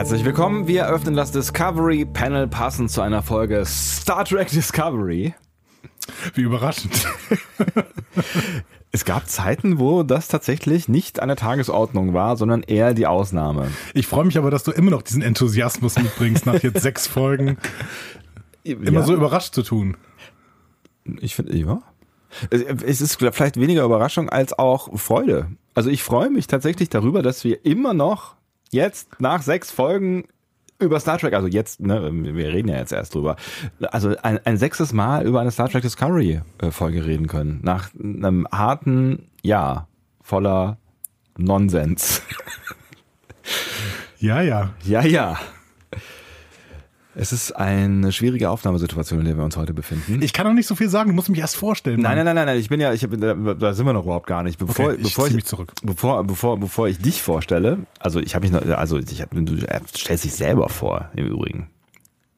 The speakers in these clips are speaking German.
Herzlich willkommen. Wir eröffnen das Discovery Panel passend zu einer Folge Star Trek Discovery. Wie überraschend. Es gab Zeiten, wo das tatsächlich nicht an der Tagesordnung war, sondern eher die Ausnahme. Ich freue mich aber, dass du immer noch diesen Enthusiasmus mitbringst, nach jetzt sechs Folgen immer Ja. so überrascht zu tun. Ich finde, ja. Es- Es ist vielleicht weniger Überraschung als auch Freude. Also ich freue mich tatsächlich darüber, dass wir immer noch jetzt nach sechs Folgen über Star Trek, also jetzt, ne, wir reden ja jetzt erst drüber, also ein, ein sechstes Mal über eine Star Trek Discovery äh, Folge reden können. Nach einem harten Jahr voller Nonsens. Ja, ja. Ja, ja. Es ist eine schwierige Aufnahmesituation, in der wir uns heute befinden. Ich kann noch nicht so viel sagen, du musst mich erst vorstellen. Nein, Mann. nein, nein, nein, ich bin ja, ich hab, da sind wir noch überhaupt gar nicht. Bevor, Okay, ich bevor zieh mich zurück. Bevor, bevor, bevor ich dich vorstelle, also ich habe mich noch, also ich hab, du stellst dich selber vor, im Übrigen.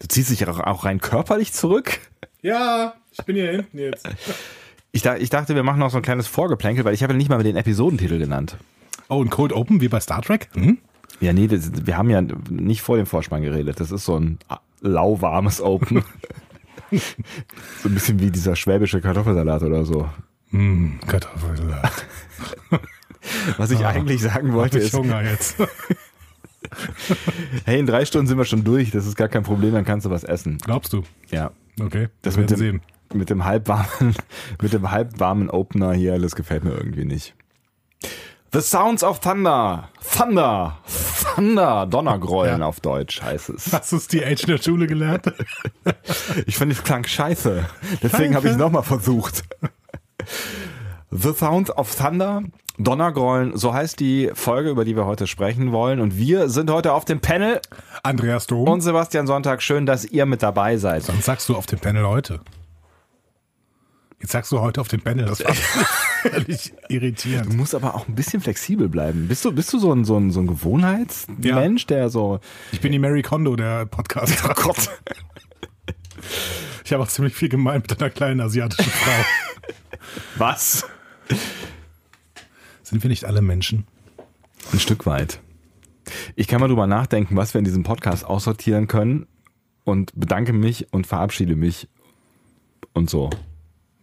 Du ziehst dich auch, auch rein körperlich zurück. Ja, ich bin hier hinten jetzt. Ich, ich dachte, wir machen noch so ein kleines Vorgeplänkel, weil ich habe ja nicht mal den Episodentitel genannt. Oh, und Cold Open wie bei Star Trek? Hm? Ja, nee, das, wir haben ja nicht vor dem Vorspann geredet. Das ist so ein lauwarmes Open. so ein bisschen wie dieser schwäbische Kartoffelsalat oder so. Hm, Kartoffelsalat. Was ich eigentlich sagen wollte ich ist, Hunger jetzt. hey, in drei Stunden sind wir schon durch, das ist gar kein Problem, dann kannst du was essen. Glaubst du? Ja. Okay, Das mit werden dem, sehen. mit dem halbwarmen, mit dem halbwarmen Opener hier, das gefällt mir irgendwie nicht. The Sounds of Thunder. Thunder. Thunder. Donnergrollen Ja. auf Deutsch heißt es. Hast du Stage in der Schule gelernt? Ich fand, es klang scheiße. Deswegen habe ich Scheiße. nochmal versucht. The Sound of Thunder. Donnergrollen, so heißt die Folge, über die wir heute sprechen wollen. Und wir sind heute auf dem Panel. Andreas Dom. Und Sebastian Sonntag, schön, dass ihr mit dabei seid. Sonst sagst du auf dem Panel heute. Jetzt sagst du heute auf dem Panel. Das war völlig Du irritierend. musst aber auch ein bisschen flexibel bleiben. Bist du, bist du so ein, so ein, so ein Gewohnheitsmensch, der so, Ich bin die Mary Kondo der Podcast. oh Gott, Ich habe auch ziemlich viel gemein mit einer kleinen asiatischen Frau. was? Sind wir nicht alle Menschen? Ein Stück weit. Ich kann mal drüber nachdenken, was wir in diesem Podcast aussortieren können und bedanke mich und verabschiede mich und so.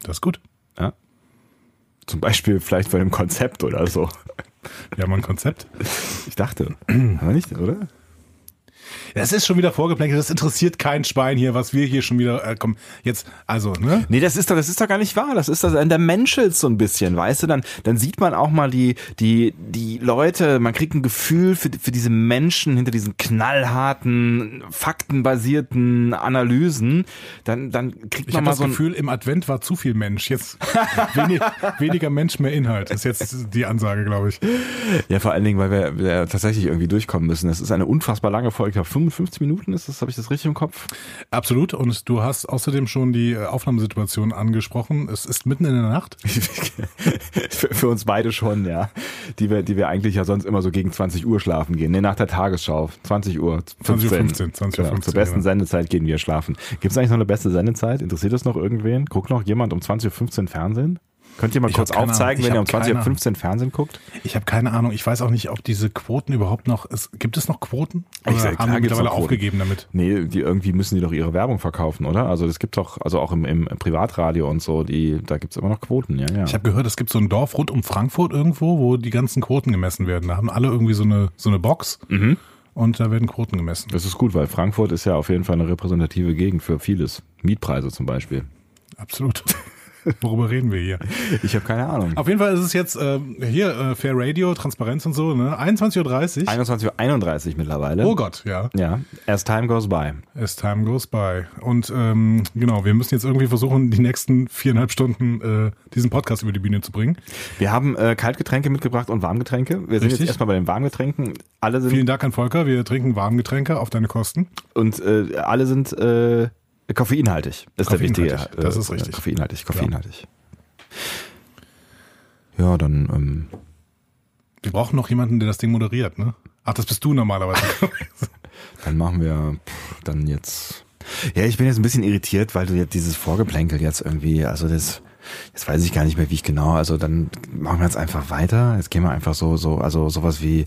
Das ist gut. Ja? Zum Beispiel vielleicht von dem Konzept oder so. Wir haben ein Konzept. Ich dachte. Aber nicht, oder? Das ist schon wieder vorgeplänkelt. Das interessiert kein Schwein hier, was wir hier schon wieder. Äh, komm, jetzt, also, ne? Nee, das ist doch, das ist doch gar nicht wahr. Das ist das an der Menschelt so ein bisschen, weißt du? Dann, dann sieht man auch mal die, die, die Leute, man kriegt ein Gefühl für, für diese Menschen hinter diesen knallharten, faktenbasierten Analysen. Dann, dann kriegt Ich man mal das so ein, Gefühl, im Advent war zu viel Mensch. Jetzt wenig, weniger Mensch, mehr Inhalt. Ist jetzt die Ansage, glaube ich. Ja, vor allen Dingen, weil wir, wir tatsächlich irgendwie durchkommen müssen. Das ist eine unfassbar lange Folge. Glaube, 55 Minuten ist das, habe ich das richtig im Kopf? Absolut. Und du hast außerdem schon die äh, Aufnahmesituation angesprochen. Es ist mitten in der Nacht. für, für uns beide schon, ja. Die wir, die wir eigentlich ja sonst immer so gegen 20 Uhr schlafen gehen. Nee, nach der Tagesschau. 20 Uhr. 20 Uhr 15. 15, 20 Uhr Genau, 15, zur besten genau. Sendezeit gehen wir schlafen. Gibt es eigentlich noch eine beste Sendezeit? Interessiert das noch irgendwen? Guckt noch jemand um 20.15 Uhr Fernsehen? Könnt ihr mal Ich kurz aufzeigen, wenn ihr um hab 20.15 Uhr Fernsehen guckt? Ich habe keine Ahnung. Ich weiß auch nicht, ob diese Quoten überhaupt noch. Es, gibt es noch Quoten? Oder Ich sag, haben die mittlerweile aufgegeben damit? Nee, die irgendwie müssen die doch ihre Werbung verkaufen, oder? Also das gibt doch, also auch im, im Privatradio und so, die, da gibt's immer noch Quoten, ja, ja. Ich habe gehört, es gibt so ein Dorf rund um Frankfurt irgendwo, wo die ganzen Quoten gemessen werden. Da haben alle irgendwie so eine, so eine Box Mhm. und da werden Quoten gemessen. Das ist gut, weil Frankfurt ist ja auf jeden Fall eine repräsentative Gegend für vieles. Mietpreise zum Beispiel. Absolut. Worüber reden wir hier? Ich habe keine Ahnung. Auf jeden Fall ist es jetzt äh, hier äh, Fair Radio, Transparenz und so, ne? 21.30 Uhr. 21.31 Uhr mittlerweile. Oh Gott, ja. Ja, as time goes by. As time goes by. Und ähm, genau, wir müssen jetzt irgendwie versuchen, die nächsten viereinhalb Stunden äh, diesen Podcast über die Bühne zu bringen. Wir haben äh, Kaltgetränke mitgebracht und Warmgetränke. Wir sind Richtig. jetzt erstmal bei den Warmgetränken. Alle sind Vielen Dank an Volker, wir trinken Warmgetränke auf deine Kosten. und äh, alle sind äh, koffeinhaltig. Ist der wichtige. Koffeinhaltig, das ist richtig. Koffeinhaltig, koffeinhaltig. Ja, dann ähm, Wir brauchen noch jemanden, der das Ding moderiert, ne? Ach, das bist du normalerweise. Dann machen wir pff, dann jetzt. Ja, ich bin jetzt ein bisschen irritiert, weil du jetzt dieses Vorgeplänkel jetzt irgendwie, also das, jetzt weiß ich gar nicht mehr, wie ich genau, also dann machen wir jetzt einfach weiter. Jetzt gehen wir einfach so, so, also sowas wie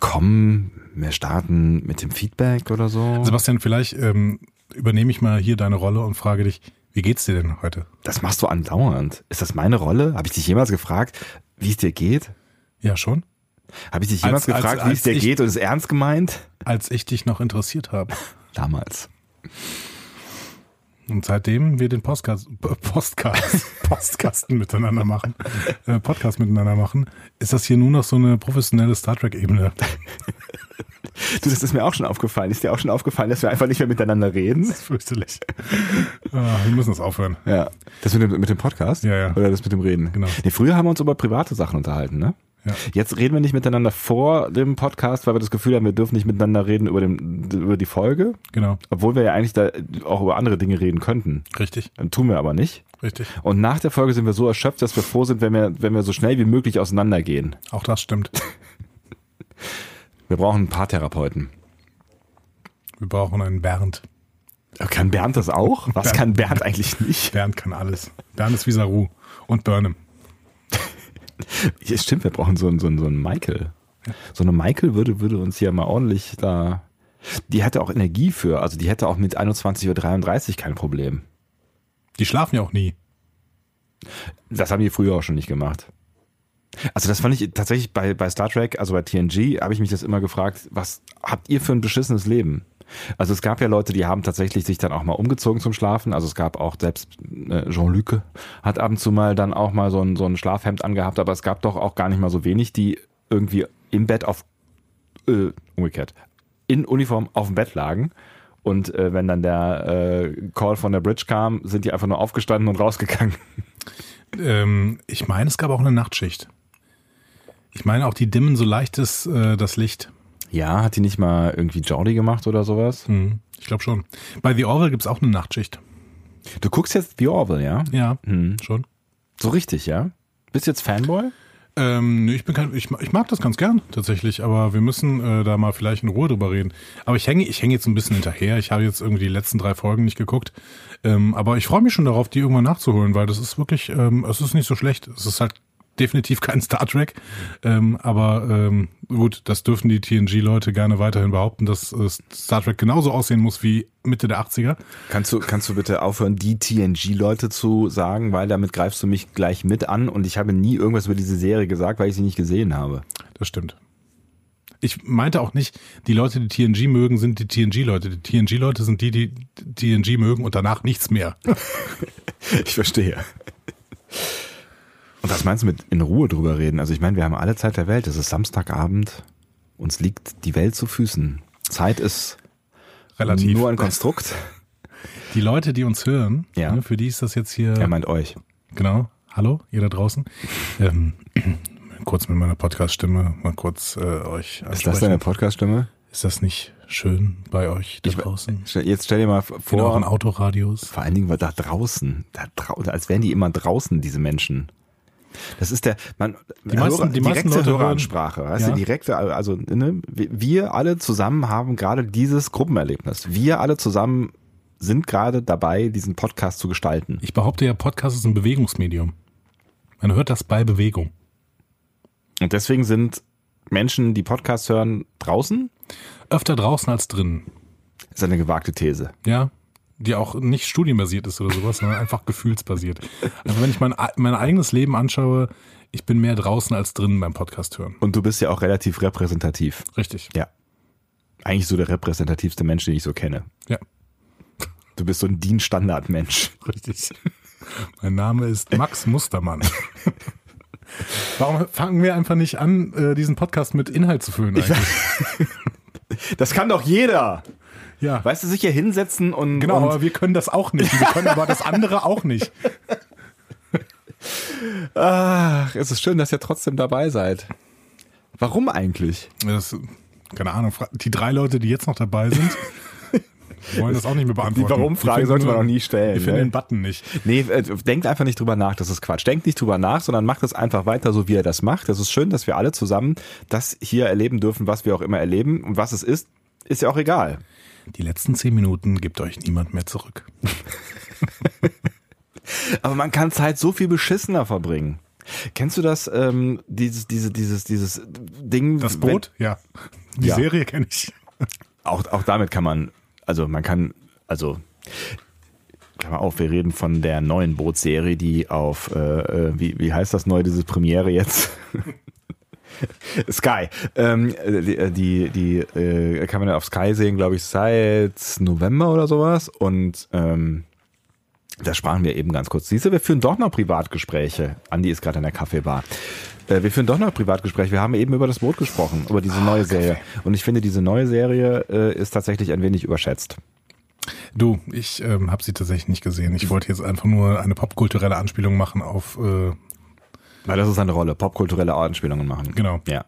komm, wir starten mit dem Feedback oder so. Sebastian, vielleicht ähm, übernehme ich mal hier deine Rolle und frage dich, wie geht's dir denn heute? Das machst du andauernd. Ist das meine Rolle? Habe ich dich jemals gefragt, wie es dir geht? Ja, schon. Habe ich dich jemals Als- als- gefragt, wie es als dir ich- geht und ist ernst gemeint? Als ich dich noch interessiert habe. Damals. Und seitdem wir den Postcast, Postcast, Postkasten miteinander machen, äh, Podcast miteinander machen, ist das hier nur noch so eine professionelle Star Trek-Ebene. Du, das ist mir auch schon aufgefallen. Ist dir auch schon aufgefallen, dass wir einfach nicht mehr miteinander reden? Fürchterlich. Ah, wir müssen das aufhören. Ja. Das mit dem, mit dem Podcast? Ja, ja. Oder das mit dem Reden? Genau. Nee, früher haben wir uns über private Sachen unterhalten, ne? Ja. Jetzt reden wir nicht miteinander vor dem Podcast, weil wir das Gefühl haben, wir dürfen nicht miteinander reden über, den, über die Folge, Genau. obwohl wir ja eigentlich da auch über andere Dinge reden könnten. Richtig. Tun wir aber nicht. Richtig. Und nach der Folge sind wir so erschöpft, dass wir froh sind, wenn wir, wenn wir so schnell wie möglich auseinandergehen. Auch das stimmt. Wir brauchen einen Paartherapeuten. Wir brauchen einen Bernd. Kann Bernd das auch? Was Bernd. kann Bernd eigentlich nicht? Bernd kann alles. Bernd ist wie Saru und Burnham. Ja, stimmt, wir brauchen so einen, so einen, so einen Michael. So eine Michael würde, würde uns hier mal ordentlich da. Die hätte auch Energie für, also die hätte auch mit 21.33 Uhr kein Problem. Die schlafen ja auch nie. Das haben die früher auch schon nicht gemacht. Also das fand ich tatsächlich bei, bei Star Trek, also bei TNG, habe ich mich das immer gefragt, was habt ihr für ein beschissenes Leben? Also es gab ja Leute, die haben tatsächlich sich dann auch mal umgezogen zum Schlafen. Also es gab auch selbst äh, Jean-Luc hat ab und zu mal dann auch mal so ein, so ein Schlafhemd angehabt, aber es gab doch auch gar nicht mal so wenig, die irgendwie im Bett auf, äh, umgekehrt, in Uniform auf dem Bett lagen. Und äh, wenn dann der äh, Call von der Bridge kam, sind die einfach nur aufgestanden und rausgegangen. Ähm, ich meine, es gab auch eine Nachtschicht. Ich meine, auch die dimmen so leichtes äh, das Licht. Ja, hat die nicht mal irgendwie Jordi gemacht oder sowas? Hm, ich glaube schon. Bei The Orville gibt's auch eine Nachtschicht. Du guckst jetzt The Orville, ja? Ja, Hm. schon. So richtig, ja? Bist du jetzt Fanboy? Ähm, nee, ich bin kein, ich, ich mag das ganz gern tatsächlich, aber wir müssen äh, da mal vielleicht in Ruhe drüber reden. Aber ich hänge, ich hänge jetzt ein bisschen hinterher. Ich habe jetzt irgendwie die letzten drei Folgen nicht geguckt, ähm, aber ich freue mich schon darauf, die irgendwann nachzuholen, weil das ist wirklich, ähm, es ist nicht so schlecht. Es ist halt definitiv kein Star Trek, ähm, aber ähm, gut, das dürfen die TNG-Leute gerne weiterhin behaupten, dass äh, Star Trek genauso aussehen muss wie Mitte der 80er. Kannst du, kannst du bitte aufhören, die TNG-Leute zu sagen, weil damit greifst du mich gleich mit an und ich habe nie irgendwas über diese Serie gesagt, weil ich sie nicht gesehen habe. Das stimmt. Ich meinte auch nicht, die Leute, die TNG mögen, sind die TNG-Leute. Die TNG-Leute sind die, die TNG mögen und danach nichts mehr. Ich verstehe. Und was meinst du mit in Ruhe drüber reden? Also ich meine, wir haben alle Zeit der Welt. Es ist Samstagabend. Uns liegt die Welt zu Füßen. Zeit ist Relativ. nur ein Konstrukt. Die Leute, die uns hören, Ja. ne, für die ist das jetzt hier, Er meint euch. genau, hallo, ihr da draußen. Ähm, kurz mit meiner Podcast-Stimme mal kurz äh, euch Ist das deine Podcast-Stimme? Ist das nicht schön bei euch da Ich- draußen? Jetzt stell dir mal In euren vor, Autoradios? vor allen Dingen war da draußen, da drau als wären die immer draußen, diese Menschen. Das ist der, man, Die meisten- die meisten Leute hören- Höreransprache, weißt Ja. du, direkte, also, ne, wir- wir alle zusammen haben gerade dieses Gruppenerlebnis. Wir alle zusammen sind gerade dabei, diesen Podcast zu gestalten. Ich behaupte ja, Podcast ist ein Bewegungsmedium. Man hört das bei Bewegung. Und deswegen sind Menschen, die Podcasts hören, draußen. Öfter draußen als drinnen. Das ist eine gewagte These. Ja, die auch nicht studienbasiert ist oder sowas, sondern einfach gefühlsbasiert. Also wenn ich mein, mein eigenes Leben anschaue, ich bin mehr draußen als drinnen beim Podcast hören. Und du bist ja auch relativ repräsentativ. Richtig. Ja. Eigentlich so der repräsentativste Mensch, den ich so kenne. Ja, Du bist so ein DIN-Standard-Mensch. richtig. Mein Name ist Max Mustermann. Warum fangen wir einfach nicht an, äh, diesen Podcast mit Inhalt zu füllen eigentlich? Das kann doch jeder. Ja, Weißt du, sich hier hinsetzen und. genau, und aber wir können das auch nicht. Wir können aber das andere auch nicht. Ach, es ist schön, dass ihr trotzdem dabei seid. Warum eigentlich? Das, keine Ahnung, die drei Leute, die jetzt noch dabei sind, wollen das auch nicht mehr beantworten. Die Warum-Frage sollte man noch nie stellen, Die finden ne? den Button nicht. Nee, äh, denkt einfach nicht drüber nach, das ist Quatsch. Denkt nicht drüber nach, sondern macht es einfach weiter, so wie ihr das macht. Es ist schön, dass wir alle zusammen das hier erleben dürfen, was wir auch immer erleben. Und was es ist, ist ja auch egal. Die letzten zehn Minuten gibt euch niemand mehr zurück. Aber man kann Zeit so viel beschissener verbringen. Kennst du das, ähm, dieses, diese, dieses, dieses Ding? Das Boot? Wenn, ja. Die ja. Serie kenne ich. Auch, auch damit kann man, also man kann, also Klammer auf, wir reden von der neuen Bootserie, die auf, äh, äh wie, wie heißt das neu, diese Premiere jetzt? Sky. Ähm, die die, die äh, kann man ja auf Sky sehen, glaube ich, seit November oder sowas. Und ähm, da sprachen wir eben ganz kurz. Siehst du, wir führen doch noch Privatgespräche. Andi ist gerade in der Kaffeebar. Äh, wir führen doch noch Privatgespräche. Wir haben eben über das Boot gesprochen, über diese neue Serie. Und ich finde, diese neue Serie äh, ist tatsächlich ein wenig überschätzt. Du, ich ähm, habe sie tatsächlich nicht gesehen. Ich wollte jetzt einfach nur eine popkulturelle Anspielung machen auf. Äh Weil das ist eine Rolle, popkulturelle Anspielungen machen. Genau. Ja.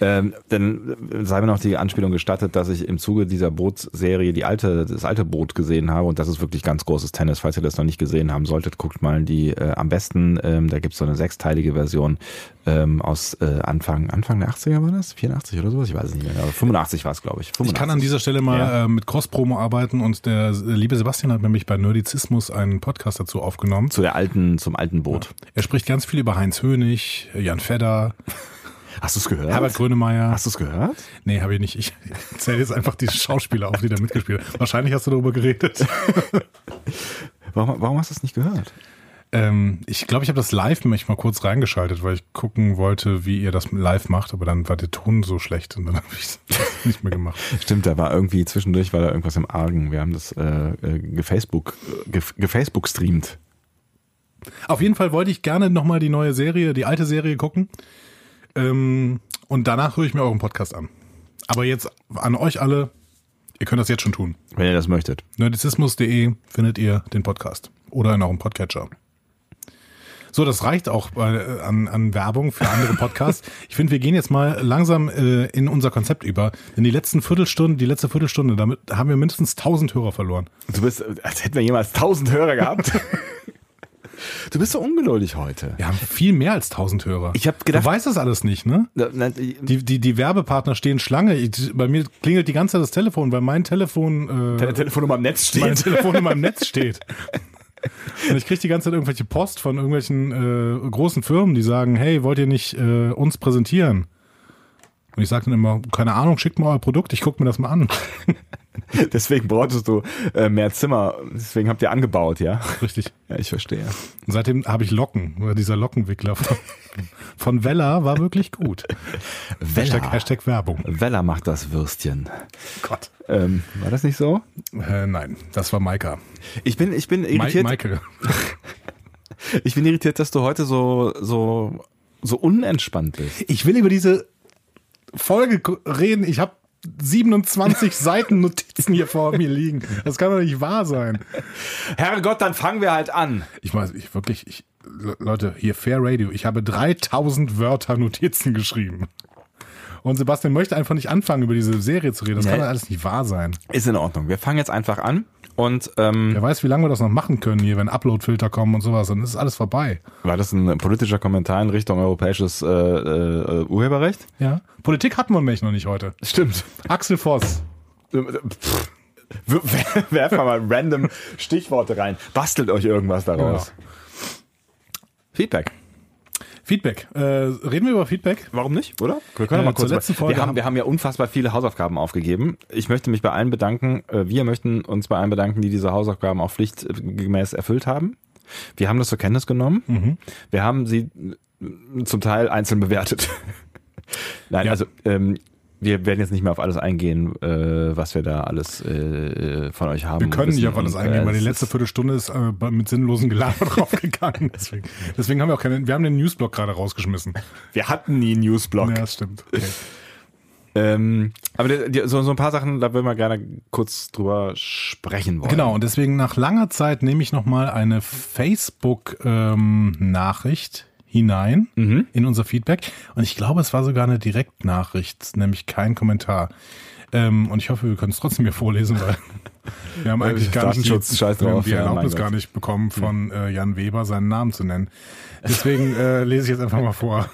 Ähm, dann sei mir noch die Anspielung gestattet, dass ich im Zuge dieser Bootsserie die alte, das alte Boot gesehen habe und das ist wirklich ganz großes Tennis. Falls ihr das noch nicht gesehen haben solltet, guckt mal die äh, am besten, ähm, da gibt's so eine sechsteilige Version ähm, aus äh, Anfang, Anfang der 80er war das? 84 oder sowas? Ich weiß es nicht mehr. Aber 85 war es, glaube ich. 85. Ich kann an dieser Stelle mal ja. äh, mit Cross-Promo arbeiten und der äh, liebe Sebastian hat nämlich bei Nerdizismus einen Podcast dazu aufgenommen. Zu der alten, zum alten Boot. Ja. Er spricht ganz viel über Heinz Hönig, Jan Fedder. Hast du es gehört? Herbert Grönemeyer. Hast du es gehört? Nee, habe ich nicht. Ich zähle jetzt einfach die Schauspieler auf, die da mitgespielt haben. Wahrscheinlich hast du darüber geredet. warum, warum hast du es nicht gehört? Ähm, ich glaube, ich habe das live mich mal kurz reingeschaltet, weil ich gucken wollte, wie ihr das live macht, aber dann war der Ton so schlecht und dann habe ich es nicht mehr gemacht. Stimmt, da war irgendwie zwischendurch war da irgendwas im Argen. Wir haben das äh, äh gefacebook, gefacebook streamt. Auf jeden Fall wollte ich gerne nochmal die neue Serie, die alte Serie gucken. Ähm, und danach höre ich mir euren Podcast an. Aber jetzt an euch alle, ihr könnt das jetzt schon tun. Wenn ihr das möchtet. Nerdizismus.de findet ihr den Podcast. Oder in eurem Podcatcher. So, das reicht auch äh, an, an Werbung für andere Podcasts. ich finde, wir gehen jetzt mal langsam äh, in unser Konzept über. Denn die letzten Viertelstunden, die letzte Viertelstunde, damit haben wir mindestens 1000 Hörer verloren. Du bist, als hätten wir jemals 1000 Hörer gehabt. Du bist so ungeduldig heute. Wir haben viel mehr als 1000 Hörer. Ich habe gedacht, du weißt das alles nicht, ne? Die, die, die Werbepartner stehen Schlange. Ich, bei mir klingelt die ganze Zeit das Telefon, weil mein Telefon äh, Deine Telefonnummer im Netz steht. Meine Telefonnummer im Netz steht. Und ich kriege die ganze Zeit irgendwelche Post von irgendwelchen äh, großen Firmen, die sagen, hey, wollt ihr nicht äh, uns präsentieren? Und ich sage dann immer, keine Ahnung, schickt mal euer Produkt, ich gucke mir das mal an. Deswegen brauchtest du äh, mehr Zimmer, deswegen habt ihr angebaut, ja? Richtig. Ja, ich verstehe. Und seitdem habe ich Locken, oder dieser Lockenwickler von, von Vella war wirklich gut. Vella. Hashtag, Hashtag Werbung. Vella macht das Würstchen. Gott. Ähm, war das nicht so? Äh, nein, das war Maika. Ich bin, ich bin irritiert. Michael. ich bin irritiert, dass du heute so, so, so unentspannt bist. Ich will über diese Folge reden. Ich habe 27 Seiten Notizen hier vor mir liegen. Das kann doch nicht wahr sein. Herrgott, dann fangen wir halt an. Ich weiß, ich wirklich, ich, Leute, hier Fair Radio, ich habe 3000 Wörter Notizen geschrieben. Und Sebastian möchte einfach nicht anfangen, über diese Serie zu reden. Das nee. kann doch alles nicht wahr sein. Ist in Ordnung. Wir fangen jetzt einfach an. Und ähm, wer weiß, wie lange wir das noch machen können hier, wenn Uploadfilter kommen und sowas, dann ist alles vorbei. War das ein politischer Kommentar in Richtung europäisches äh, äh, Urheberrecht? Ja. Politik hatten wir nämlich noch nicht heute. Stimmt. Axel Voss. Werf mal random Stichworte rein. Bastelt euch irgendwas daraus. Ja. Feedback. Feedback. Äh, reden wir über Feedback? Warum nicht, oder? Wir können äh, mal kurz zur letzten Folge wir, haben, wir haben ja unfassbar viele Hausaufgaben aufgegeben. Ich möchte mich bei allen bedanken. Äh, wir möchten uns bei allen bedanken, die diese Hausaufgaben auch pflichtgemäß erfüllt haben. Wir haben das zur Kenntnis genommen. Mhm. Wir haben sie zum Teil einzeln bewertet. Nein, ja. also ähm, wir werden jetzt nicht mehr auf alles eingehen, äh, was wir da alles äh, von euch haben. Wir können nicht auf alles eingehen, weil die letzte Viertelstunde ist äh, mit sinnlosen Gelaber draufgegangen. Deswegen, deswegen haben wir auch keine, wir haben den Newsblock gerade rausgeschmissen. Wir hatten nie einen Newsblock. Ja, das stimmt. Okay. Ähm, aber die, die, so, so ein paar Sachen, da würden wir gerne kurz drüber sprechen wollen. Genau, und deswegen nach langer Zeit nehme ich nochmal eine Facebook-Nachricht ähm, hinein mhm. in unser Feedback. Und ich glaube, es war sogar eine Direktnachricht, nämlich kein Kommentar. Ähm, und ich hoffe, wir können es trotzdem hier vorlesen, weil wir haben eigentlich gar nicht die, Scheiß drauf, die Erlaubnis ja, gar nicht bekommen, von äh, Jan Weber seinen Namen zu nennen. Deswegen äh, lese ich jetzt einfach mal vor.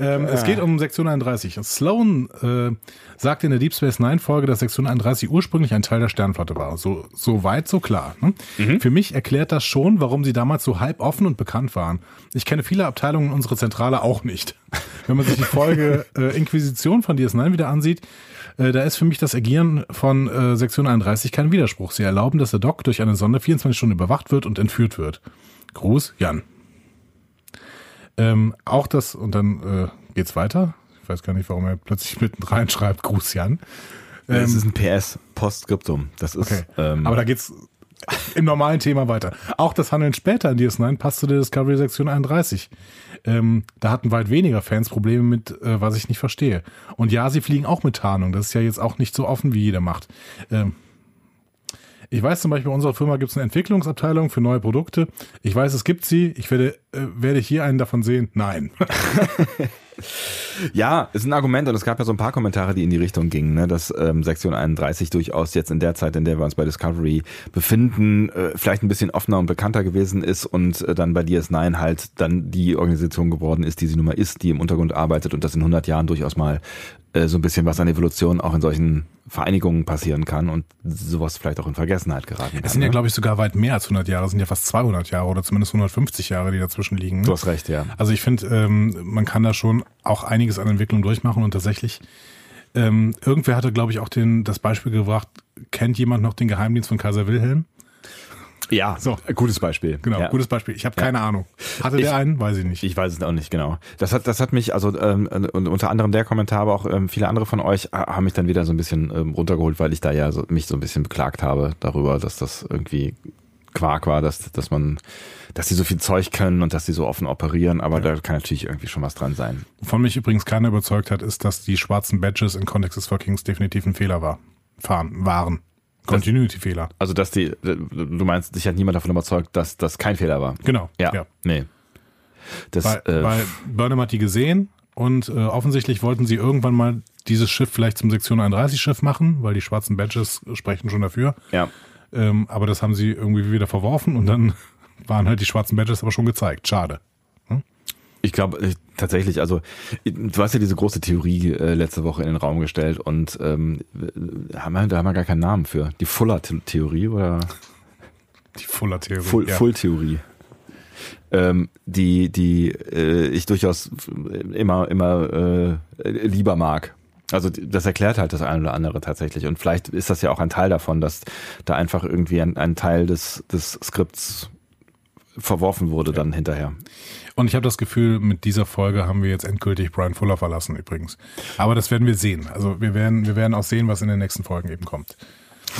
Ähm, Es geht um Sektion 31. Sloan äh, sagt in der Deep Space Nine Folge, dass Sektion 31 ursprünglich ein Teil der Sternflotte war. So, so weit, so klar. Ne? Mhm. Für mich erklärt das schon, warum sie damals so halb offen und bekannt waren. Ich kenne viele Abteilungen unserer Zentrale auch nicht. Wenn man sich die Folge äh, Inquisition von DS9 wieder ansieht, äh, da ist für mich das Agieren von äh, Sektion 31 kein Widerspruch. Sie erlauben, dass der Doc durch eine Sonde 24 Stunden überwacht wird und entführt wird. Gruß, Jan. Ähm, auch das, und dann äh, geht's weiter. Ich weiß gar nicht, warum er plötzlich mitten reinschreibt, Gruß Jan. Das ist ein PS, Postskriptum. Das ist, Okay. ähm, Aber da geht's im normalen Thema weiter. Auch das Handeln später in DS9 passt zu der Discovery Sektion 31. Ähm, da hatten weit weniger Fans Probleme mit, äh, was ich nicht verstehe. Und ja, sie fliegen auch mit Tarnung. Das ist ja jetzt auch nicht so offen, wie jeder macht. Ähm, ich weiß zum Beispiel, bei unserer Firma gibt es eine Entwicklungsabteilung für neue Produkte. Ich weiß, es gibt sie. Ich werde, äh, werde hier einen davon sehen. Nein. Ja, ist ein Argument und es gab ja so ein paar Kommentare, die in die Richtung gingen, ne, dass ähm, Sektion 31 durchaus jetzt in der Zeit, in der wir uns bei Discovery befinden, äh, vielleicht ein bisschen offener und bekannter gewesen ist und äh, dann bei DS9 halt dann die Organisation geworden ist, die sie nun mal ist, die im Untergrund arbeitet und das in 100 Jahren durchaus mal äh, so ein bisschen was an Evolution auch in solchen Vereinigungen passieren kann und sowas vielleicht auch in Vergessenheit geraten kann. Es sind ja, ne? glaube ich, sogar weit mehr als 100 Jahre. Es sind ja fast 200 Jahre oder zumindest 150 Jahre, die dazwischen liegen. Du hast recht, ja. Also ich finde, ähm, man kann da schon auch einiges an Entwicklung durchmachen und tatsächlich, ähm, irgendwer hatte, glaube ich, auch den, das Beispiel gebracht, kennt jemand noch den Geheimdienst von Kaiser Wilhelm? Ja, So. gutes Beispiel. Genau, ja. gutes Beispiel. Ich habe keine Ahnung. Hatte Ich- der einen? Weiß ich nicht. Ich weiß es auch nicht genau. Das hat, das hat mich, also ähm, und unter anderem der Kommentar, aber auch ähm, viele andere von euch äh, haben mich dann wieder so ein bisschen ähm, runtergeholt, weil ich da ja so, mich so ein bisschen beklagt habe darüber, dass das irgendwie Quark war, dass, dass man, dass die so viel Zeug können und dass die so offen operieren, aber da kann natürlich irgendwie schon was dran sein. Wovon mich übrigens keiner überzeugt hat, ist, dass die schwarzen Badges in Context des for Kings definitiv ein Fehler war. Fahren, waren. Continuity-Fehler. Also dass die, du meinst, dich hat niemand davon überzeugt, dass das kein Fehler war. Genau. Ja, nee. Das, Weil, äh, weil Burnham hat die gesehen und äh, offensichtlich wollten sie irgendwann mal dieses Schiff vielleicht zum Sektion 31 Schiff machen, weil die schwarzen Badges sprechen schon dafür. ja. Ähm, aber das haben sie irgendwie wieder verworfen und dann waren halt die schwarzen Badges aber schon gezeigt. Schade. Ich glaube äh, tatsächlich, also du hast ja diese große Theorie äh, letzte Woche in den Raum gestellt und ähm, äh, haben wir, da haben wir gar keinen Namen für. Die Fuller-Theorie oder Die Fuller-Theorie. Full- ja. Full-Theorie. ähm, die die äh, ich durchaus immer immer äh, lieber mag. Also das erklärt halt das eine oder andere tatsächlich und vielleicht ist das ja auch ein Teil davon, dass da einfach irgendwie ein, ein Teil des des Skripts verworfen wurde dann hinterher. Und ich habe das Gefühl, mit dieser Folge haben wir jetzt endgültig Brian Fuller verlassen übrigens. Aber das werden wir sehen. Also wir werden, wir werden auch sehen, was in den nächsten Folgen eben kommt.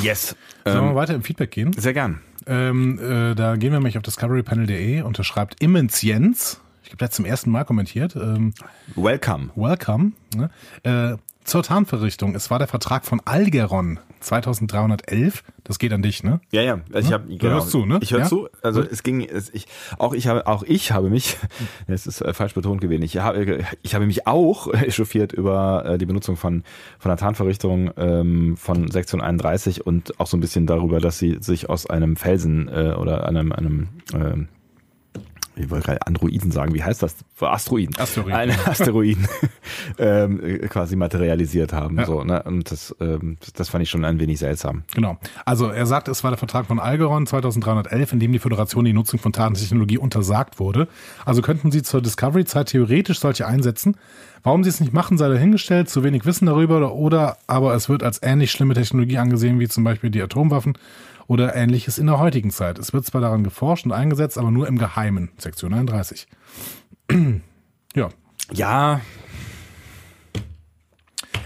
Yes. Sollen wir Ähm, weiter im Feedback gehen? sehr gern. Ähm, äh, da gehen wir nämlich auf discoverypanel.de und da schreibt Immens Jens, ich habe das zum ersten Mal kommentiert, ähm, Welcome. welcome, ne? äh, zur Tarnverrichtung. Es war der Vertrag von Algeron 2311. Das geht an dich, ne? Ja, ja, also ich habe Du hörst zu, ne? Ich höre Ja? zu. Also es ging, es, ich, auch ich habe, auch ich habe mich, es ist äh, falsch betont gewesen. Ich habe, ich habe mich auch echauffiert über äh, die Benutzung von von der Tarnverrichtung ähm, von Sektion 31 und auch so ein bisschen darüber, dass sie sich aus einem Felsen äh, oder einem einem ähm, ich wollte gerade Androiden sagen, wie heißt das? Asteroiden. Asteroiden. Einen Asteroiden ähm, quasi materialisiert haben. Ja. So, ne? Und das, ähm, das fand ich schon ein wenig seltsam. Genau. Also er sagt, es war der Vertrag von Algeron 2311, in dem die Föderation die Nutzung von Tarntechnologie untersagt wurde. Also könnten sie zur Discovery-Zeit theoretisch solche einsetzen. Warum sie es nicht machen, sei dahingestellt, zu wenig Wissen darüber oder, oder aber es wird als ähnlich schlimme Technologie angesehen wie zum Beispiel die Atomwaffen oder ähnliches in der heutigen Zeit. Es wird zwar daran geforscht und eingesetzt, aber nur im Geheimen. Sektion 31. ja. Ja,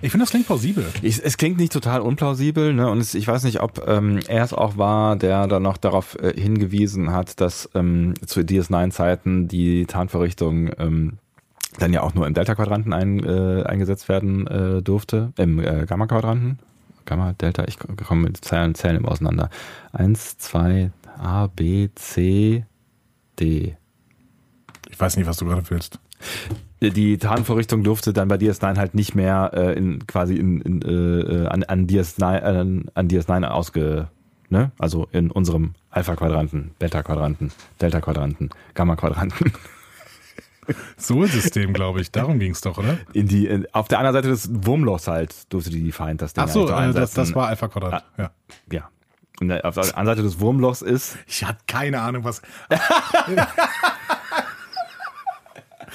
Ich finde, das klingt plausibel. Ich, es klingt nicht total unplausibel, ne? Und es, ich weiß nicht, ob ähm, er es auch war, der dann noch darauf äh, hingewiesen hat, dass ähm, zu DS9-Zeiten die Tarnverrichtung ähm, dann ja auch nur im Delta-Quadranten ein, äh, eingesetzt werden äh, durfte, im äh, Gamma-Quadranten. Gamma, Delta, ich komme mit Zellen, Zellen immer auseinander. Eins, zwei, A, B, C, D. Ich weiß nicht, was du gerade willst. die Tarnvorrichtung durfte dann bei DS9 halt nicht mehr äh, in quasi in, in, äh, an, an DS9 an, an DS9 ausge ne? Also in unserem Alpha Quadranten, Beta Quadranten, Delta Quadranten, Gamma Quadranten. Sol-System, glaube ich. Darum ging es doch, oder? In die, in, auf der anderen Seite des Wurmlochs halt durfte die Defiant das Ding Ach so, halt äh, das, einsetzen. das war Alpha Quadrant. Ja. Ja. Und auf der anderen Seite des Wurmlochs ist. Ich hatte keine Ahnung, was.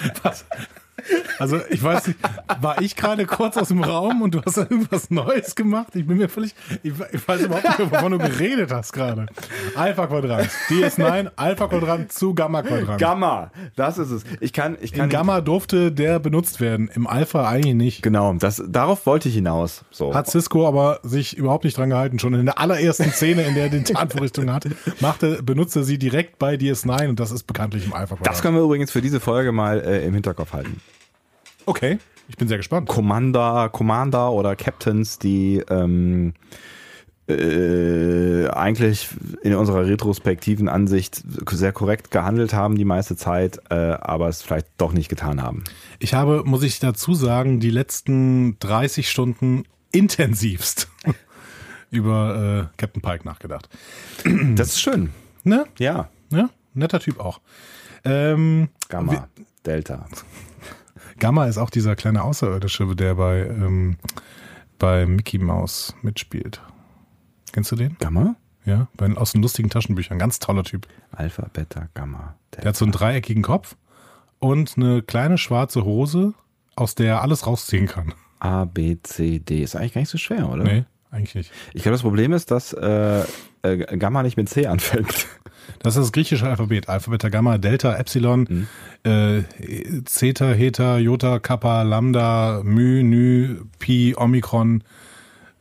was? Also ich weiß nicht, war ich gerade kurz aus dem Raum und du hast da irgendwas Neues gemacht? Ich bin mir völlig, ich, ich weiß überhaupt nicht, wovon du geredet hast gerade. Alpha Quadrant, DS9, Alpha Quadrant zu Gamma Quadrant. Gamma, das ist es. Ich kann, ich kann. In Gamma durfte der benutzt werden, im Alpha eigentlich nicht. Genau, das, darauf wollte ich hinaus. So. Hat Cisco aber sich überhaupt nicht dran gehalten. Schon in der allerersten Szene, in der er die Tarnvorrichtung hat, machte, benutzte sie direkt bei DS9 und das ist bekanntlich im Alpha Quadrant. das können wir übrigens für diese Folge mal äh, im Hinterkopf halten. Okay, ich bin sehr gespannt. Commander, Commander oder Captains, die ähm, äh, eigentlich in unserer retrospektiven Ansicht sehr korrekt gehandelt haben die meiste Zeit, äh, aber es vielleicht doch nicht getan haben. Ich habe, muss ich dazu sagen, die letzten 30 Stunden intensivst über äh, Captain Pike nachgedacht. Das ist schön. Ne? Ja. Ja, netter Typ auch. Ähm, Gamma, Delta. Gamma ist auch dieser kleine Außerirdische, der bei, ähm, bei Mickey Mouse mitspielt. Kennst du den? Gamma? Ja, bei, aus den lustigen Taschenbüchern. Ganz toller Typ. Alpha, Beta, Gamma, Der Delta. hat so einen dreieckigen Kopf und eine kleine schwarze Hose, aus der er alles rausziehen kann. A, B, C, D. Ist eigentlich gar nicht so schwer, oder? Nee, eigentlich nicht. Ich glaube, das Problem ist, dass äh, äh, Gamma nicht mit C anfängt. Das ist das griechische Alphabet. Alpha, Beta, Gamma, Delta, Epsilon, äh, Zeta, Heta, Jota, Kappa, Lambda, Mu, Nü, Pi, Omikron,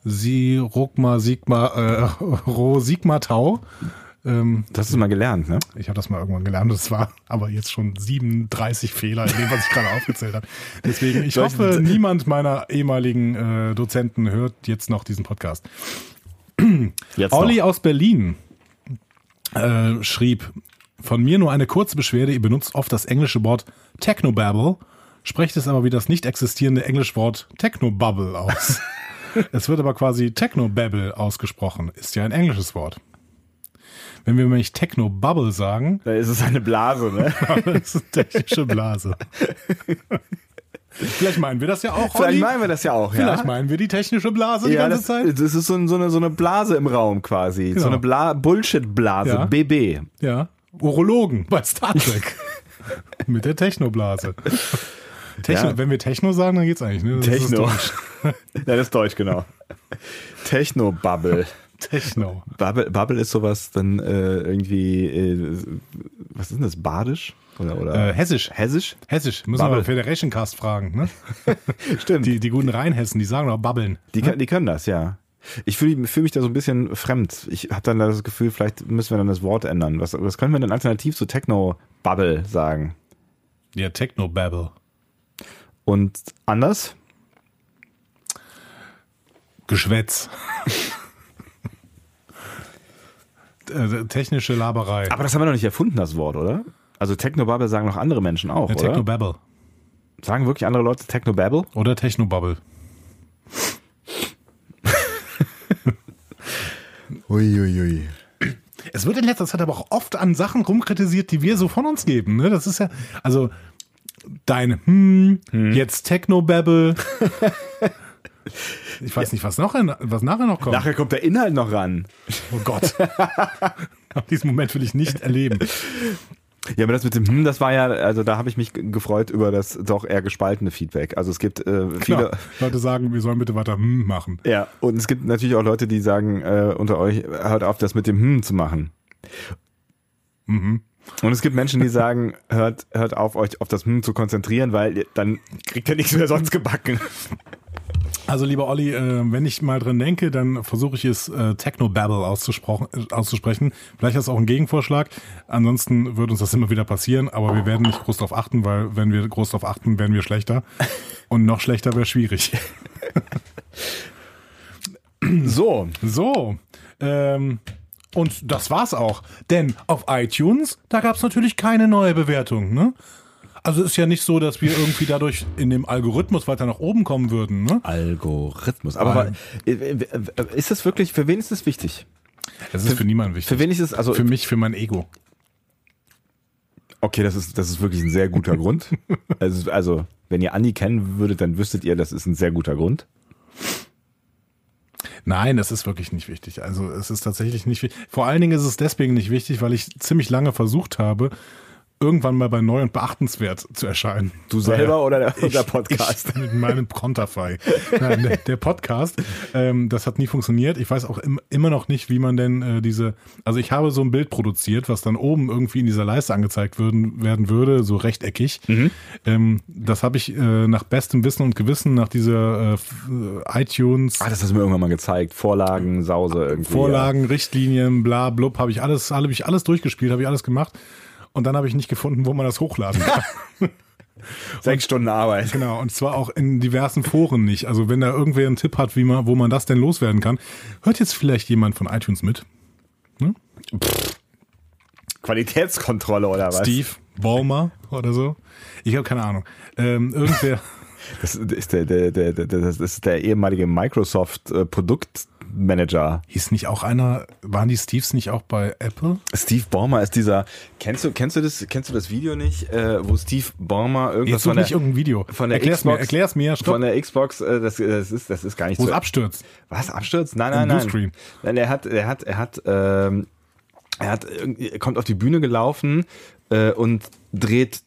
Si, Rogma, Sigma, äh, Rho, Sigma, Tau. Ähm, Das hast du mal gelernt, ne? ich habe das mal irgendwann gelernt, das war aber jetzt schon 37 Fehler in dem, was ich gerade aufgezählt habe. Deswegen, ich hoffe, niemand meiner ehemaligen äh, Dozenten hört jetzt noch diesen Podcast. Jetzt Olli noch. aus Berlin äh, schrieb, von mir nur eine kurze Beschwerde, ihr benutzt oft das englische Wort Technobabble, sprecht es aber wie das nicht existierende englische Wort Technobubble aus. es wird aber quasi Technobabble ausgesprochen, ist ja ein englisches Wort. Wenn wir nämlich Technobubble sagen, Da ist es eine Blase, ne? das ist eine technische Blase. Vielleicht meinen wir das ja auch, Vielleicht Olli. meinen wir das ja auch, Vielleicht ja. meinen wir die technische Blase die ja, ganze das, Zeit. das ist so, ein- so, eine, so eine Blase im Raum quasi. Genau. So eine Bla Bullshit-Blase, Ja. BB. Ja. Urologen bei Star Trek. Mit der Technoblase. Techno, Ja. Wenn wir Techno sagen, dann geht's eigentlich. Ne? Das ist Techno. Deutsch. ja, das ist Deutsch, genau. Techno-Bubble. Techno. Bubble, Bubble ist sowas dann äh, irgendwie, äh, was ist denn das, badisch? Oder, oder Äh, Hessisch. hessisch? Hessisch. Müssen Bubble. wir Federation Cast fragen. Ne? Stimmt. Die, die guten Rheinhessen, die sagen doch babbeln. Die, kann- die können das, ja. Ich fühle fühl mich da so ein bisschen fremd. Ich habe dann das Gefühl, vielleicht müssen wir dann das Wort ändern. Was, was können wir denn alternativ zu Techno-Bubble sagen? Ja, Techno-Babble. Und anders? Geschwätz. Äh, Technische Laberei. Aber das haben wir noch nicht erfunden, das Wort, oder? Also Techno-Bubble sagen noch andere Menschen auch, Ja, oder? Techno-Babble. Sagen wirklich andere Leute Techno-Babble? Oder Techno-Bubble. Uiuiui. Es wird in letzter Zeit aber auch oft an Sachen rumkritisiert, die wir so von uns geben. Ne? Das ist ja, also dein hm, jetzt Techno-Babble. Ich weiß nicht, was, noch, was nachher noch kommt. Nachher kommt der Inhalt noch ran. oh Gott. Diesen Moment will ich nicht erleben. Ja, aber das mit dem Hm, das war ja, also da habe ich mich gefreut über das doch eher gespaltene Feedback. Also es gibt äh, viele, Klar, Leute sagen, wir sollen bitte weiter hm machen. ja, und es gibt natürlich auch Leute, die sagen äh, unter euch, hört auf, das mit dem Hm zu machen. Mhm. Und es gibt Menschen, die sagen, hört, hört auf, euch auf das Hm zu konzentrieren, weil dann kriegt ihr nichts mehr sonst gebacken. Also lieber Olli, äh, wenn ich mal dran denke, dann versuche ich es äh, Techno-Babble äh, auszusprechen. Vielleicht ist das auch ein Gegenvorschlag. Ansonsten wird uns das immer wieder passieren, aber wir werden nicht groß darauf achten, weil wenn wir groß darauf achten, werden wir schlechter. Und noch schlechter wäre schwierig. So, So, ähm, und das war's auch. Denn auf iTunes, da gab's natürlich keine neue Bewertung, ne? Also ist ja nicht so, dass wir irgendwie dadurch in dem Algorithmus weiter nach oben kommen würden, ne? Algorithmus. Aber äh, ist das wirklich, für wen ist das wichtig? Das ist für niemanden wichtig. Für wen ist es, also Für mich, für mein Ego. Okay, das ist, das ist wirklich ein sehr guter Grund. Also, also, wenn ihr Andi kennen würdet, dann wüsstet ihr, das ist ein sehr guter Grund. Nein, das ist wirklich nicht wichtig. Also es ist tatsächlich nicht wichtig. Vor allen Dingen ist es deswegen nicht wichtig, weil ich ziemlich lange versucht habe, irgendwann mal bei neu und beachtenswert zu erscheinen. Du selber oder der, der Podcast? Ich mit meinem Konterfei. Nein, der, der Podcast, ähm, das hat nie funktioniert. Ich weiß auch im, immer noch nicht, wie man denn äh, diese, also ich habe so ein Bild produziert, was dann oben irgendwie in dieser Leiste angezeigt würden, werden würde, so rechteckig. Ähm, das habe ich äh, nach bestem Wissen und Gewissen, nach dieser äh, iTunes Ah, das hast du mir irgendwann mal gezeigt. Vorlagen, Sause irgendwie. Vorlagen, Richtlinien, bla blub, habe ich alles, habe ich alles durchgespielt, habe ich alles gemacht. Und dann habe ich nicht gefunden, wo man das hochladen kann. Sechs Stunden Arbeit. genau, und zwar auch in diversen Foren nicht. Also wenn da irgendwer einen Tipp hat, wie man, wo man das denn loswerden kann, hört jetzt vielleicht jemand von iTunes mit? Qualitätskontrolle oder was? Steve Ballmer oder so? Ich habe keine Ahnung. Ähm, irgendwer. Das ist der, der, der, der, das ist der ehemalige Microsoft Produktmanager. Hieß nicht auch einer, waren die Steves nicht auch bei Apple? Steve Ballmer ist dieser. Kennst du, kennst du das, kennst du das Video nicht, äh, wo Steve Ballmer irgendwas Jetzt von der, nicht irgendein Video. von der erklär's Xbox, mir, erklär's mir, stopp. von der Xbox, äh, das, das ist, das ist gar nicht Wo es so. abstürzt. Was abstürzt? Nein, nein, nein. Bluescreen. Nein, er hat, er hat, er hat, ähm, er hat, er kommt auf die Bühne gelaufen äh, und dreht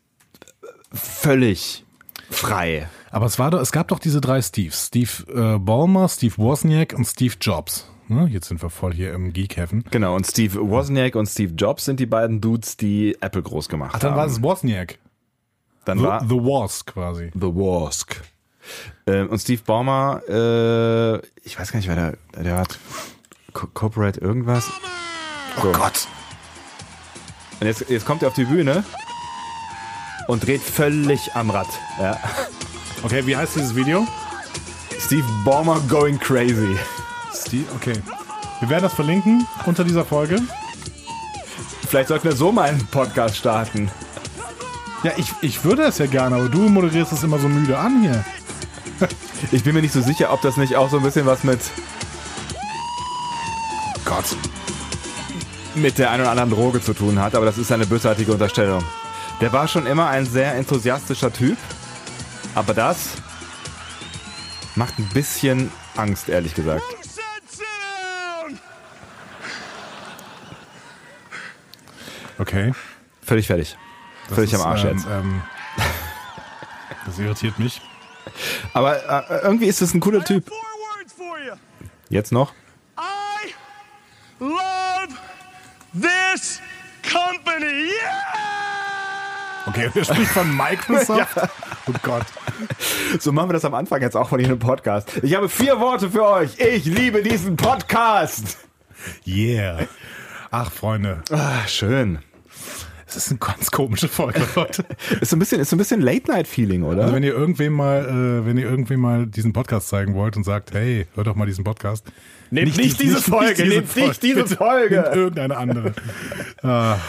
völlig frei. Aber es war doch, es gab doch diese drei Steves. Steve äh, Ballmer, Steve Wozniak und Steve Jobs. Ne? Jetzt sind wir voll hier im Geek-Heaven. Genau, und Steve Wozniak und Steve Jobs sind die beiden Dudes, die Apple groß gemacht Ach, dann haben. war es Wozniak. dann The, war The Woz quasi. The Wosk. Ähm, und Steve Ballmer, äh, ich weiß gar nicht, wer der, der hat Co Corporate irgendwas. So. Oh Gott. Und jetzt, jetzt kommt er auf die Bühne und dreht völlig am Rad. Ja. Okay, wie heißt dieses Video? Steve Ballmer going crazy. Steve, okay. Wir werden das verlinken unter dieser Folge. Vielleicht sollten wir so mal einen Podcast starten. Ja, ich, ich würde es ja gerne, aber du moderierst es immer so müde an hier. Ich bin mir nicht so sicher, ob das nicht auch so ein bisschen was mit Gott. mit der einen oder anderen Droge zu tun hat, aber das ist eine bösartige Unterstellung. Der war schon immer ein sehr enthusiastischer Typ, aber das macht ein bisschen Angst, ehrlich gesagt. Okay. Völlig fertig. Völlig Das am Arsch ist, jetzt. ähm, Ähm, das irritiert mich. Aber äh, irgendwie ist es ein cooler Typ. Jetzt noch? I love this company. Yeah! Okay, er spricht von Microsoft. Oh Gott. So machen wir das am Anfang jetzt auch von Ihrem Podcast. Ich habe vier Worte für euch. Ich liebe diesen Podcast. Yeah. Ach, Freunde. Ah, schön. Es ist eine ganz komische Folge, Leute. Ist so ein bisschen, ist so ein bisschen Late-Night-Feeling, oder? Also wenn ihr irgendwem mal, äh, wenn ihr irgendwem mal diesen Podcast zeigen wollt und sagt, hey, hört doch mal diesen Podcast. Nehmt nicht diese Folge, nehmt nicht diese Folge. Nehmt irgendeine andere.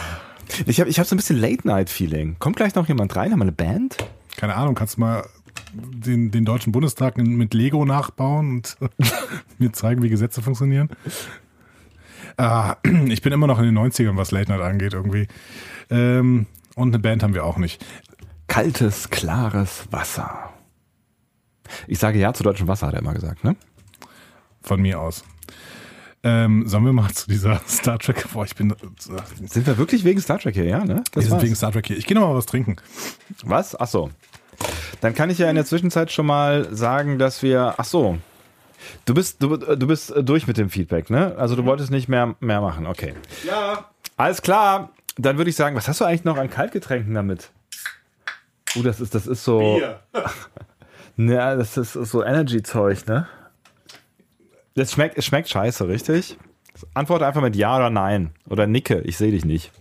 Ich habe ich hab so ein bisschen Late-Night-Feeling. Kommt gleich noch jemand rein? Haben wir eine Band? Keine Ahnung, kannst du mal den, den Deutschen Bundestag mit Lego nachbauen und mir zeigen, wie Gesetze funktionieren? Ah, ich bin immer noch in den 90ern, was Late Night angeht, irgendwie. Ähm, und eine Band haben wir auch nicht. Kaltes, klares Wasser. Ich sage ja zu deutschem Wasser, hat er immer gesagt, ne? Von mir aus. Ähm, sollen wir mal zu dieser Star Trek? Boah, ich bin. Äh, Sind wir wirklich wegen Star Trek hier, ja, ne? wir sind war's. wegen Star Trek hier. Ich gehe noch mal was trinken. Was? Ach so. Dann kann ich ja in der Zwischenzeit schon mal sagen, dass wir. Ach so. Du bist, du, du bist durch mit dem Feedback, ne? Also du wolltest nicht mehr, mehr machen, okay. Ja. Alles klar. Dann würde ich sagen, was hast du eigentlich noch an Kaltgetränken damit? Uh, das ist, das ist so. Ja, das ist so Energy-Zeug, ne? Das schmeckt, es schmeckt scheiße, richtig? Antworte einfach mit Ja oder Nein. Oder nicke, ich sehe dich nicht.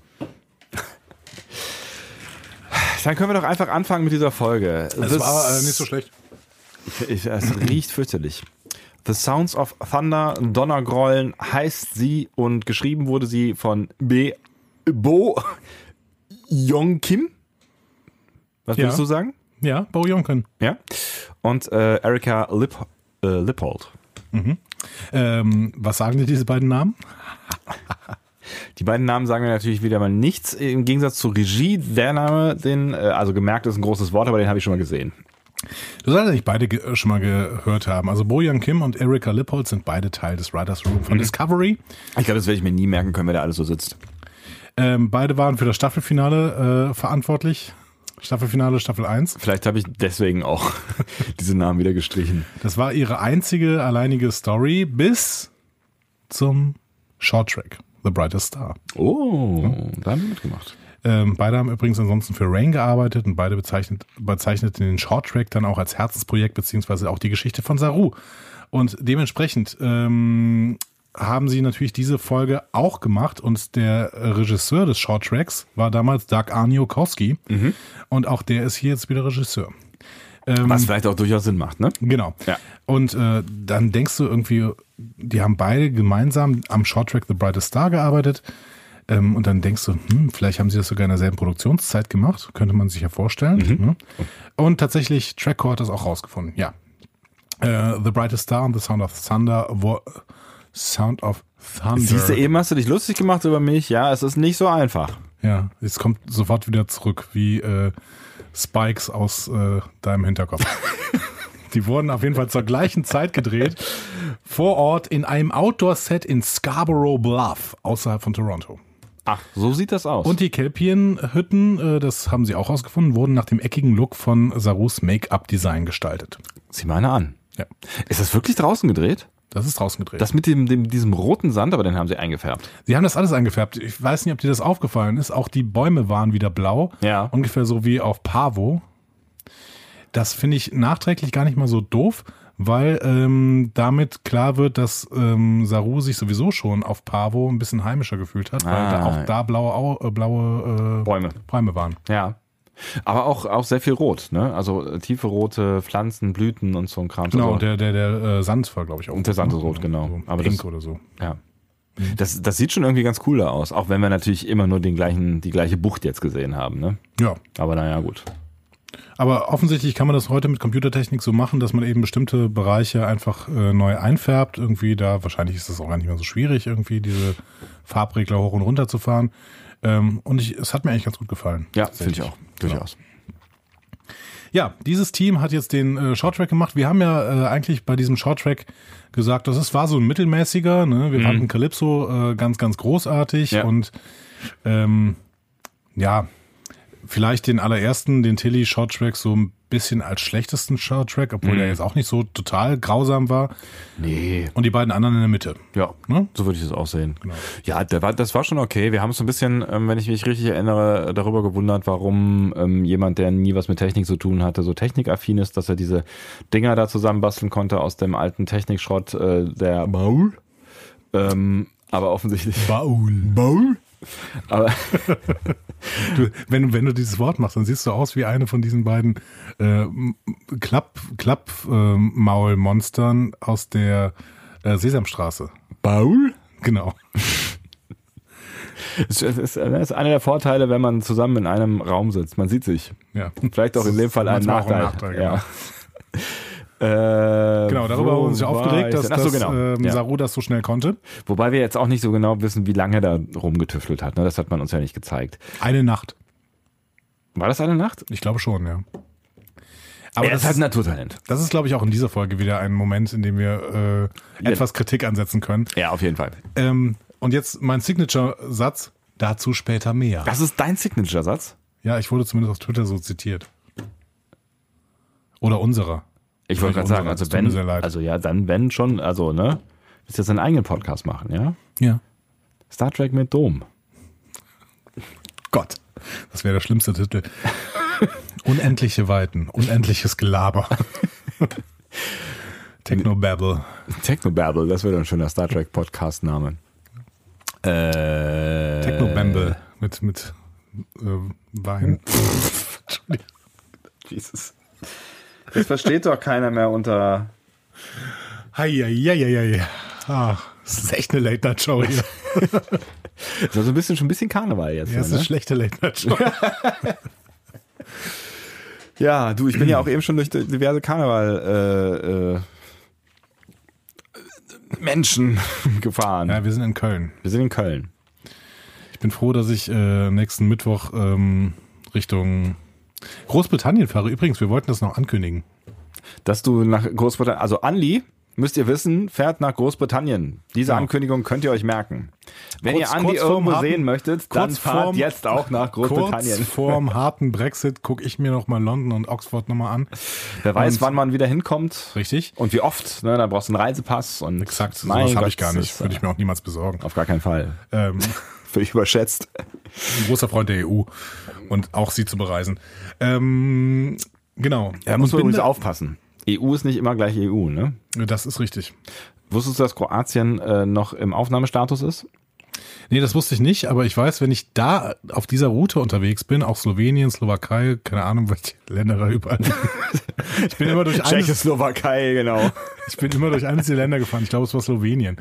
Dann können wir doch einfach anfangen mit dieser Folge. Das war äh, nicht so schlecht. Ich, es riecht fürchterlich. The Sounds of Thunder, Donnergrollen heißt sie und geschrieben wurde sie von B. Bo Yong Kim. Was Ja. würdest du sagen? Ja, Bo Jonken. Ja. Und äh, Erika Lip, äh, Lippold. Ähm, was sagen dir diese beiden Namen? Die beiden Namen sagen mir natürlich wieder mal nichts. Im Gegensatz zu Regie, der Name, den, äh, also gemerkt ist ein großes Wort, aber den habe ich schon mal gesehen. Du solltest nicht beide schon mal gehört haben. Also Bo Young Kim und Erika Lippold sind beide Teil des Writers Room von Discovery. Ich glaube, das werde ich mir nie merken können, wer da alles so sitzt. Ähm, beide waren für das Staffelfinale äh, verantwortlich. Staffelfinale, Staffel 1. Vielleicht habe ich deswegen auch diese Namen wieder gestrichen. Das war ihre einzige alleinige Story bis zum Short Track, The Brightest Star. Oh, da haben wir mitgemacht. Ähm, beide haben übrigens ansonsten für Rain gearbeitet und beide bezeichnet, bezeichneten den Short Track dann auch als Herzensprojekt beziehungsweise auch die Geschichte von Saru. Und dementsprechend ähm, haben sie natürlich diese Folge auch gemacht und der Regisseur des Short Tracks war damals Doug Arniokowski und auch der ist hier jetzt wieder Regisseur. Ähm, Was vielleicht auch durchaus Sinn macht, ne? Genau. Ja. Und äh, dann denkst du irgendwie, die haben beide gemeinsam am Shorttrack The Brightest Star gearbeitet. Ähm, und dann denkst du, hm, vielleicht haben sie das sogar in derselben Produktionszeit gemacht. Könnte man sich ja vorstellen. Ne? Und tatsächlich, Trackcore hat das auch rausgefunden. Ja. Äh, The Brightest Star und The Sound of Thunder. Sound of Thunder. Siehst du, eben hast du dich lustig gemacht über mich. Ja, es ist nicht so einfach. Ja, es kommt sofort wieder zurück, wie äh, Spikes aus äh, deinem Hinterkopf. Die wurden auf jeden Fall zur gleichen Zeit gedreht, vor Ort in einem Outdoor-Set in Scarborough Bluff, außerhalb von Toronto. Ach, so sieht das aus. Und die Kelpien-Hütten, äh, das haben sie auch rausgefunden, wurden nach dem eckigen Look von Sarus Make-up-Design gestaltet. sieh mal eine an. Ja, Ist das wirklich draußen gedreht? Das ist draußen gedreht. Das mit dem, dem, diesem roten Sand, aber den haben sie eingefärbt. Sie haben das alles eingefärbt. Ich weiß nicht, ob dir das aufgefallen ist. Auch die Bäume waren wieder blau. Ja. Ungefähr so wie auf Pavo. Das finde ich nachträglich gar nicht mal so doof, weil ähm, damit klar wird, dass ähm, Saru sich sowieso schon auf Pavo ein bisschen heimischer gefühlt hat, weil Ah. da auch da blaue, Au äh, blaue äh, Bäume. Bäume waren. Ja. Aber auch, auch sehr viel rot, ne? Also äh, tiefe rote Pflanzen, Blüten und so ein Kram. Genau, also, der, der, der äh, Sand war, glaube ich, auch. Und der Sand ist rot, genau. So Aber pink das- oder so. ja. Das, das sieht schon irgendwie ganz cool da aus, auch wenn wir natürlich immer nur den gleichen, die gleiche Bucht jetzt gesehen haben, ne? Ja. Aber naja, gut. Aber offensichtlich kann man das heute mit Computertechnik so machen, dass man eben bestimmte Bereiche einfach äh, neu einfärbt. Irgendwie da, wahrscheinlich ist das auch gar nicht mehr so schwierig, irgendwie diese Farbregler hoch und runter zu fahren. Ähm, und ich, es hat mir eigentlich ganz gut gefallen. Ja, finde ich auch. Durchaus. Ja, dieses Team hat jetzt den äh, Shorttrack gemacht. Wir haben ja äh, eigentlich bei diesem Shorttrack gesagt, das ist, war so ein mittelmäßiger. Ne? Wir fanden Calypso äh, ganz, ganz großartig Ja. und ähm, ja, vielleicht den allerersten, den Tilly Shorttrack so ein bisschen als schlechtesten Shorttrack, obwohl der jetzt auch nicht so total grausam war. Nee. Und die beiden anderen in der Mitte. Ja, Ne? so würde ich das auch sehen. Genau. Ja, der war, das war schon okay. Wir haben uns so ein bisschen, ähm, wenn ich mich richtig erinnere, darüber gewundert, warum ähm, jemand, der nie was mit Technik zu tun hatte, so technikaffin ist, dass er diese Dinger da zusammenbasteln konnte aus dem alten Technikschrott äh, der Baul. Ähm, aber offensichtlich. Baul. Baul? Aber Du, wenn, wenn du dieses Wort machst, dann siehst du aus wie eine von diesen beiden äh, Klapp, Klapp, äh, Maulmonstern aus der äh, Sesamstraße. Baul? Genau. Das ist, ist einer der Vorteile, wenn man zusammen in einem Raum sitzt. Man sieht sich. Ja. Vielleicht auch in dem Fall ein Nachteil. Nachteil, ja. Äh, Genau, darüber haben wir uns ja aufgeregt, dass? Ach so, dass genau. ähm, ja. Saru das so schnell konnte. Wobei wir jetzt auch nicht so genau wissen, wie lange er da rumgetüftelt hat. Ne? Das hat man uns ja nicht gezeigt. Eine Nacht. War das eine Nacht? Ich glaube schon, ja. Aber Aber das ist halt ein Naturtalent. das ist, glaube ich, auch in dieser Folge wieder ein Moment, in dem wir äh, Ja. etwas Kritik ansetzen können. Ja, auf jeden Fall. Ähm, und jetzt mein Signature-Satz, dazu später mehr. Das ist dein Signature-Satz? Ja, ich wurde zumindest auf Twitter so zitiert. Oder unserer. Ich wollte gerade sagen, also wenn, also ja, dann wenn schon, also ne, willst jetzt einen eigenen Podcast machen, ja? Ja. Star Trek mit Dom. Gott. Das wäre der schlimmste Titel. Unendliche Weiten, unendliches Gelaber. Technobabble. Technobabble, das wäre ein schöner Star Trek Podcast-Name. Äh, Technobamble mit, mit äh, Wein. Entschuldigung. Jesus. Das versteht doch keiner mehr unter. Heieieiei. Ah, das ist echt eine Late-Night-Show hier. Das ist also ein bisschen schon ein bisschen Karneval jetzt. Ja, das ist ne? eine schlechte Late-Night-Show. Ja, du, ich bin ja auch eben schon durch diverse Karneval äh, äh, Menschen gefahren. Ja, wir sind in Köln. Wir sind in Köln. Ich bin froh, dass ich äh, nächsten Mittwoch ähm, Richtung Großbritannien fahre. Übrigens, wir wollten das noch ankündigen. Dass du nach Großbritannien, also Anli, müsst ihr wissen, fährt nach Großbritannien. Diese Genau. Ankündigung könnt ihr euch merken. Wenn Kurz- ihr Andi irgendwo harten- sehen möchtet, dann fahrt vorm- jetzt auch nach Großbritannien. Kurz vorm harten Brexit gucke ich mir noch mal London und Oxford nochmal an. Wer weiß, Und- wann man wieder hinkommt Richtig? und wie oft. Ne? Da brauchst du einen Reisepass und Exakt, sowas habe ich gar nicht. ist, Würde ich mir auch niemals besorgen. Auf gar keinen Fall. Ähm, Völlig überschätzt. ein großer Freund der EU und auch sie zu bereisen. Ähm, genau. Da muss Und man übrigens aufpassen. EU ist nicht immer gleich EU, ne? Das ist richtig. Wusstest du, dass Kroatien äh, noch im Aufnahmestatus ist? Nee, das wusste ich nicht, aber ich weiß, wenn ich da auf dieser Route unterwegs bin, auch Slowenien, Slowakei, keine Ahnung, welche Länder da überall. ich bin immer durch eines, Tschechoslowakei, genau. ich bin immer durch eines der Länder gefahren. Ich glaube, es war Slowenien.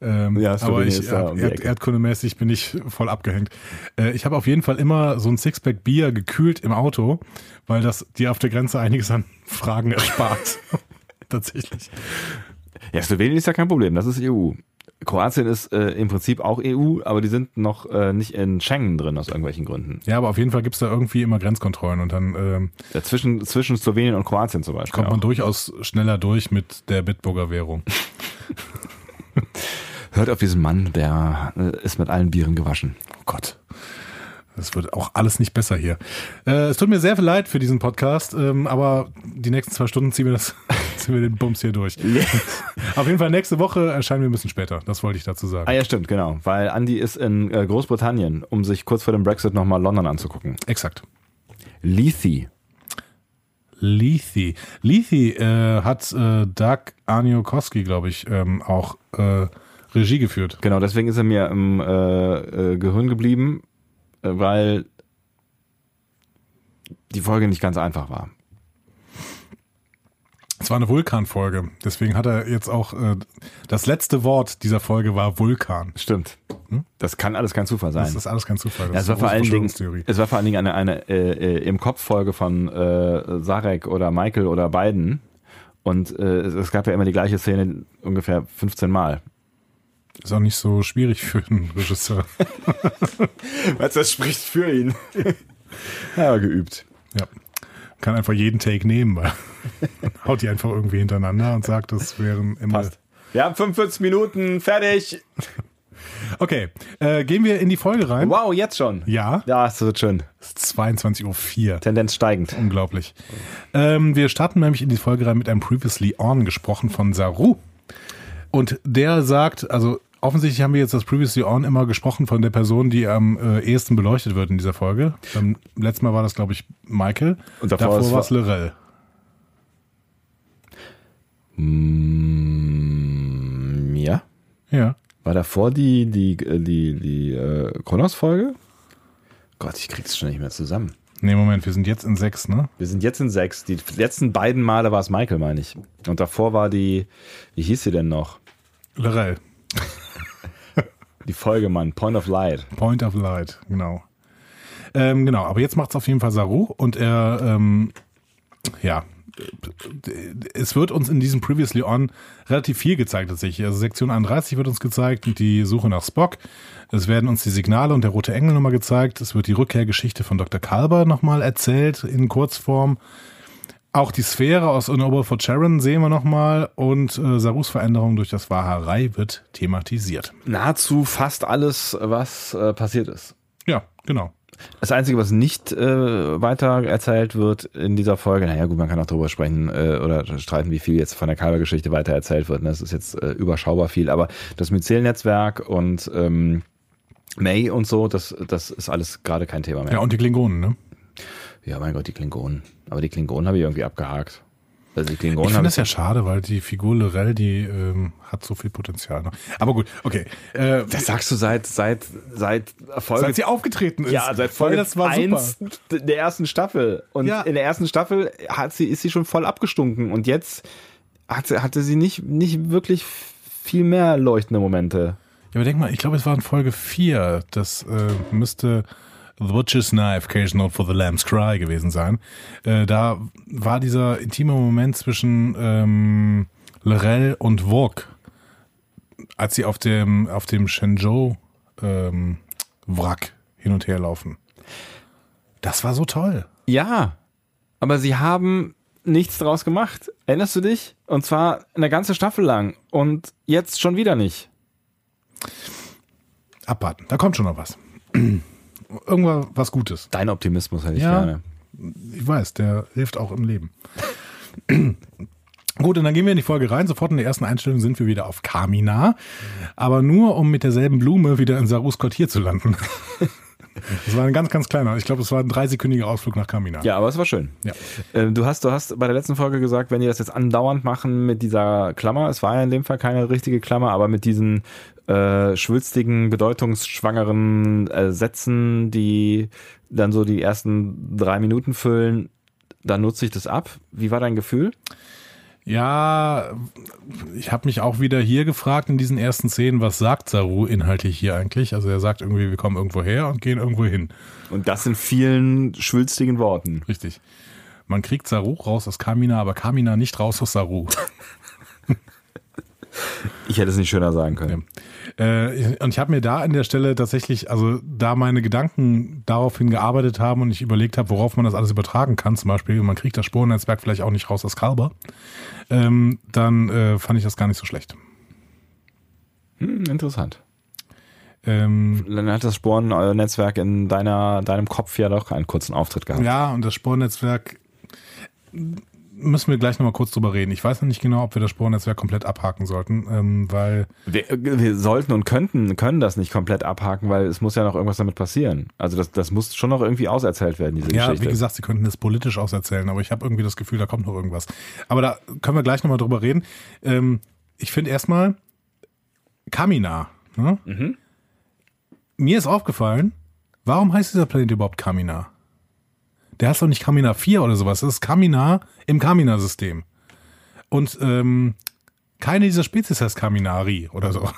Ähm, Ja, aber Slowenien ich, ist da um Erd, erdkundemäßig bin ich voll abgehängt. Äh, ich habe auf jeden Fall immer so ein Sixpack Bier gekühlt im Auto, weil das dir auf der Grenze einiges an Fragen erspart. Tatsächlich. Ja, Slowenien ist ja kein Problem, das ist EU. Kroatien ist äh, im Prinzip auch EU, aber die sind noch äh, nicht in Schengen drin aus irgendwelchen Gründen. Ja, aber auf jeden Fall gibt's da irgendwie immer Grenzkontrollen und dann ähm, Ja, zwischen, zwischen Slowenien und Kroatien zum Beispiel. kommt man auch. durchaus schneller durch mit der Bitburger Währung. Hört auf diesen Mann, der äh, ist mit allen Bieren gewaschen. Oh Gott. Das wird auch alles nicht besser hier. Äh, es tut mir sehr viel leid für diesen Podcast, ähm, aber die nächsten zwei Stunden ziehen wir, das, ziehen wir den Bums hier durch. Auf jeden Fall nächste Woche erscheinen wir ein bisschen später. Das wollte ich dazu sagen. Ah ja, stimmt, genau. Weil Andy ist in äh, Großbritannien, um sich kurz vor dem Brexit nochmal London anzugucken. Exakt. Lethe. Lethe. Lethe äh, hat äh, Doug Arniokowski, glaube ich, ähm, auch äh, Regie geführt. Genau, deswegen ist er mir im äh, äh, Gehirn geblieben, weil die Folge nicht ganz einfach war. Es war eine Vulkanfolge. Deswegen hat er jetzt auch äh, das letzte Wort dieser Folge war Vulkan. Stimmt. Das kann alles kein Zufall sein. Das ist alles kein Zufall. Das Ja, es ist war Dingen, es war vor allen Dingen eine, eine äh, äh, im Kopf Folge von äh, Sarek oder Michael oder beiden. Und äh, es gab ja immer die gleiche Szene ungefähr 15 Mal. Ist auch nicht so schwierig für einen Regisseur. Was das spricht für ihn. ja, geübt. Ja. Kann einfach jeden Take nehmen, weil haut die einfach irgendwie hintereinander und sagt, das wären immer. Passt. Wir haben 45 Minuten, fertig. Okay, äh, gehen wir in die Folge rein. Wow, jetzt schon. Ja, Ja, das wird schön. es ist 22.04 Uhr. Tendenz steigend. Unglaublich. Ähm, wir starten nämlich in die Folge rein mit einem Previously On gesprochen von Saru. Und der sagt, also offensichtlich haben wir jetzt das Previously On immer gesprochen von der Person, die am äh, ehesten beleuchtet wird in dieser Folge. Beim letzten Mal war das, glaube ich, Michael. Und davor davor war es Lorel. Mm, ja. Ja. War davor die, die, die, die äh, Kronos-Folge? Gott, ich krieg's schon nicht mehr zusammen. Nee, Moment, wir sind jetzt in sechs, ne? Wir sind jetzt in sechs. Die letzten beiden Male war es Michael, meine ich. Und davor war die, wie hieß sie denn noch? Lorel. Die Folge, Mann. Point of Light. Point of Light, genau. Ähm, genau, aber jetzt macht es auf jeden Fall Saru und er, ähm, ja, es wird uns in diesem Previously On relativ viel gezeigt tatsächlich. Also Sektion 31 wird uns gezeigt und die Suche nach Spock. Es werden uns die Signale und der rote Engel nochmal gezeigt. Es wird die Rückkehrgeschichte von Dr. Kalber nochmal erzählt in Kurzform. Auch die Sphäre aus Unoble for Sharon sehen wir nochmal und äh, Sarus Veränderung durch das Waharei wird thematisiert. Nahezu fast alles, was äh, passiert ist. Ja, genau. Das Einzige, was nicht äh, weiter erzählt wird in dieser Folge, naja gut, man kann auch darüber sprechen äh, oder streiten, wie viel jetzt von der Kalber-Geschichte weiter erzählt wird. Ne? Das ist jetzt äh, überschaubar viel, aber das Myzel-Netzwerk und ähm, May und so, das, das ist alles gerade kein Thema mehr. Ja, und die Klingonen, ne? Ja, mein Gott, die Klingonen. Aber die Klingonen habe ich irgendwie abgehakt. Also die Klingonen Ich finde das ja schade, weil die Figur Lorel, die ähm, hat so viel Potenzial noch. Aber gut, okay. Äh, Das sagst du seit seit seit Folge seit sie aufgetreten ist. ja, seit Folge das war super. 1 der ersten Staffel und Ja. in der ersten Staffel hat sie ist sie schon voll abgestunken und jetzt hat sie, hatte sie nicht nicht wirklich viel mehr leuchtende Momente. Ja, aber denk mal, ich glaube, es war in Folge 4. Das äh, müsste The Butcher's Knife, Cage Note for the Lamb's Cry gewesen sein. Äh, da war dieser intime Moment zwischen ähm, Lorel und Vogue, als sie auf dem, auf dem Shenzhou ähm, Wrack hin und her laufen. Das war so toll. Ja, aber sie haben nichts draus gemacht. Erinnerst du dich? Und zwar eine ganze Staffel lang. Und jetzt schon wieder nicht. Abwarten, da kommt schon noch was. Irgendwas was Gutes. Dein Optimismus hätte ich Ja. gerne. Ich weiß, der hilft auch im Leben. Gut, und dann gehen wir in die Folge rein. Sofort in der ersten Einstellung sind wir wieder auf Kamina. Aber nur, um mit derselben Blume wieder in Sarus Quartier zu landen. Das war ein ganz, ganz kleiner. Ich glaube, es war ein dreisekündiger Ausflug nach Kamina. Ja, aber es war schön. Ja. Äh, Du hast, du hast bei der letzten Folge gesagt, wenn die das jetzt andauernd machen mit dieser Klammer, es war ja in dem Fall keine richtige Klammer, aber mit diesen äh, schwülstigen, bedeutungsschwangeren äh, Sätzen, die dann so die ersten drei Minuten füllen, dann nutze ich das ab. Wie war dein Gefühl? Ja, ich habe mich auch wieder hier gefragt in diesen ersten Szenen, was sagt Saru inhaltlich hier eigentlich? Also er sagt irgendwie, wir kommen irgendwo her und gehen irgendwo hin. Und das in vielen schwülstigen Worten. Richtig. Man kriegt Saru raus aus Kamina, aber Kamina nicht raus aus Saru. Ich hätte es nicht schöner sagen können. Äh, und ich habe mir da an der Stelle tatsächlich, also da meine Gedanken daraufhin gearbeitet haben und ich überlegt habe, worauf man das alles übertragen kann, zum Beispiel, man kriegt das Sporennetzwerk vielleicht auch nicht raus aus Kalber, ähm, dann äh, fand ich das gar nicht so schlecht. Hm, interessant. Ähm, Dann hat das Sporennetzwerk in deiner, deinem Kopf ja doch einen kurzen Auftritt gehabt. ja, und das Sporennetzwerk müssen wir gleich nochmal kurz drüber reden. Ich weiß noch nicht genau, ob wir das Sporennetzwerk komplett abhaken sollten, ähm, weil Wir, wir sollten und könnten, können das nicht komplett abhaken, weil es muss ja noch irgendwas damit passieren. Also das, das muss schon noch irgendwie auserzählt werden, diese Ja, Geschichte. wie gesagt, sie könnten es politisch auserzählen, aber ich habe irgendwie das Gefühl, da kommt noch irgendwas. Aber da können wir gleich nochmal drüber reden. Ähm, ich finde erstmal Kamina. Ne? Mhm. Mir ist aufgefallen, warum heißt dieser Planet überhaupt Kamina? Der heißt doch nicht Kamina 4 oder sowas. Das ist Kamina im Kamina-System. Und ähm, keine dieser Spezies heißt Kaminari oder so.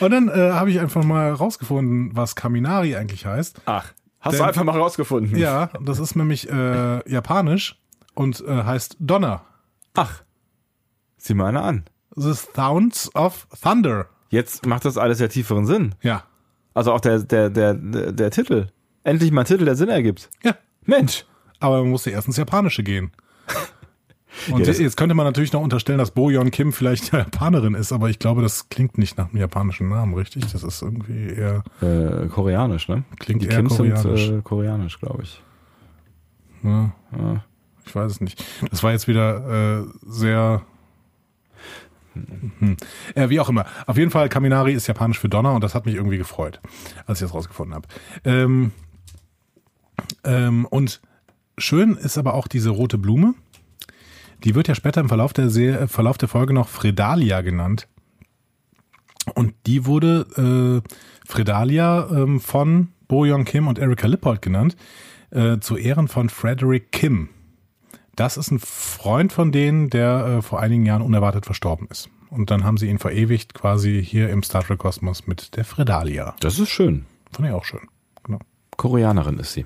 Und dann äh, habe ich einfach mal rausgefunden, was Kaminari eigentlich heißt. Ach, hast Denn- du einfach mal rausgefunden. Ja, das ist nämlich äh, japanisch und äh, heißt Donner. Ach, sieh mal einer an. The Sounds of Thunder. Jetzt macht das alles ja tieferen Sinn. Ja. Also auch der, der, der, der, der Titel. Endlich mal ein Titel, der Sinn ergibt. Ja. Mensch. Aber man musste erst ins Japanische gehen. Und Ja, jetzt könnte man natürlich noch unterstellen, dass Boyon Kim vielleicht Japanerin ist, aber ich glaube, das klingt nicht nach einem japanischen Namen, richtig? Das ist irgendwie eher. Äh, koreanisch, ne? Klingt Die eher Kims koreanisch. sind äh, koreanisch, glaube ich. Ne, Ja. ich weiß es nicht. Das war jetzt wieder äh, sehr. Hm. Äh, wie auch immer. Auf jeden Fall, Kaminari ist japanisch für Donner und das hat mich irgendwie gefreut, als ich das rausgefunden habe. Ähm, ähm, und schön ist aber auch diese rote Blume. Die wird ja später im Verlauf der, Se Verlauf der Folge noch Fredalia genannt. Und die wurde äh, Fredalia ähm, von Bo Young Kim und Erika Lippold genannt, äh, zu Ehren von Frederick Kim. Das ist ein Freund von denen, der äh, vor einigen Jahren unerwartet verstorben ist. Und dann haben sie ihn verewigt quasi hier im Star Trek Kosmos mit der Fredalia. Das ist schön. Fand ich auch schön. Genau. Koreanerin ist sie.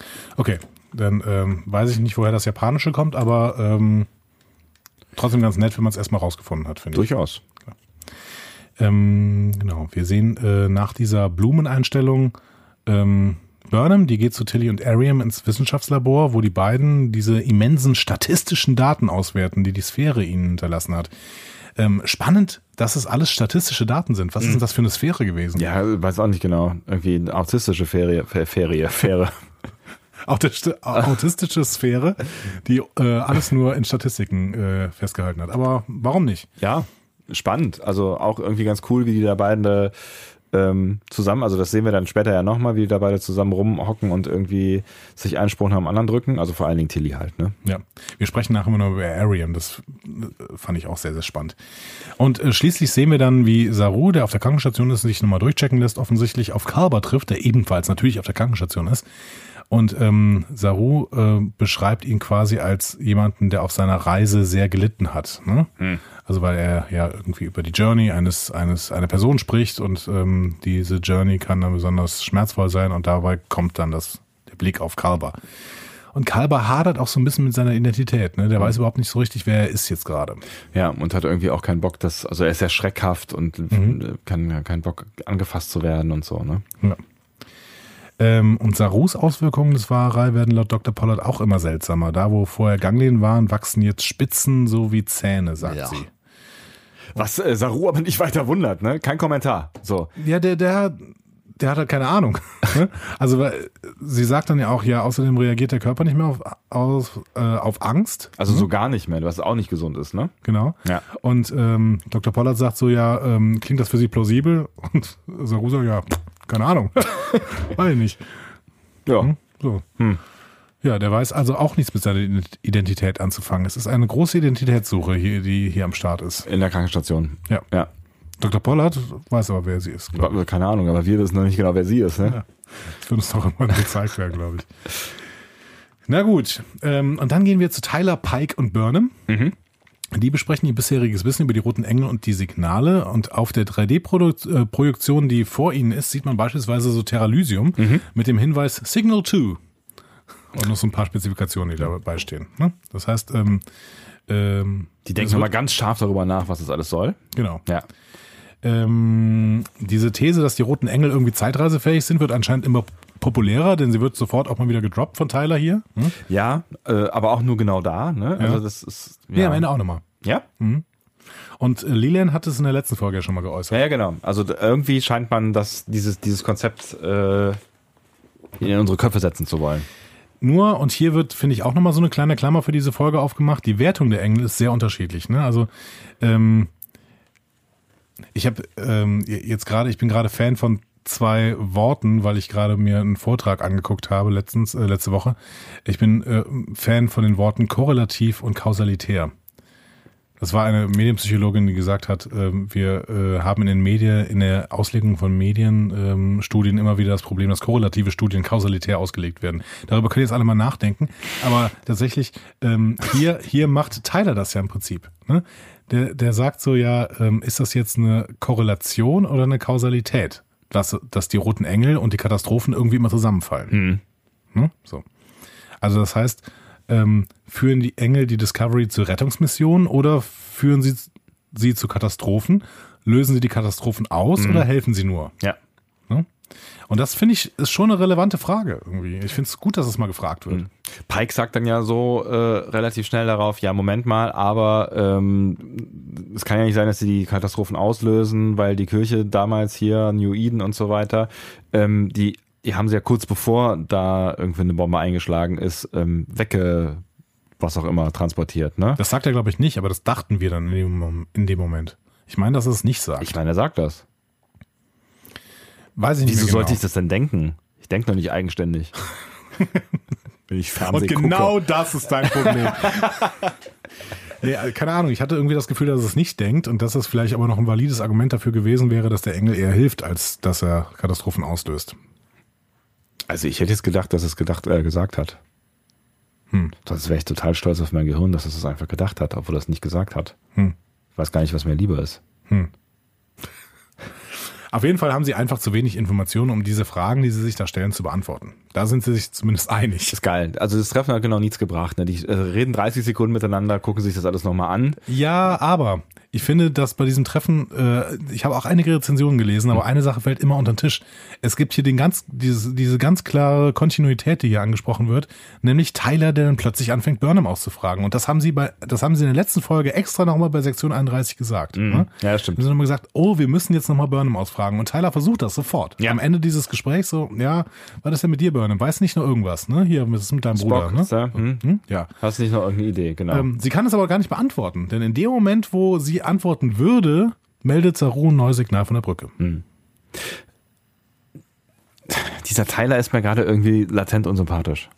Ja. Okay, dann ähm, weiß ich nicht, woher das Japanische kommt, aber ähm, trotzdem ganz nett, wenn man es erstmal rausgefunden hat, finde ich. Durchaus. Ähm, genau, wir sehen äh, nach dieser Blumeneinstellung ähm, Burnham, die geht zu Tilly und Ariam ins Wissenschaftslabor, wo die beiden diese immensen statistischen Daten auswerten, die die Sphäre ihnen hinterlassen hat. Ähm, spannend, dass es alles statistische Daten sind. Was ist denn das für eine Sphäre gewesen? Ja, weiß auch nicht genau. Irgendwie eine autistische Ferie, Fe- Ferie, Fähre. Autistische, autistische Sphäre, die äh, alles nur in Statistiken äh, festgehalten hat. Aber warum nicht? Ja, spannend. Also auch irgendwie ganz cool, wie die da beide ähm, zusammen, also das sehen wir dann später ja nochmal, wie die da beide zusammen rumhocken und irgendwie sich einen Sprung nach dem anderen drücken. Also vor allen Dingen Tilly halt, ne? Ja, wir sprechen nachher immer noch über Arian. Das äh, fand ich auch sehr, sehr spannend. Und äh, schließlich sehen wir dann, wie Saru, der auf der Krankenstation ist, sich nochmal durchchecken lässt, offensichtlich auf Kalber trifft, der ebenfalls natürlich auf der Krankenstation ist. Und ähm, Saru äh, beschreibt ihn quasi als jemanden, der auf seiner Reise sehr gelitten hat. Ne? Also weil er ja irgendwie über die Journey eines eines einer Person spricht und ähm, diese Journey kann dann besonders schmerzvoll sein und dabei kommt dann das der Blick auf Kalber. Und Kalber hadert auch so ein bisschen mit seiner Identität. Ne? Der weiß überhaupt nicht so richtig, wer er ist jetzt gerade. Ja, und hat irgendwie auch keinen Bock, dass, also er ist sehr schreckhaft und Mhm. kann keinen Bock, angefasst zu werden und so, ne? Ja. Ähm, und Sarus Auswirkungen des Wahrei werden laut Dr. Pollard auch immer seltsamer. Da, wo vorher Ganglien waren, wachsen jetzt Spitzen so wie Zähne, sagt Ja. sie. Was äh, Saru aber nicht weiter wundert, ne? Kein Kommentar. So. Ja, der, der, der hat halt keine Ahnung. ne? also weil, sie sagt dann ja auch, ja, außerdem reagiert der Körper nicht mehr auf, auf, äh, auf Angst. Also so gar nicht mehr, was auch nicht gesund ist, ne? Genau. Ja. Und ähm, Dr. Pollard sagt so, ja, ähm, klingt das für Sie plausibel? Und Saru sagt, ja, keine Ahnung. Weiß ich nicht. Ja. So. Ja, der weiß also auch nichts mit seiner Identität anzufangen. Es ist eine große Identitätssuche, hier, die hier am Start ist. In der Krankenstation. Ja. Ja. Dr. Pollard weiß aber, wer sie ist. glaub Keine Ahnung, aber wir wissen noch nicht genau, wer sie ist, ne? Ja. Das wird uns doch immer gezeigt werden, glaube ich. Na gut, ähm, und dann gehen wir zu Tyler, Pike und Burnham. Die besprechen ihr bisheriges Wissen über die roten Engel und die Signale. Und auf der 3D-Projektion, die vor ihnen ist, sieht man beispielsweise so Terralysium mit dem Hinweis Signal 2. Und noch so ein paar Spezifikationen, die dabei stehen. Ne? Das heißt, ähm, ähm, Die denken nochmal ganz scharf darüber nach, was das alles soll. Genau. Ja. Ähm, diese These, dass die roten Engel irgendwie zeitreisefähig sind, wird anscheinend immer populärer, denn sie wird sofort auch mal wieder gedroppt von Tyler hier. Hm? Ja, äh, aber auch nur genau da, ne? Also das ist. Ja, am Ende auch nochmal. Ja? Und äh, Lilian hat es in der letzten Folge ja schon mal geäußert. Ja, ja, genau. Also irgendwie scheint man das, dieses, dieses Konzept äh, in unsere Köpfe setzen zu wollen. Nur, und hier wird, finde ich, auch nochmal so eine kleine Klammer für diese Folge aufgemacht, die Wertung der Engel ist sehr unterschiedlich. Ne? Also, ähm, ich habe ähm, jetzt gerade, ich bin gerade Fan von zwei Worten, weil ich gerade mir einen Vortrag angeguckt habe letztens, äh, letzte Woche. Ich bin äh, Fan von den Worten korrelativ und kausalitär. Das war eine Medienpsychologin, die gesagt hat, ähm, wir äh, haben in den Medien, in der Auslegung von Medienstudien ähm, immer wieder das Problem, dass korrelative Studien kausalitär ausgelegt werden. Darüber könnt ihr jetzt alle mal nachdenken. Aber tatsächlich, ähm, hier, hier macht Tyler das ja im Prinzip. Ne? Der, der sagt so, ja, ähm, ist das jetzt eine Korrelation oder eine Kausalität? Dass, dass die roten Engel und die Katastrophen irgendwie immer zusammenfallen. Ne? So. Also das heißt, ähm, führen die Engel die Discovery zu Rettungsmissionen oder führen sie sie zu Katastrophen? Lösen sie die Katastrophen aus oder helfen sie nur? Ja. Und das finde ich ist schon eine relevante Frage irgendwie. Ich finde es gut, dass es mal gefragt wird. Pike sagt dann ja so äh, relativ schnell darauf, ja, Moment mal, aber ähm, es kann ja nicht sein, dass sie die Katastrophen auslösen, weil die Kirche damals hier, New Eden und so weiter, ähm, die, die haben sie ja kurz bevor da irgendwie eine Bombe eingeschlagen ist, ähm, wegge, was auch immer, transportiert, ne? Das sagt er, glaube ich, nicht, aber das dachten wir dann in dem, in dem Moment. Ich meine, dass er es nicht sagt. Ich meine, er sagt das. Weiß ich nicht Wieso genau. sollte ich das denn denken? Ich denke noch nicht eigenständig. Wenn ich Fernsehen Und genau gucke. das ist dein Problem. nee, äh, keine Ahnung, ich hatte irgendwie das Gefühl, dass es nicht denkt und dass es vielleicht aber noch ein valides Argument dafür gewesen wäre, dass der Engel eher hilft, als dass er Katastrophen auslöst. Also ich hätte jetzt gedacht, dass es gedacht, äh, gesagt hat. Hm. Sonst wäre ich total stolz auf mein Gehirn, dass es es einfach gedacht hat, obwohl er es nicht gesagt hat. Hm. Ich weiß gar nicht, was mir lieber ist. Auf jeden Fall haben sie einfach zu wenig Informationen, um diese Fragen, die sie sich da stellen, zu beantworten. Da sind sie sich zumindest einig. Ist geil. Also das Treffen hat genau nichts gebracht. Ne? Die äh, reden 30 Sekunden miteinander, gucken sich das alles nochmal an. Ja, aber ich finde, dass bei diesem Treffen, äh, ich habe auch einige Rezensionen gelesen, aber eine Sache fällt immer unter den Tisch. Es gibt hier den ganz, diese, diese ganz klare Kontinuität, die hier angesprochen wird, nämlich Tyler, der dann plötzlich anfängt, Burnham auszufragen. Und das haben sie bei, das haben sie in der letzten Folge extra nochmal bei Sektion 31 gesagt. Ne? Ja, das stimmt. Sie haben nochmal gesagt, oh, wir müssen jetzt nochmal Burnham ausfragen. Und Tyler versucht das sofort. Ja. Am Ende dieses Gesprächs so, ja, was ist denn mit dir, Burnham? Weiß nicht nur irgendwas, ne? Hier, ist mit deinem Bruder, Spock, ne? ist er? Hm? Hm? Ja. Hast nicht noch irgendeine Idee, genau. Ähm, sie kann es aber gar nicht beantworten, denn in dem Moment, wo sie antworten würde, meldet Saru ein neues Signal von der Brücke. Dieser Tyler ist mir gerade irgendwie latent unsympathisch.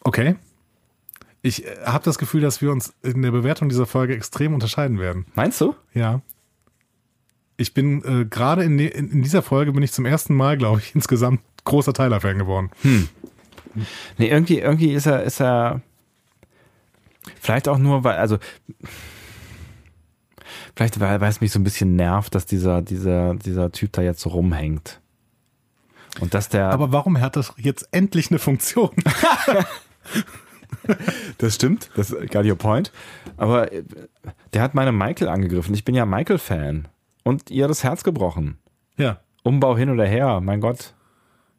Okay. Ich äh, habe das Gefühl, dass wir uns in der Bewertung dieser Folge extrem unterscheiden werden. Meinst du? Ja. Ich bin äh, gerade in, in, in dieser Folge bin ich zum ersten Mal, glaube ich, insgesamt großer Tyler-Fan geworden. Nee, irgendwie, irgendwie ist er, ist er. Vielleicht auch nur, weil, also. Vielleicht, weil, weil es mich so ein bisschen nervt, dass dieser, dieser, dieser Typ da jetzt so rumhängt. Und dass der. Aber warum hat das jetzt endlich eine Funktion? das stimmt, das ist got your point. Aber äh, der hat meine Michael angegriffen. Ich bin ja Michael-Fan. Und ihr das Herz gebrochen. ja. Umbau hin oder her, mein Gott.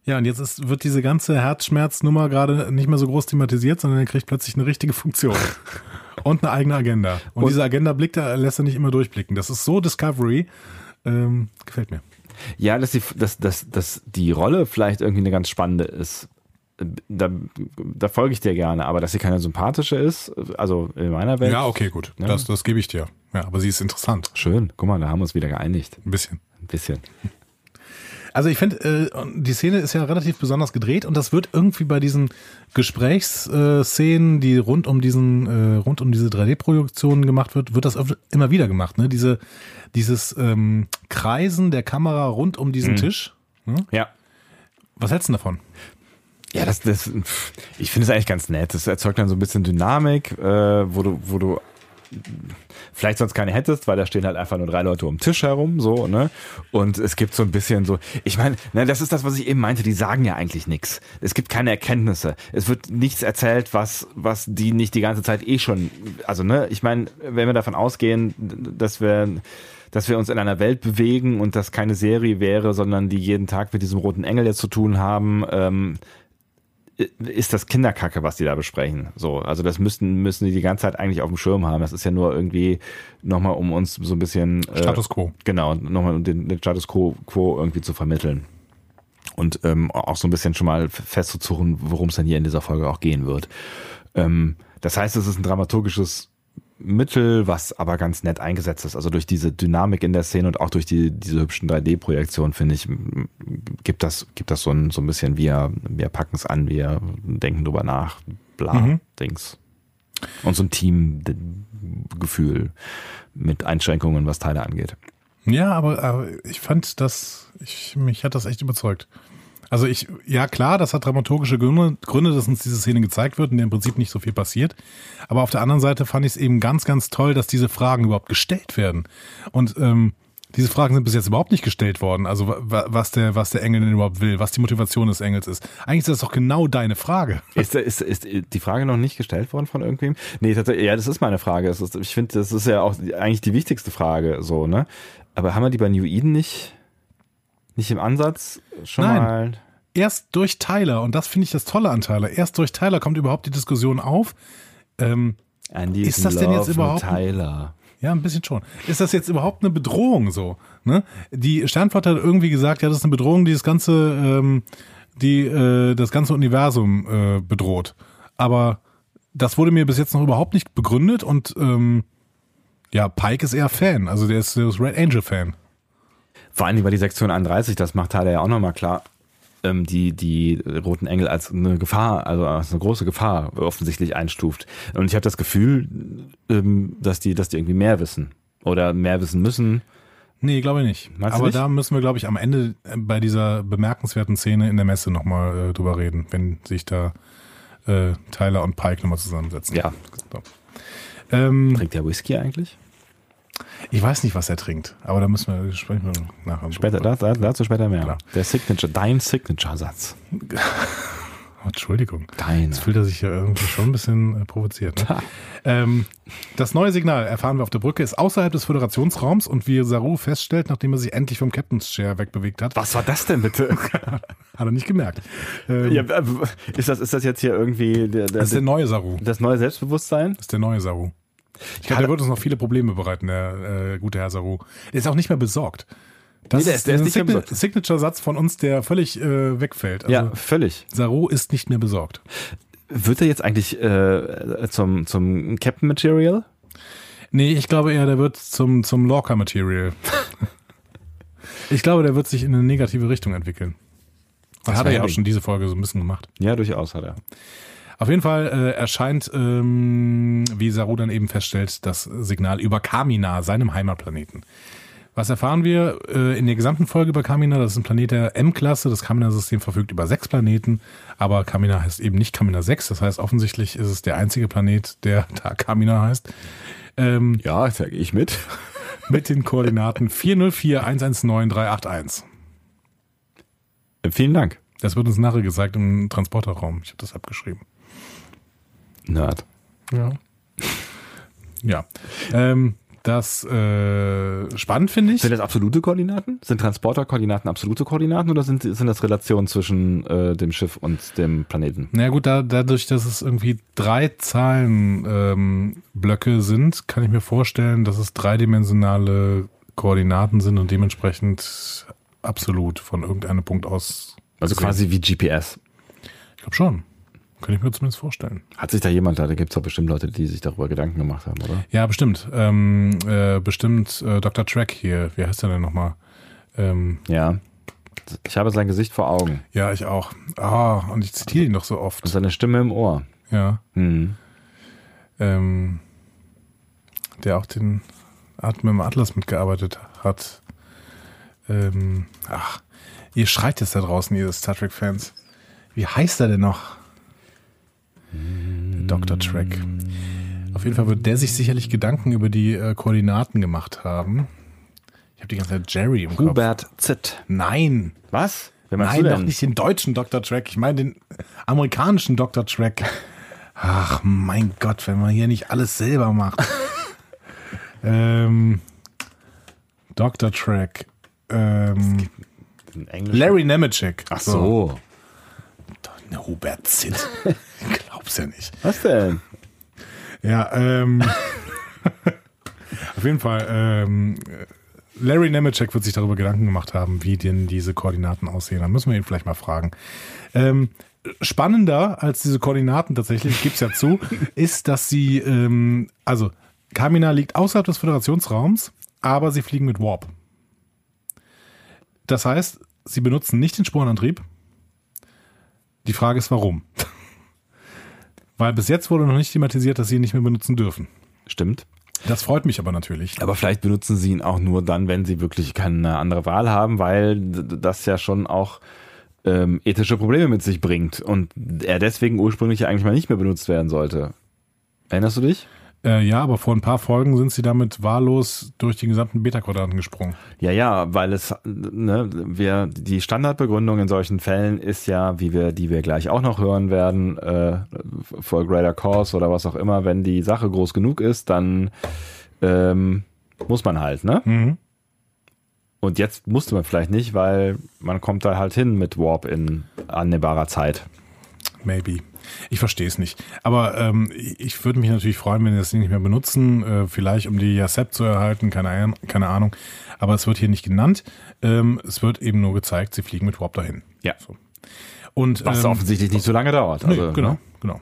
Ja, und jetzt ist, wird diese ganze Herzschmerznummer gerade nicht mehr so groß thematisiert, sondern er kriegt plötzlich eine richtige Funktion. und eine eigene Agenda. Und, Und- diese Agenda blickt er, lässt er nicht immer durchblicken. Das ist so Discovery. Ähm, gefällt mir. Ja, dass die, dass, dass, dass die Rolle vielleicht irgendwie eine ganz spannende ist. Da, da folge ich dir gerne, aber dass sie keine sympathische ist, also in meiner Welt. Ja, okay, gut. Ja. Das, das gebe ich dir. Ja, aber sie ist interessant. Schön, guck mal, da haben wir uns wieder geeinigt. Ein bisschen. Ein bisschen. Also ich finde, äh, die Szene ist ja relativ besonders gedreht und das wird irgendwie bei diesen Gesprächsszenen, die rund um diesen, äh, rund um diese 3D-Produktionen gemacht wird, wird das immer wieder gemacht. Ne? Diese, dieses ähm, Kreisen der Kamera rund um diesen Tisch. Ne? Ja. Was hältst du davon? Ja, das, das, ich finde es eigentlich ganz nett. Das erzeugt dann so ein bisschen Dynamik, äh, wo du, wo du vielleicht sonst keine hättest, weil da stehen halt einfach nur drei Leute um den Tisch herum, so, ne? Und es gibt so ein bisschen so, ich meine, ne, das ist das, was ich eben meinte, die sagen ja eigentlich nichts. Es gibt keine Erkenntnisse. Es wird nichts erzählt, was, was die nicht die ganze Zeit eh schon, also, ne, ich meine, wenn wir davon ausgehen, dass wir, dass wir uns in einer Welt bewegen und das keine Serie wäre, sondern die jeden Tag mit diesem roten Engel jetzt zu tun haben, ähm, ist das Kinderkacke, was die da besprechen. So, also das müssten müssen die die ganze Zeit eigentlich auf dem Schirm haben. Das ist ja nur irgendwie nochmal, um uns so ein bisschen äh, Status quo. Genau, nochmal um den, den Status quo, quo irgendwie zu vermitteln und ähm, auch so ein bisschen schon mal festzuzurren, worum es dann hier in dieser Folge auch gehen wird. Ähm, das heißt, es ist ein dramaturgisches Mittel, was aber ganz nett eingesetzt ist. Also durch diese Dynamik in der Szene und auch durch die, diese hübschen 3D-Projektionen, finde ich, gibt das, gibt das so ein, so ein bisschen, wir, wir packen es an, wir denken drüber nach, bla, Mhm. Dings. Und so ein Teamgefühl mit Einschränkungen, was Teile angeht. Ja, aber, aber ich fand das, ich, mich hat das echt überzeugt. Also ich, ja klar, das hat dramaturgische Gründe, Gründe, dass uns diese Szene gezeigt wird, in der im Prinzip nicht so viel passiert. Aber auf der anderen Seite fand ich es eben ganz, ganz toll, dass diese Fragen überhaupt gestellt werden. Und ähm, diese Fragen sind bis jetzt überhaupt nicht gestellt worden. Also wa- wa- was der, was der Engel denn überhaupt will, was die Motivation des Engels ist. Eigentlich ist das doch genau deine Frage. Ist, ist, ist die Frage noch nicht gestellt worden von irgendwem? Nee, ja, das ist meine Frage. Ist, ich finde, das ist ja auch eigentlich die wichtigste Frage, so, ne? Aber haben wir die bei New Eden nicht, nicht im Ansatz schon Nein. mal? Erst durch Tyler, und das finde ich das Tolle an Tyler, erst durch Tyler kommt überhaupt die Diskussion auf. Ähm, Ist das denn jetzt überhaupt- Tyler. Ja, ein bisschen schon. Ist das jetzt überhaupt eine Bedrohung so? Ne? Die Sternflotte hat irgendwie gesagt, ja, das ist eine Bedrohung, die das ganze, ähm, die äh, das ganze Universum äh, bedroht. Aber das wurde mir bis jetzt noch überhaupt nicht begründet und ähm, ja, Pike ist eher Fan, also der ist, der ist Red Angel Fan. Vor allen Dingen bei die Sektion 31, das macht Tyler ja auch nochmal klar, ähm, die, die roten Engel als eine Gefahr, also als eine große Gefahr offensichtlich einstuft. Und ich habe das Gefühl, ähm, dass die, dass die irgendwie mehr wissen. Oder mehr wissen müssen. Nee, glaube ich nicht. Meinst Aber nicht? da müssen wir, glaube ich, am Ende äh, bei dieser bemerkenswerten Szene in der Messe nochmal äh, drüber reden, wenn sich da äh, Tyler und Pike nochmal zusammensetzen. Ja. So. Ähm, Trinkt der Whisky eigentlich? Ich weiß nicht, was er trinkt, aber da müssen wir sprechen wir nachher. Später, da, da, dazu später mehr. Klar. Der Signature, dein Signature-Satz. Entschuldigung. Dein. Jetzt fühlt er sich ja irgendwie schon ein bisschen äh, provoziert. Ne? ähm, das neue Signal, erfahren wir auf der Brücke, ist außerhalb des Föderationsraums und wie Saru feststellt, nachdem er sich endlich vom Captain's Chair wegbewegt hat, Was war das denn bitte? hat er nicht gemerkt. Ähm, ja, ist, das, ist das jetzt hier irgendwie der, der, das ist der neue Saru. das neue Selbstbewusstsein? Das ist der neue Saru. Ich glaube, der wird uns noch viele Probleme bereiten, der äh, gute Herr Saru. Der ist auch nicht mehr besorgt. Das Nee, der ist- der ist ein besorgt. Signature-Satz von uns, der völlig äh, wegfällt. Also, ja, völlig. Saru ist nicht mehr besorgt. Wird er jetzt eigentlich äh, zum, zum Captain Material? Nee, ich glaube eher, der wird zum, zum Lorca-Material. ich glaube, der wird sich in eine negative Richtung entwickeln. Das hat er ja auch schon diese Folge so ein bisschen gemacht. Ja, durchaus hat er. Auf jeden Fall äh, erscheint, ähm, wie Saru dann eben feststellt, das Signal über Kamina, seinem Heimatplaneten. Was erfahren wir äh, in der gesamten Folge über Kamina? Das ist ein Planet der M-Klasse. Das Kamina-System verfügt über sechs Planeten, aber Kamina heißt eben nicht Kamina 6. Das heißt, offensichtlich ist es der einzige Planet, der da Kamina heißt. Ähm, Ja, sag ich mit. mit den Koordinaten 404119381. Äh, Vielen Dank, Das wird uns nachher gesagt im Transporterraum. Ich habe das abgeschrieben. Nerd. Ja. Ja. Ähm, das äh, spannend finde ich. Sind das absolute Koordinaten? Sind Transporterkoordinaten absolute Koordinaten oder sind, sind das Relationen zwischen äh, dem Schiff und dem Planeten? Na gut, da, dadurch, dass es irgendwie drei Zahlenblöcke ähm, Blöcke sind, kann ich mir vorstellen, dass es dreidimensionale Koordinaten sind und dementsprechend absolut von irgendeinem Punkt aus. Also gesehen. quasi wie GPS. Ich glaube schon. Könnte ich mir zumindest vorstellen. Hat sich da jemand, da gibt es doch bestimmt Leute, die sich darüber Gedanken gemacht haben, oder? Ja, bestimmt. Ähm, äh, bestimmt äh, Dr. Track hier. Wie heißt der denn nochmal? Ähm, Ja. Ich habe sein Gesicht vor Augen ja, ich auch. Ah, und ich zitiere ihn doch so und oft. seine Stimme im Ohr. Ja. Hm. Ähm, der auch den Atmen im Atlas mitgearbeitet hat. Ähm, ach, ihr schreit jetzt da draußen, ihr Star Trek-Fans. Wie heißt er denn noch? Dr. Trek. Auf jeden Fall wird der sich sicherlich Gedanken über die äh, Koordinaten gemacht haben. Ich habe die ganze Zeit Jerry im Kopf. Hubert Z. Nein, Was? Nein, doch nicht den deutschen Dr. Trek. Ich meine den amerikanischen Dr. Trek. Ach, mein Gott, wenn man hier nicht alles selber macht. ähm, Dr. Trek. Ähm? Larry Nemeczek. Ach so. Ne, Hubert Zitt. Glaub's ja nicht. Was denn? Ja, ähm. auf jeden Fall, ähm, Larry Nemeczek wird sich darüber Gedanken gemacht haben, wie denn diese Koordinaten aussehen. Da müssen wir ihn vielleicht mal fragen. Ähm, spannender als diese Koordinaten tatsächlich, gibt's ja zu, ist, dass sie, ähm, also Kamina liegt außerhalb des Föderationsraums, aber sie fliegen mit Warp. Das heißt, sie benutzen nicht den Sporenantrieb. Die Frage ist, warum? Weil bis jetzt wurde noch nicht thematisiert, dass sie ihn nicht mehr benutzen dürfen. Stimmt. Das freut mich aber natürlich. Aber vielleicht benutzen sie ihn auch nur dann, wenn sie wirklich keine andere Wahl haben, weil das ja schon auch ähm, ethische Probleme mit sich bringt und er deswegen ursprünglich ja eigentlich mal nicht mehr benutzt werden sollte. Erinnerst du dich? Äh, ja, aber vor ein paar Folgen sind sie damit wahllos durch die gesamten Beta-Quadranten gesprungen. Ja, ja, weil es, ne, wir, die Standardbegründung in solchen Fällen ist ja, wie wir, die wir gleich auch noch hören werden, äh, for greater cause oder was auch immer, wenn die Sache groß genug ist, dann ähm, muss man halt, ne? Mhm. Und jetzt musste man vielleicht nicht, weil man kommt da halt hin mit Warp in annehmbarer Zeit. Maybe. Ich verstehe es nicht. Aber ähm, ich würde mich natürlich freuen, wenn wir das Ding nicht mehr benutzen. Äh, vielleicht um die Yasep zu erhalten, keine, Ahnung- keine Ahnung. Aber es wird hier nicht genannt. Ähm, es wird eben nur gezeigt, sie fliegen mit Warp dahin. Ja. So. Und, Was ähm, offensichtlich nicht so lange dauert. Nee, Also, genau, ne? genau.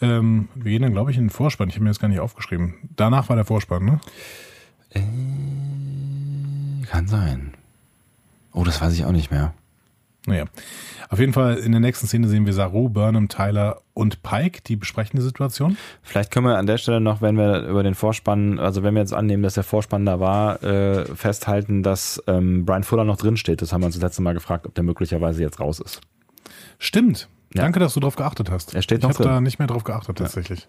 Ähm, wir gehen dann, glaube ich, in den Vorspann. Ich habe mir das gar nicht aufgeschrieben. Danach war der Vorspann, ne? Kann sein. Oh, das weiß ich auch nicht mehr. Naja. Auf jeden Fall in der nächsten Szene sehen wir Saru, Burnham, Tyler und Pike, die besprechen die Situation. Vielleicht können wir an der Stelle noch, wenn wir über den Vorspann, also wenn wir jetzt annehmen, dass der Vorspann da war, äh, festhalten, dass ähm, Brian Fuller noch drin steht. Das haben wir uns das letzte Mal gefragt, ob der möglicherweise jetzt raus ist. Stimmt. Ja. Danke, dass du drauf geachtet hast. Er steht ich noch habe drin. da nicht mehr drauf geachtet, tatsächlich.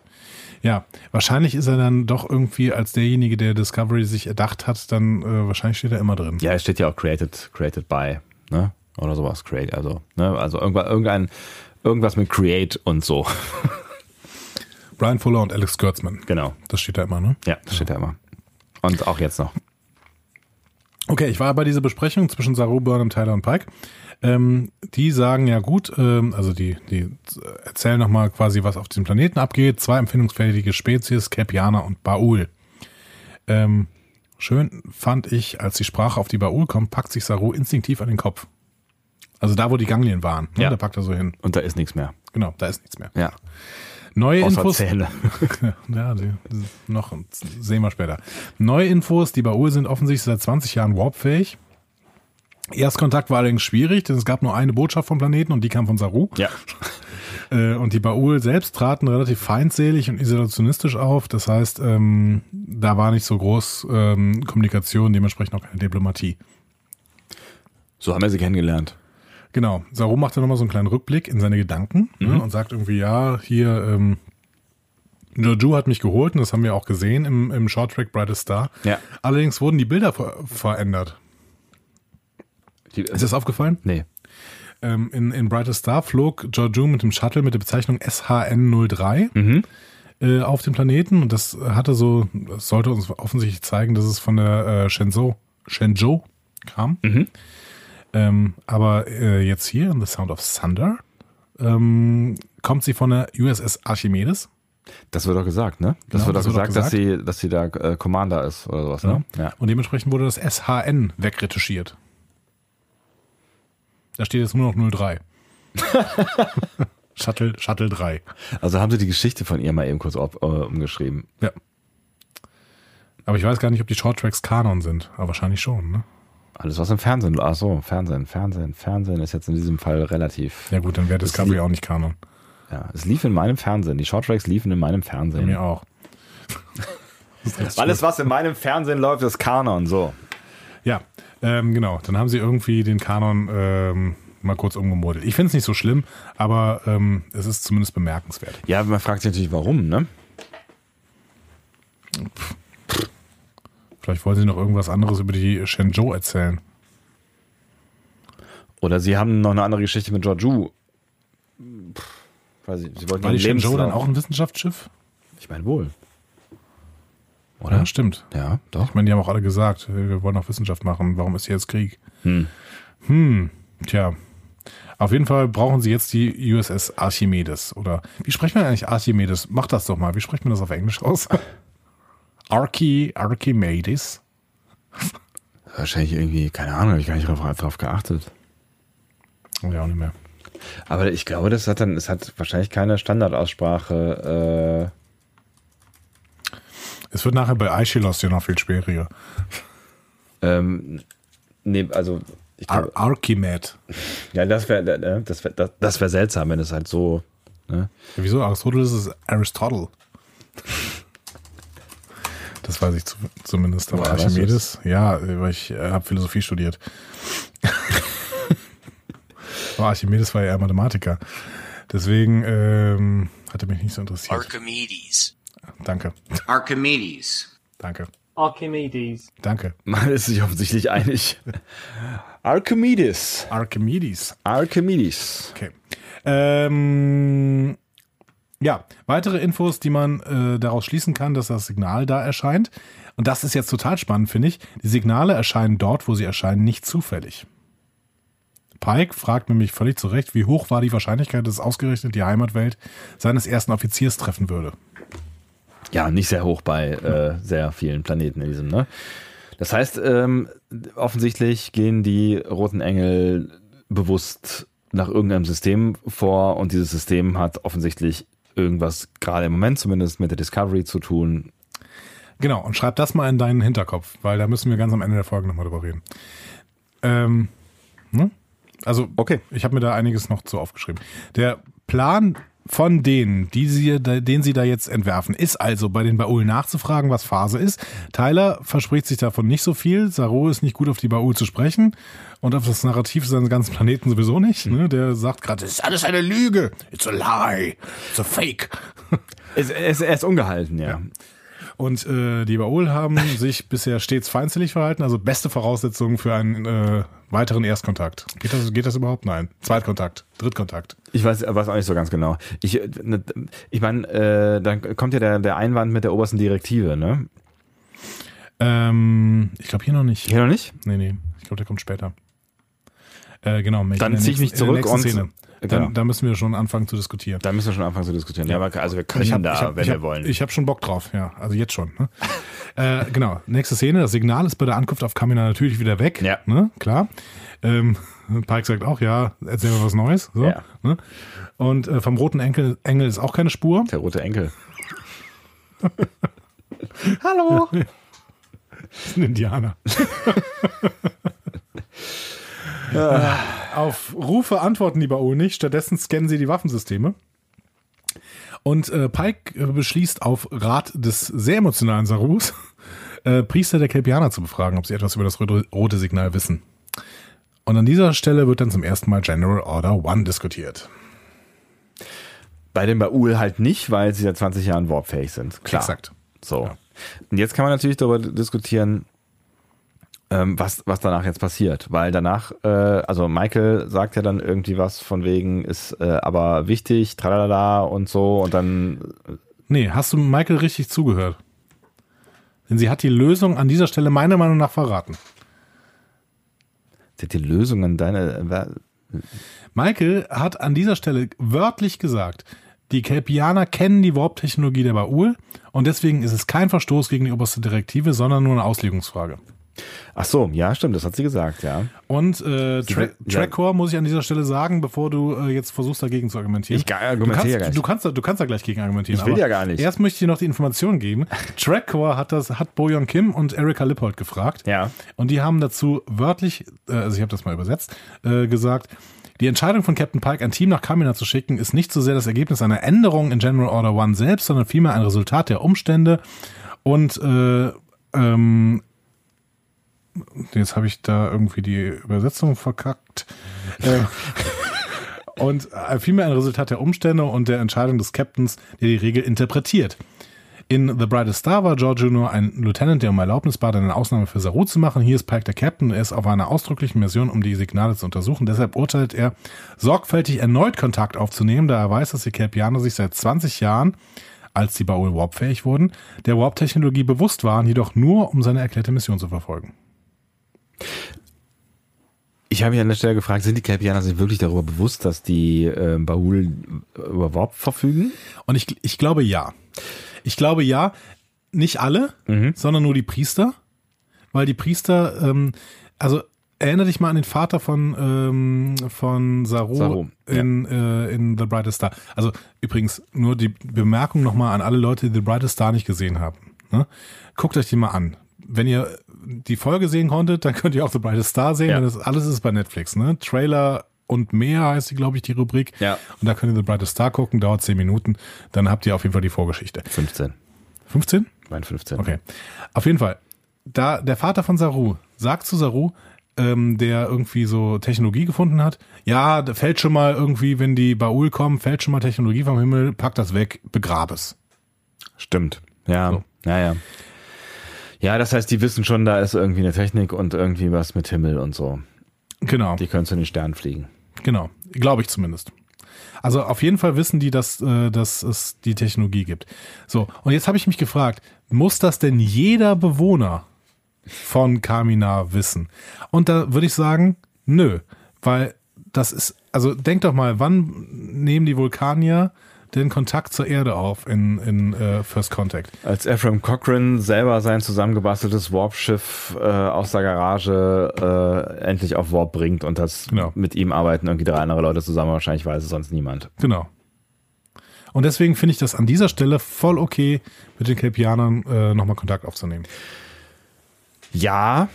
Ja. wahrscheinlich ist er dann doch irgendwie als derjenige, der Discovery sich erdacht hat, dann äh, wahrscheinlich steht er immer drin. Ja, es steht ja auch created, created by, ne? Oder sowas, create, also, ne? Also irgendwas, irgendein, irgendwas mit create und so. Brian Fuller und Alex Kurtzman. genau. Das steht da immer, ne? Ja, das steht ja immer. Und auch jetzt noch. Okay, ich war bei dieser Besprechung zwischen Saru, Burnham, Tyler und Pike. Ähm, die sagen ja gut, ähm, also die, die erzählen nochmal quasi, was auf dem Planeten abgeht. Zwei empfindungsfähige Spezies, Capianer und Baul. Ähm, schön fand ich, als die Sprache auf die Baul kommt, packt sich Saru instinktiv an den Kopf. Also da, wo die Ganglien waren, ne, Ja. da packt er so hin. Und da ist nichts mehr. Genau, da ist nichts mehr. Ja. Neue Außer Infos. Zähne. Ja, die, noch sehen wir später. Neue Infos, die Baul sind offensichtlich seit 20 Jahren warpfähig. Erstkontakt war allerdings schwierig, denn es gab nur eine Botschaft vom Planeten und die kam von Saru. Ja. Äh, und die Baul selbst traten relativ feindselig und isolationistisch auf. Das heißt, ähm, da war nicht so groß ähm, Kommunikation, dementsprechend auch keine Diplomatie. So haben wir sie kennengelernt. Genau. Saru macht dann nochmal so einen kleinen Rückblick in seine Gedanken ne, und sagt irgendwie, ja, hier, ähm, Joju hat mich geholt und das haben wir auch gesehen im, im Short Track Brightest Star. Ja. Allerdings wurden die Bilder ver verändert. Die, Ist das aufgefallen? nee. Ähm, in, in Brightest Star flog Georgiou mit dem Shuttle mit der Bezeichnung SHN03 äh, auf dem Planeten und das hatte so, das sollte uns offensichtlich zeigen, dass es von der äh, Shenzhou, Shenzhou kam. Ähm, aber äh, jetzt hier in The Sound of Thunder ähm, kommt sie von der USS Archimedes. Das wird doch gesagt, ne? Das Genau, wird doch das wird doch gesagt, dass sie, dass sie da äh, Commander ist oder sowas, ne? Ja. Und dementsprechend wurde das SHN wegretuschiert. Da steht jetzt nur noch 03. Shuttle, Shuttle 3. Also haben sie die Geschichte von ihr mal eben kurz ob, äh, umgeschrieben. Ja. Aber ich weiß gar nicht, ob die Shorttracks Kanon sind. Aber wahrscheinlich schon, ne? Alles, was im Fernsehen, ach so, Fernsehen, Fernsehen, Fernsehen ist jetzt in diesem Fall relativ, Ja gut, dann wäre Discovery auch nicht Kanon. ja, es lief in meinem Fernsehen. Die Shorttracks liefen in meinem Fernsehen. Mir auch. Alles, was in meinem Fernsehen läuft, ist Kanon, so. Ja, ähm, genau. Dann haben sie irgendwie den Kanon ähm, mal kurz umgemodelt. Ich finde es nicht so schlimm, aber ähm, es ist zumindest bemerkenswert. Ja, man fragt sich natürlich, warum, ne? Vielleicht wollen sie noch irgendwas anderes über die Shenzhou erzählen. Oder sie haben noch eine andere Geschichte mit Georgiou. Weiß ich, sie wollten War die Shenzhou dann auch ein Wissenschaftsschiff? Ich meine wohl. Oder? Ja, stimmt. Ja, doch. Ich meine, die haben auch alle gesagt, wir wollen auch Wissenschaft machen. Warum ist hier jetzt Krieg? Hm. Hm, tja. Auf jeden Fall brauchen sie jetzt die USS Archimedes. Oder wie spricht man eigentlich Archimedes? Mach das doch mal. Wie spricht man das auf Englisch aus? Archi, Archimedes. Wahrscheinlich irgendwie, keine Ahnung, habe ich gar nicht drauf, drauf geachtet. Ja, auch nicht mehr. Aber ich glaube, das hat dann, es hat wahrscheinlich keine Standardaussprache. Es wird nachher bei Aeschylus ja noch viel schwieriger. Äh, ähm, nee, also ich Ar glaube, Archimed. ja, das wäre, das wäre, das, das wäre seltsam, wenn es halt so. Ne? Ja, wieso? Aristoteles ist Aristotle. Das weiß ich zu, zumindest. Aber Archimedes, ja, weil ich äh, habe Philosophie studiert. aber Archimedes war ja eher Mathematiker. Deswegen ähm, hat er mich nicht so interessiert. Archimedes. Danke, Archimedes. danke, Archimedes. danke. Man ist sich offensichtlich einig. Archimedes. Archimedes. Archimedes. Okay. Ähm, ja, weitere Infos, die man äh, daraus schließen kann, dass das Signal da erscheint. Und das ist jetzt total spannend, finde ich. Die Signale erscheinen dort, wo sie erscheinen, nicht zufällig. Pike fragt nämlich völlig zu Recht, wie hoch war die Wahrscheinlichkeit, dass ausgerechnet die Heimatwelt seines ersten Offiziers treffen würde. Ja, nicht sehr hoch bei äh, sehr vielen Planeten in diesem, ne? Das heißt, ähm, offensichtlich gehen die roten Engel bewusst nach irgendeinem System vor und dieses System hat offensichtlich irgendwas gerade im Moment zumindest mit der Discovery zu tun. Genau, und schreib das mal in deinen Hinterkopf, weil da müssen wir ganz am Ende der Folge nochmal drüber reden. Ähm, ne? Also, Okay. ich habe mir da einiges noch zu aufgeschrieben. Der Plan von denen, die sie, den sie da jetzt entwerfen, ist also bei den Baul nachzufragen, was Phase ist. Tyler verspricht sich davon nicht so viel. Saru ist nicht gut auf die Baul zu sprechen und auf das Narrativ seines ganzen Planeten sowieso nicht. Ne? Der sagt gerade, das ist alles eine Lüge. It's a lie. It's a fake. Es, es, er ist ungehalten, ja. Und äh, die Baul haben sich bisher stets feindselig verhalten, also beste Voraussetzungen für einen äh, weiteren Erstkontakt. Geht das, geht das überhaupt? Nein. Zweitkontakt, Drittkontakt. Ich weiß, weiß auch nicht so ganz genau. Ich, äh, ne, ich meine, äh, dann kommt ja der, der Einwand mit der obersten Direktive, ne? Ähm, ich glaube hier noch nicht. Hier noch nicht? Nee, nee. Ich glaube, der kommt später. Äh, genau. Dann der zieh ich mich zurück und- Szene. Dann, genau. da müssen wir schon anfangen zu diskutieren. Da müssen wir schon anfangen zu diskutieren. Ja, aber also wir können hab, da, hab, wenn ich wir hab, wollen. Ich habe schon Bock drauf, ja. Also jetzt schon. Ne? äh, genau. Nächste Szene. Das Signal ist bei der Ankunft auf Kamina natürlich wieder weg. Ja. Ne? Klar. Ähm, Pike sagt auch, ja, erzähl mal was Neues. So, Ja. ne? Und äh, vom roten Enkel, Engel ist auch keine Spur. der rote Enkel. Hallo. Das ist ein Indianer. Äh, Auf Rufe antworten die Baul nicht, stattdessen scannen sie die Waffensysteme. Und äh, Pike äh, beschließt auf Rat des sehr emotionalen Sarus, äh, Priester der Kelpianer zu befragen, ob sie etwas über das rote, rote Signal wissen. Und an dieser Stelle wird dann zum ersten Mal General Order One diskutiert. Bei den Baul halt nicht, weil sie seit 20 Jahren warpfähig sind. Klar. Exakt. So. Ja. Und jetzt kann man natürlich darüber diskutieren, ähm, was, was danach jetzt passiert. Weil danach, äh, also Michael sagt ja dann irgendwie was von wegen, ist äh, aber wichtig, tralala und so und dann. Nee, hast du Michael richtig zugehört? Denn sie hat die Lösung an dieser Stelle meiner Meinung nach verraten. Sie hat die Lösung an deine. Michael hat an dieser Stelle wörtlich gesagt, die Kelpianer kennen die Warp-Technologie der Baul und deswegen ist es kein Verstoß gegen die oberste Direktive, sondern nur eine Auslegungsfrage. Ach so, ja, stimmt, das hat sie gesagt, ja. Und äh, Tra Trackcore muss ich an dieser Stelle sagen, bevor du äh, jetzt versuchst dagegen zu argumentieren. Ich argumentiere du kannst, du kannst, du kannst da gleich gegen argumentieren. Ich will ja gar nicht. Erst möchte ich dir noch die Information geben. Trackcore hat das, hat Boyon Kim und Erika Lippold gefragt. Ja. Und die haben dazu wörtlich, äh, also ich habe das mal übersetzt, äh, gesagt, die Entscheidung von Captain Pike, ein Team nach Kamina zu schicken, ist nicht so sehr das Ergebnis einer Änderung in General Order One selbst, sondern vielmehr ein Resultat der Umstände und äh, ähm, jetzt habe ich da irgendwie die Übersetzung verkackt. Äh, und äh, vielmehr ein Resultat der Umstände und der Entscheidung des Captains, der die Regel interpretiert. In The Brightest Star war George Jr. ein Lieutenant, der um Erlaubnis bat, eine Ausnahme für Saru zu machen. Hier ist Pike der Captain. Er ist auf einer ausdrücklichen Mission, um die Signale zu untersuchen. Deshalb urteilt er, sorgfältig erneut Kontakt aufzunehmen, da er weiß, dass die Kelpianer sich seit 20 Jahren als die Baul warpfähig wurden, der Warp-Technologie bewusst waren, jedoch nur, um seine erklärte Mission zu verfolgen. Ich habe mich an der Stelle gefragt, sind die Kelpianer sich wirklich darüber bewusst, dass die äh, Bahul über Warp verfügen? Und ich, ich glaube ja. Ich glaube ja, nicht alle, mhm. sondern nur die Priester. Weil die Priester, ähm, also erinnere dich mal an den Vater von, ähm, von Saru, Saru in, ja. äh, in The Brightest Star. Also übrigens, nur die Bemerkung nochmal an alle Leute, die The Brightest Star nicht gesehen haben. Ne? Guckt euch die mal an. Wenn ihr die Folge sehen konntet, dann könnt ihr auch The Brightest Star sehen. Ja. Das alles ist bei Netflix. Ne? Trailer und mehr heißt die, glaube ich, die Rubrik. Ja. Und da könnt ihr The Brightest Star gucken, dauert 10 Minuten. Dann habt ihr auf jeden Fall die Vorgeschichte. 15. 15? Mein 15. Okay. Auf jeden Fall. Da der Vater von Saru sagt zu Saru, ähm, der irgendwie so Technologie gefunden hat, ja, da fällt schon mal irgendwie, wenn die Baul kommen, fällt schon mal Technologie vom Himmel, pack das weg, begrab es. Stimmt. Ja. So. Ja, ja. Ja, das heißt, die wissen schon, da ist irgendwie eine Technik und irgendwie was mit Himmel und so. Genau. Die können zu den Sternen fliegen. Genau, glaube ich zumindest. Also auf jeden Fall wissen die, dass, äh, dass es die Technologie gibt. So, und jetzt habe ich mich gefragt, muss das denn jeder Bewohner von Kamina wissen? Und da würde ich sagen, nö, weil das ist, also denk doch mal, wann nehmen die Vulkanier den Kontakt zur Erde auf in, in uh, First Contact. Als Ephraim Cochrane selber sein zusammengebasteltes Warp-Schiff äh, aus der Garage äh, endlich auf Warp bringt und das genau. mit ihm arbeiten irgendwie drei andere Leute zusammen, wahrscheinlich weiß es sonst niemand. Genau. Und deswegen finde ich das an dieser Stelle voll okay, mit den Kelpianern äh, nochmal Kontakt aufzunehmen. Ja.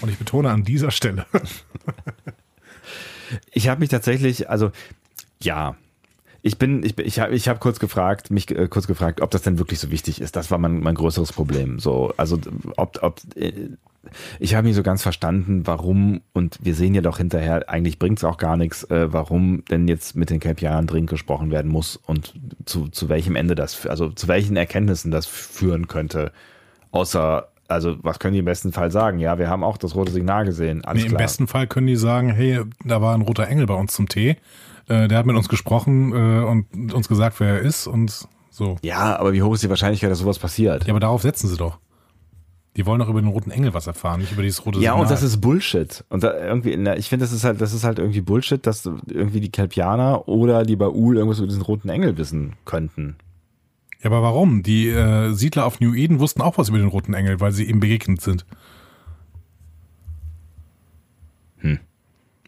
Und ich betone an dieser Stelle. ich habe mich tatsächlich, also ja, ich bin, ich, ich habe ich hab kurz gefragt, mich äh, kurz gefragt, ob das denn wirklich so wichtig ist. Das war mein, mein größeres Problem. So, also ob, ob äh, ich habe nicht so ganz verstanden, warum, und wir sehen ja doch hinterher, eigentlich bringt es auch gar nichts, äh, warum denn jetzt mit den Kelpianern dringend gesprochen werden muss und zu, zu welchem Ende das, also zu welchen Erkenntnissen das führen könnte. Außer, also was können die im besten Fall sagen? Ja, wir haben auch das rote Signal gesehen. Alles nee, Im besten Fall können die sagen, hey, da war ein roter Engel bei uns zum Tee äh, der hat mit uns gesprochen äh, und uns gesagt, wer er ist und so. Ja, aber wie hoch ist die Wahrscheinlichkeit, dass sowas passiert? Ja, aber darauf setzen sie doch. Die wollen doch über den roten Engel was erfahren, nicht über dieses rote Ja, Signal. und das ist Bullshit. Und da irgendwie, ich finde, das ist halt, das ist halt irgendwie Bullshit, dass irgendwie die Kelpianer oder die Baul irgendwas über diesen roten Engel wissen könnten. Ja, aber warum? Die äh, Siedler auf New Eden wussten auch was über den roten Engel, weil sie ihm begegnet sind.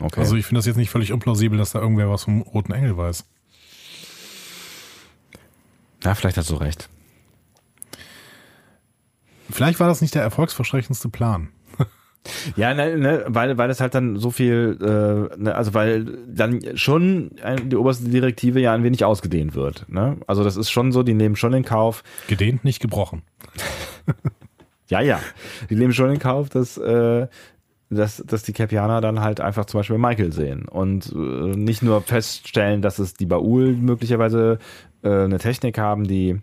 Okay. Also ich finde das jetzt nicht völlig unplausibel, dass da irgendwer was vom Roten Engel weiß. Ja, vielleicht hast du recht. Vielleicht war das nicht der erfolgsversprechendste Plan. Ja, ne, ne, weil, weil es halt dann so viel, äh, ne, also weil dann schon die oberste Direktive ja ein wenig ausgedehnt wird. Ne? Also das ist schon so, die nehmen schon in Kauf. Gedehnt, nicht gebrochen. ja, ja. Die nehmen schon in Kauf, dass äh, dass, dass die Capianer dann halt einfach zum Beispiel Michael sehen und äh, nicht nur feststellen, dass es die Baul möglicherweise äh, eine Technik haben, die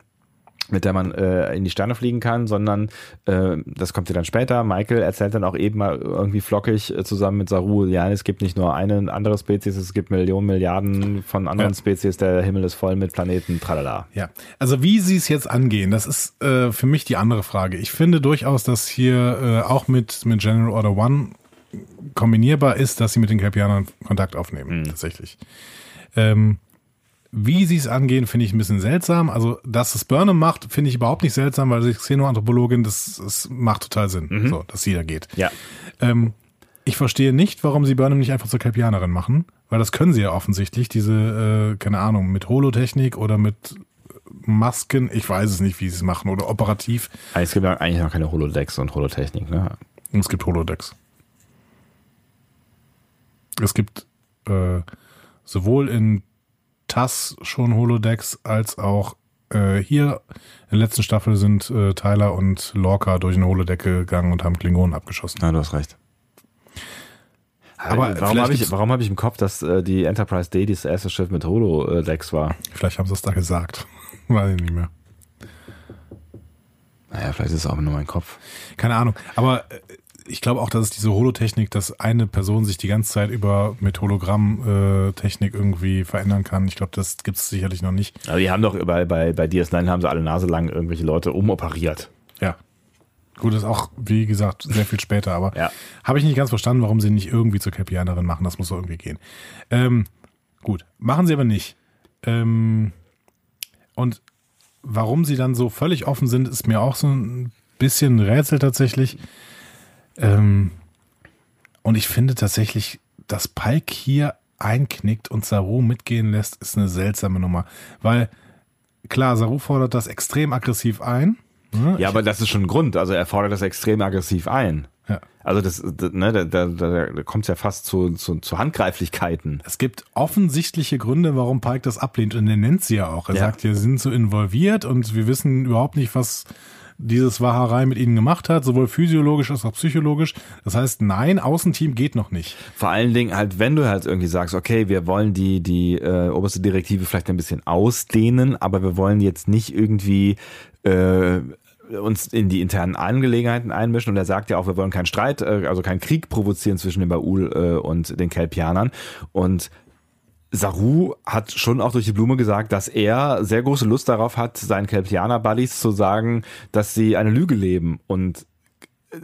mit der man äh, in die Sterne fliegen kann, sondern äh, das kommt ja dann später. Michael erzählt dann auch eben mal irgendwie flockig äh, zusammen mit Saru, ja, es gibt nicht nur eine andere Spezies, es gibt Millionen, Milliarden von anderen Ja. Spezies, der Himmel ist voll mit Planeten, tralala. Ja, also wie sie es jetzt angehen, das ist äh, für mich die andere Frage. Ich finde durchaus, dass hier äh, auch mit, mit General Order One kombinierbar ist, dass sie mit den Kelpianern Kontakt aufnehmen, tatsächlich. Ähm, wie sie es angehen, finde ich ein bisschen seltsam. Also, dass es Burnham macht, finde ich überhaupt nicht seltsam, weil sie Xenoanthropologin, das, das macht total Sinn, so, dass sie da geht. Ja. Ähm, ich verstehe nicht, warum sie Burnham nicht einfach zur Kelpianerin machen, weil das können sie ja offensichtlich, diese, äh, keine Ahnung, mit Holotechnik oder mit Masken, ich weiß es nicht, wie sie es machen, oder operativ. Es gibt ja eigentlich noch keine Holodecks und Holotechnik, ne? Es gibt Holodecks. Es gibt äh, sowohl in TAS schon Holodecks als auch äh, hier in der letzten Staffel sind äh, Tyler und Lorca durch eine Holodeck gegangen und haben Klingonen abgeschossen. Ja, du hast recht. Aber Aber warum habe ich, warum hab ich im Kopf, dass äh, die Enterprise D das erste Schiff mit Holodecks war? Vielleicht haben sie es da gesagt. Weiß ich nicht mehr. Naja, vielleicht ist es auch nur mein Kopf. Keine Ahnung. Aber äh, ich glaube auch, dass es diese Holotechnik, dass eine Person sich die ganze Zeit über mit Hologrammtechnik irgendwie verändern kann. Ich glaube, das gibt es sicherlich noch nicht. Aber die haben doch bei, bei, bei DS9 haben sie alle Nase lang irgendwelche Leute umoperiert. Ja. Gut, ist auch, wie gesagt, sehr viel später, aber Ja. habe ich nicht ganz verstanden, warum sie nicht irgendwie zur Capianerin machen. Das muss doch irgendwie gehen. Ähm, gut, machen sie aber nicht. Ähm, und warum sie dann so völlig offen sind, ist mir auch so ein bisschen ein Rätsel tatsächlich. Ähm, und ich finde tatsächlich, dass Pike hier einknickt und Saru mitgehen lässt, ist eine seltsame Nummer. Weil, klar, Saru fordert das extrem aggressiv ein. ne? Ja, aber das ist schon ein Grund. Also er fordert das extrem aggressiv ein. Ja. Also das, das ne, da, da, da da kommt es ja fast zu, zu, zu Handgreiflichkeiten. Es gibt offensichtliche Gründe, warum Pike das ablehnt und er nennt sie ja auch. Er Ja. sagt, wir sind so involviert und wir wissen überhaupt nicht, was dieses Waharei mit ihnen gemacht hat, sowohl physiologisch als auch psychologisch. Das heißt, nein, Außenteam geht noch nicht. Vor allen Dingen halt, wenn du halt irgendwie sagst, okay, wir wollen die, die äh, oberste Direktive vielleicht ein bisschen ausdehnen, aber wir wollen jetzt nicht irgendwie äh, uns in die internen Angelegenheiten einmischen und er sagt ja auch, wir wollen keinen Streit, äh, also keinen Krieg provozieren zwischen den Baul äh, und den Kelpianern und Saru hat schon auch durch die Blume gesagt, dass er sehr große Lust darauf hat, seinen Kelpianer-Buddies zu sagen, dass sie eine Lüge leben und äh,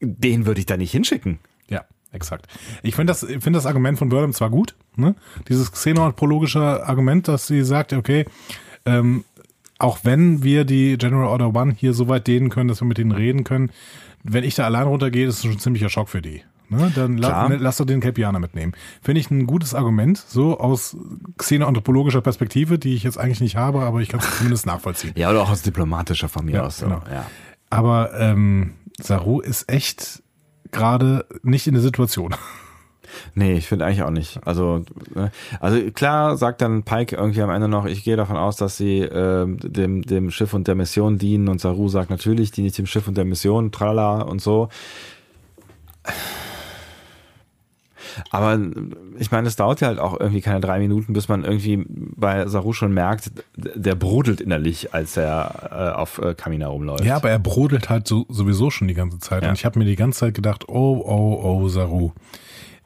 den würde ich da nicht hinschicken. Ja, exakt. Ich finde das, ich finde das Argument von Burnham zwar gut, ne? Dieses xenoanthropologische Argument, dass sie sagt, okay, ähm, auch wenn wir die General Order One hier so weit dehnen können, dass wir mit denen reden können, wenn ich da allein runtergehe, ist das schon ein ziemlicher Schock für die. Ne? Dann la ne, lass doch den Capianer mitnehmen. Finde ich ein gutes Argument, so aus xenoanthropologischer Perspektive, die ich jetzt eigentlich nicht habe, aber ich kann es zumindest nachvollziehen. Ja, oder auch aus diplomatischer von mir Ja, aus. So. genau. Ja. Aber ähm, Saru ist echt gerade nicht in der Situation. Nee, ich finde eigentlich auch nicht. Also, ne, also klar sagt dann Pike irgendwie am Ende noch, ich gehe davon aus, dass sie ähm, dem, dem Schiff und der Mission dienen und Saru sagt natürlich, diene ich dem Schiff und der Mission, trala und so. Aber ich meine, es dauert ja halt auch irgendwie keine drei Minuten, bis man irgendwie bei Saru schon merkt, der brodelt innerlich, als er äh, auf äh, Kamina rumläuft. Ja, aber er brodelt halt so, sowieso schon die ganze Zeit. Ja. Und ich habe mir die ganze Zeit gedacht, oh, oh, oh, Saru.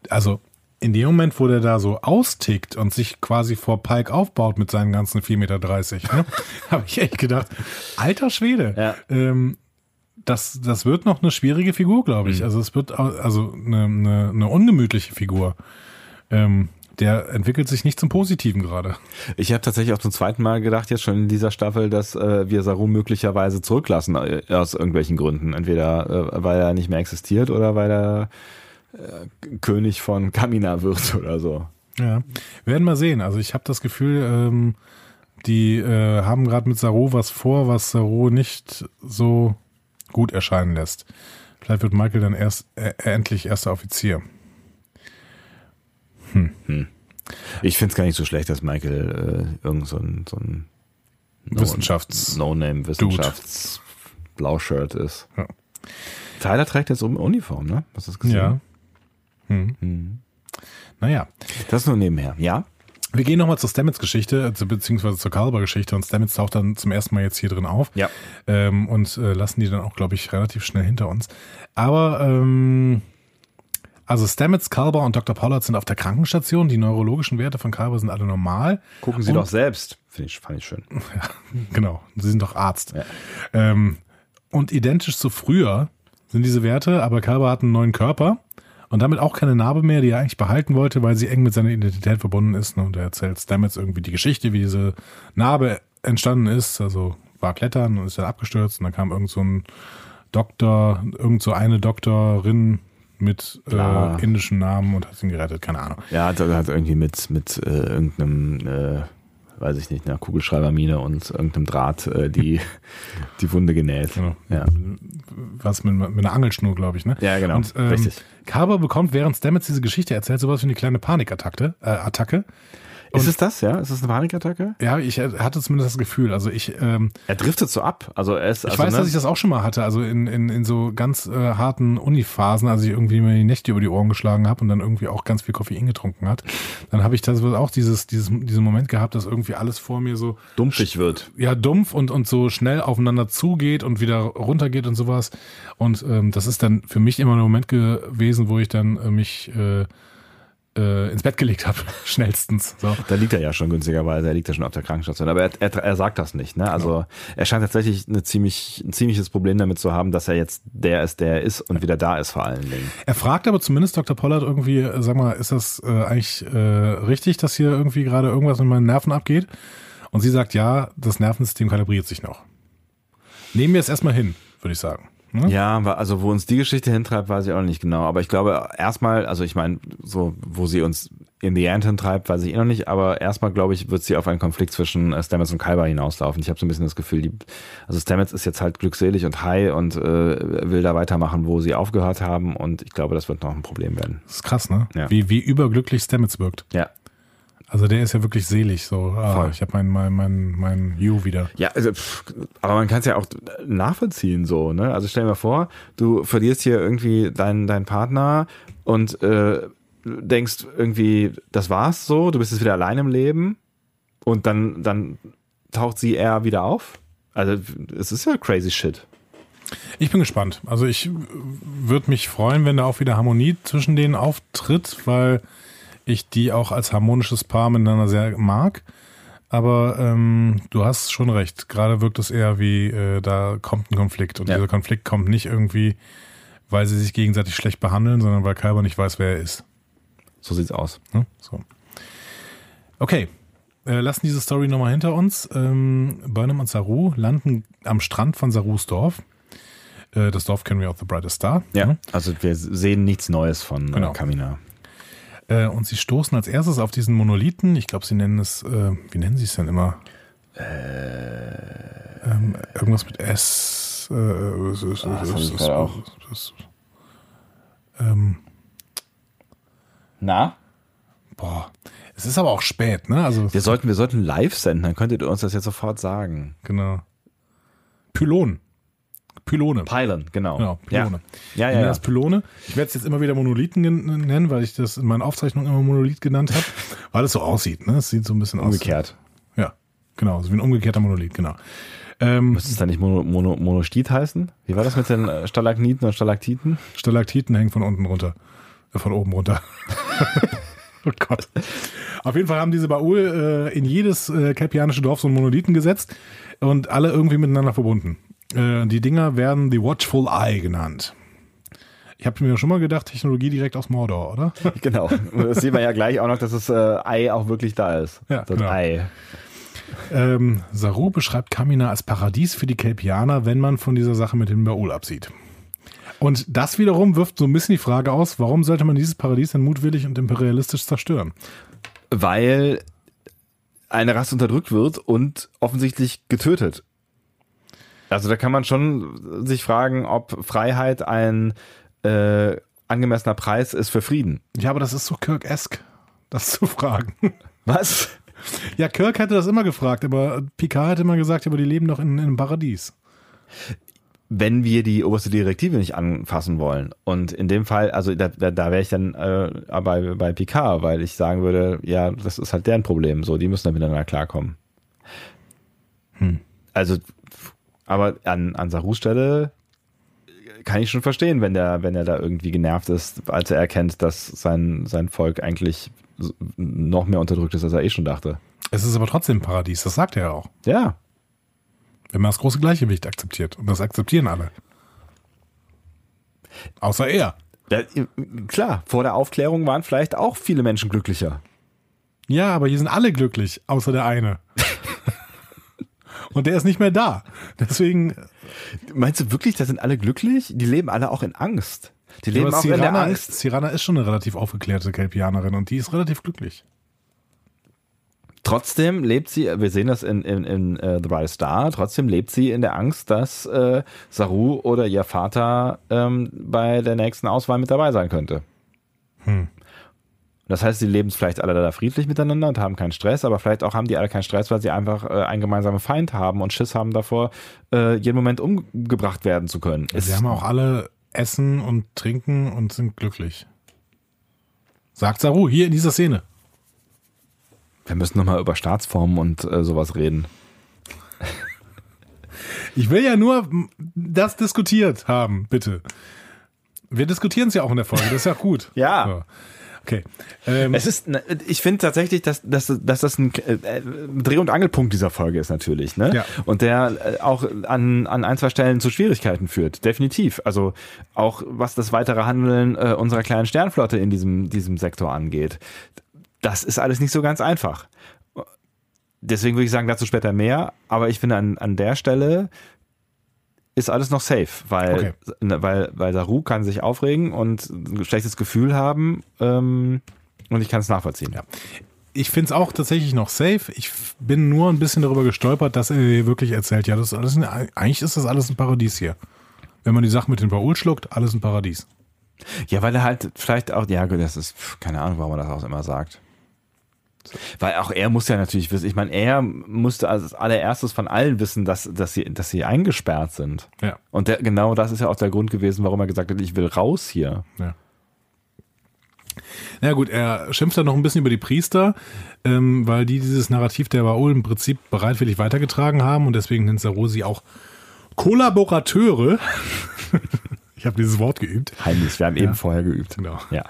Also in dem Moment, wo der da so austickt und sich quasi vor Pike aufbaut mit seinen ganzen 4,30 Meter, ne, habe ich echt gedacht, alter Schwede. Ja. Ähm, das, das wird noch eine schwierige Figur, glaube Mhm. ich. Also es wird also eine, eine, eine ungemütliche Figur. Ähm, der entwickelt sich nicht zum Positiven gerade. Ich habe tatsächlich auch zum zweiten Mal gedacht, jetzt schon in dieser Staffel, dass äh, wir Saru möglicherweise zurücklassen äh, aus irgendwelchen Gründen. Entweder äh, weil er nicht mehr existiert oder weil er äh, König von Kamina wird oder so. Ja, wir werden mal sehen. Also ich habe das Gefühl, ähm, die äh, haben gerade mit Saru was vor, was Saru nicht so gut erscheinen lässt. Vielleicht wird Michael dann erst äh, endlich erster Offizier. Ich finde es gar nicht so schlecht, dass Michael äh, irgend so ein, so ein No- Wissenschafts- No-Name Wissenschafts Blaushirt ist. Ja. Tyler trägt jetzt Uniform, ne? Hast du das gesehen? Ja. Hm. Naja, Das nur nebenher. Ja. Wir gehen nochmal zur Stamets-Geschichte, also beziehungsweise zur Kalber-Geschichte und Stamets taucht dann zum ersten Mal jetzt hier drin auf. Ja. Ähm, und äh, lassen die dann auch, glaube ich, relativ schnell hinter uns. Aber, ähm, also Stamets, Kalber und Dr. Pollard sind auf der Krankenstation. Die neurologischen Werte von Kalber sind alle normal. Gucken Sie Und- doch selbst. Finde ich, fand ich schön. Genau, Sie sind doch Arzt. Ja. Ähm, und identisch zu früher sind diese Werte, aber Kalber hat einen neuen Körper und damit auch keine Narbe mehr, die er eigentlich behalten wollte, weil sie eng mit seiner Identität verbunden ist. ne? Und er erzählt Stamets irgendwie die Geschichte, wie diese Narbe entstanden ist. Also war klettern und ist dann abgestürzt und dann kam irgend so ein Doktor, irgend so eine Doktorin mit äh, indischem Namen und hat ihn gerettet, keine Ahnung. Ja, hat, hat irgendwie mit, mit äh, irgendeinem, äh, weiß ich nicht, einer Kugelschreibermine und irgendeinem Draht äh, die, die Wunde genäht. Genau. Ja. Was mit, mit einer Angelschnur, glaube ich, ne? Ja, genau. Und, ähm, Richtig. Carver bekommt, während Stamets diese Geschichte erzählt, sowas wie eine kleine Panikattacke. Äh, Attacke. Ist es das, ja? Ist es eine Panikattacke? Ja, ich hatte zumindest das Gefühl. Also ich, ähm, Er driftet so ab. Also er ist, ich also, weiß, ne? dass ich das auch schon mal hatte. Also in, in, in so ganz äh, harten Uniphasen, als ich irgendwie mir die Nächte über die Ohren geschlagen habe und dann irgendwie auch ganz viel Koffein getrunken hat, dann habe ich das auch dieses, dieses, diesen Moment gehabt, dass irgendwie alles vor mir so dumpfig wird. ja dumpf und und so schnell aufeinander zugeht und wieder runtergeht und sowas und ähm, das ist dann für mich immer der Moment gewesen, wo ich dann äh, mich äh, äh, ins Bett gelegt habe, schnellstens. So. Da liegt er ja schon günstigerweise, er liegt ja schon auf der Krankenstation. Aber er, er, er sagt das nicht. Ne? Also er scheint tatsächlich eine ziemlich, ein ziemliches Problem damit zu haben, dass er jetzt der ist, der er ist und wieder da ist vor allen Dingen. Er fragt aber zumindest Dr. Pollard irgendwie, äh, sag mal, ist das äh, eigentlich äh, richtig, dass hier irgendwie gerade irgendwas mit meinen Nerven abgeht? Und sie sagt, ja, das Nervensystem kalibriert sich noch. Nehmen wir es erstmal hin, würde ich sagen. Ne? Ja, also wo uns die Geschichte hintreibt, weiß ich auch noch nicht genau. Aber ich glaube erstmal, also ich meine, so wo sie uns in the end hintreibt, weiß ich eh noch nicht. Aber erstmal glaube ich, wird sie auf einen Konflikt zwischen äh, Stamets und Kalber hinauslaufen. Ich habe so ein bisschen das Gefühl, die, also Stamets ist jetzt halt glückselig und high und äh, will da weitermachen, wo sie aufgehört haben. Und ich glaube, das wird noch ein Problem werden. Das ist krass, ne? Ja. Wie, wie überglücklich Stamets wirkt. Ja. Also der ist ja wirklich selig, so, ah, ich habe mein, mein, mein, mein You wieder. Ja, also, pff, aber man kann es ja auch nachvollziehen so, ne? Also stell dir mal vor, du verlierst hier irgendwie deinen deinen Partner und äh, denkst irgendwie, das war's so, du bist jetzt wieder allein im Leben und dann dann taucht sie eher wieder auf. Also es ist ja crazy shit. Ich bin gespannt. Also ich würde mich freuen, wenn da auch wieder Harmonie zwischen denen auftritt, weil ich die auch als harmonisches Paar miteinander sehr mag. Aber ähm, du hast schon recht. Gerade wirkt es eher wie, äh, da kommt ein Konflikt. Und Ja. dieser Konflikt kommt nicht irgendwie, weil sie sich gegenseitig schlecht behandeln, sondern weil Kalber nicht weiß, wer er ist. So sieht's aus. Ne? So. Okay. Äh, lassen diese Story nochmal hinter uns. Ähm, Burnham und Saru landen am Strand von Sarus Dorf. Äh, das Dorf kennen wir aus The Brightest Star. Ja, also wir sehen nichts Neues von Genau. äh, Kamina. Äh, und sie stoßen als erstes auf diesen Monolithen. Ich glaube, sie nennen es, äh, wie nennen sie es denn immer? Ähm, irgendwas mit S. Äh, es Ah, das es auch. es Ähm, Na? boah, es ist aber auch spät, ne? Also, Wir sollten wir sollten live senden, dann könntet ihr uns das jetzt sofort sagen. genau. Pylon. Pylone. Pylon, genau. Genau, Pylone. Ja, ja, Nennen ja. das Pylone. Ich werde es jetzt immer wieder Monolithen nennen, weil ich das in meinen Aufzeichnungen immer Monolith genannt habe, weil es so aussieht. Ne? Es sieht so ein bisschen Umgekehrt. aus. Ja, genau. So wie ein umgekehrter Monolith, genau. Ähm, Müsste es dann nicht Mono, Mono, Monostit heißen? Wie war das mit den äh, Stalagniten und Stalaktiten? Stalaktiten hängen von unten runter. Äh, von oben runter. oh Gott. Auf jeden Fall haben diese Baul äh, in jedes äh, kelpianische Dorf so einen Monolithen gesetzt und alle irgendwie miteinander verbunden. Äh, die Dinger werden The Watchful Eye genannt. Ich habe mir schon mal gedacht, Technologie direkt aus Mordor, oder? Genau. Das sieht man ja gleich auch noch, dass das äh, Ei auch wirklich da ist. Ja, das genau. Ei. Ähm, Saru beschreibt Kamina als Paradies für die Kelpianer, wenn man von dieser Sache mit dem Baul absieht. Und das wiederum wirft so ein bisschen die Frage aus, warum sollte man dieses Paradies denn mutwillig und imperialistisch zerstören? Weil eine Rasse unterdrückt wird und offensichtlich getötet. Also da kann man schon sich fragen, ob Freiheit ein äh, angemessener Preis ist für Frieden. Ja, aber das ist so Kirk-esque, das zu fragen. Was? Ja, Kirk hätte das immer gefragt, aber Picard hätte immer gesagt, aber die leben doch in, in einem Paradies. wenn wir die oberste Direktive nicht anfassen wollen. Und in dem Fall, also da, da, da wäre ich dann äh, bei, bei Picard, weil ich sagen würde, ja, das ist halt deren Problem. So, die müssen dann miteinander klarkommen. Also, aber an, an Sarus Stelle kann ich schon verstehen, wenn der, wenn er da irgendwie genervt ist, als er erkennt, dass sein, sein Volk eigentlich noch mehr unterdrückt ist, als er eh schon dachte. Es ist aber trotzdem ein Paradies, das sagt er ja auch. Ja, Wenn man das große Gleichgewicht akzeptiert. Und das akzeptieren alle. Außer er. Ja, klar, vor der Aufklärung waren vielleicht auch viele Menschen glücklicher. Ja, aber hier sind alle glücklich, außer der eine. Und der ist nicht mehr da. Deswegen, Meinst du wirklich, da sind alle glücklich? Die leben alle auch in Angst. Die leben auch in der Angst. Cyrana ist schon eine relativ aufgeklärte Kelpianerin und die ist relativ glücklich. Trotzdem lebt sie, wir sehen das in, in, in äh, The Bright Star, trotzdem lebt sie in der Angst, dass äh, Saru oder ihr Vater ähm, bei der nächsten Auswahl mit dabei sein könnte. Das heißt, sie leben vielleicht alle da friedlich miteinander und haben keinen Stress, aber vielleicht auch haben die alle keinen Stress, weil sie einfach äh, einen gemeinsamen Feind haben und Schiss haben davor, äh, jeden Moment umgebracht werden zu können. Sie haben auch alle Essen und Trinken und sind glücklich. Sagt Saru hier in dieser Szene. wir müssen nochmal über Staatsformen und äh, sowas reden. Ich will ja nur das diskutiert haben, bitte. Wir diskutieren es ja auch in der Folge, das ist ja gut. Ja. So. Okay. Ähm, Es ist, ne, ich finde tatsächlich, dass, dass, dass das ein äh, Dreh- und Angelpunkt dieser Folge ist natürlich, ne? Ja. Und der äh, auch an, an ein, zwei Stellen zu Schwierigkeiten führt, definitiv. Also auch was das weitere Handeln äh, unserer kleinen Sternflotte in diesem, diesem Sektor angeht. Das ist alles nicht so ganz einfach. Deswegen würde ich sagen, dazu später mehr, aber ich finde an, an der Stelle ist alles noch safe, weil, Okay. ne, weil, weil Saru kann sich aufregen und ein schlechtes Gefühl haben ähm, und ich kann es nachvollziehen. Ja. ich finde es auch tatsächlich noch safe. Ich bin nur ein bisschen darüber gestolpert, dass er wirklich erzählt, ja, das ist alles, ein, eigentlich ist das alles ein Paradies hier. Wenn man die Sache mit den Baul schluckt, alles ein Paradies. Ja, weil er halt vielleicht auch, ja, das ist, keine Ahnung, warum er das auch immer sagt. Weil auch er muss ja natürlich wissen, ich meine, er musste als allererstes von allen wissen, dass, dass, sie, dass sie eingesperrt sind. Ja. Und der, genau das ist ja auch der Grund gewesen, warum er gesagt hat, ich will raus hier. Ja. Na gut, er schimpft dann noch ein bisschen über die Priester, ähm, weil die dieses Narrativ der Baul im Prinzip bereitwillig weitergetragen haben und deswegen nennt Sarosi auch Kollaborateure. ich habe dieses Wort geübt. Heimlich, wir haben eben vorher geübt. Genau. Ja.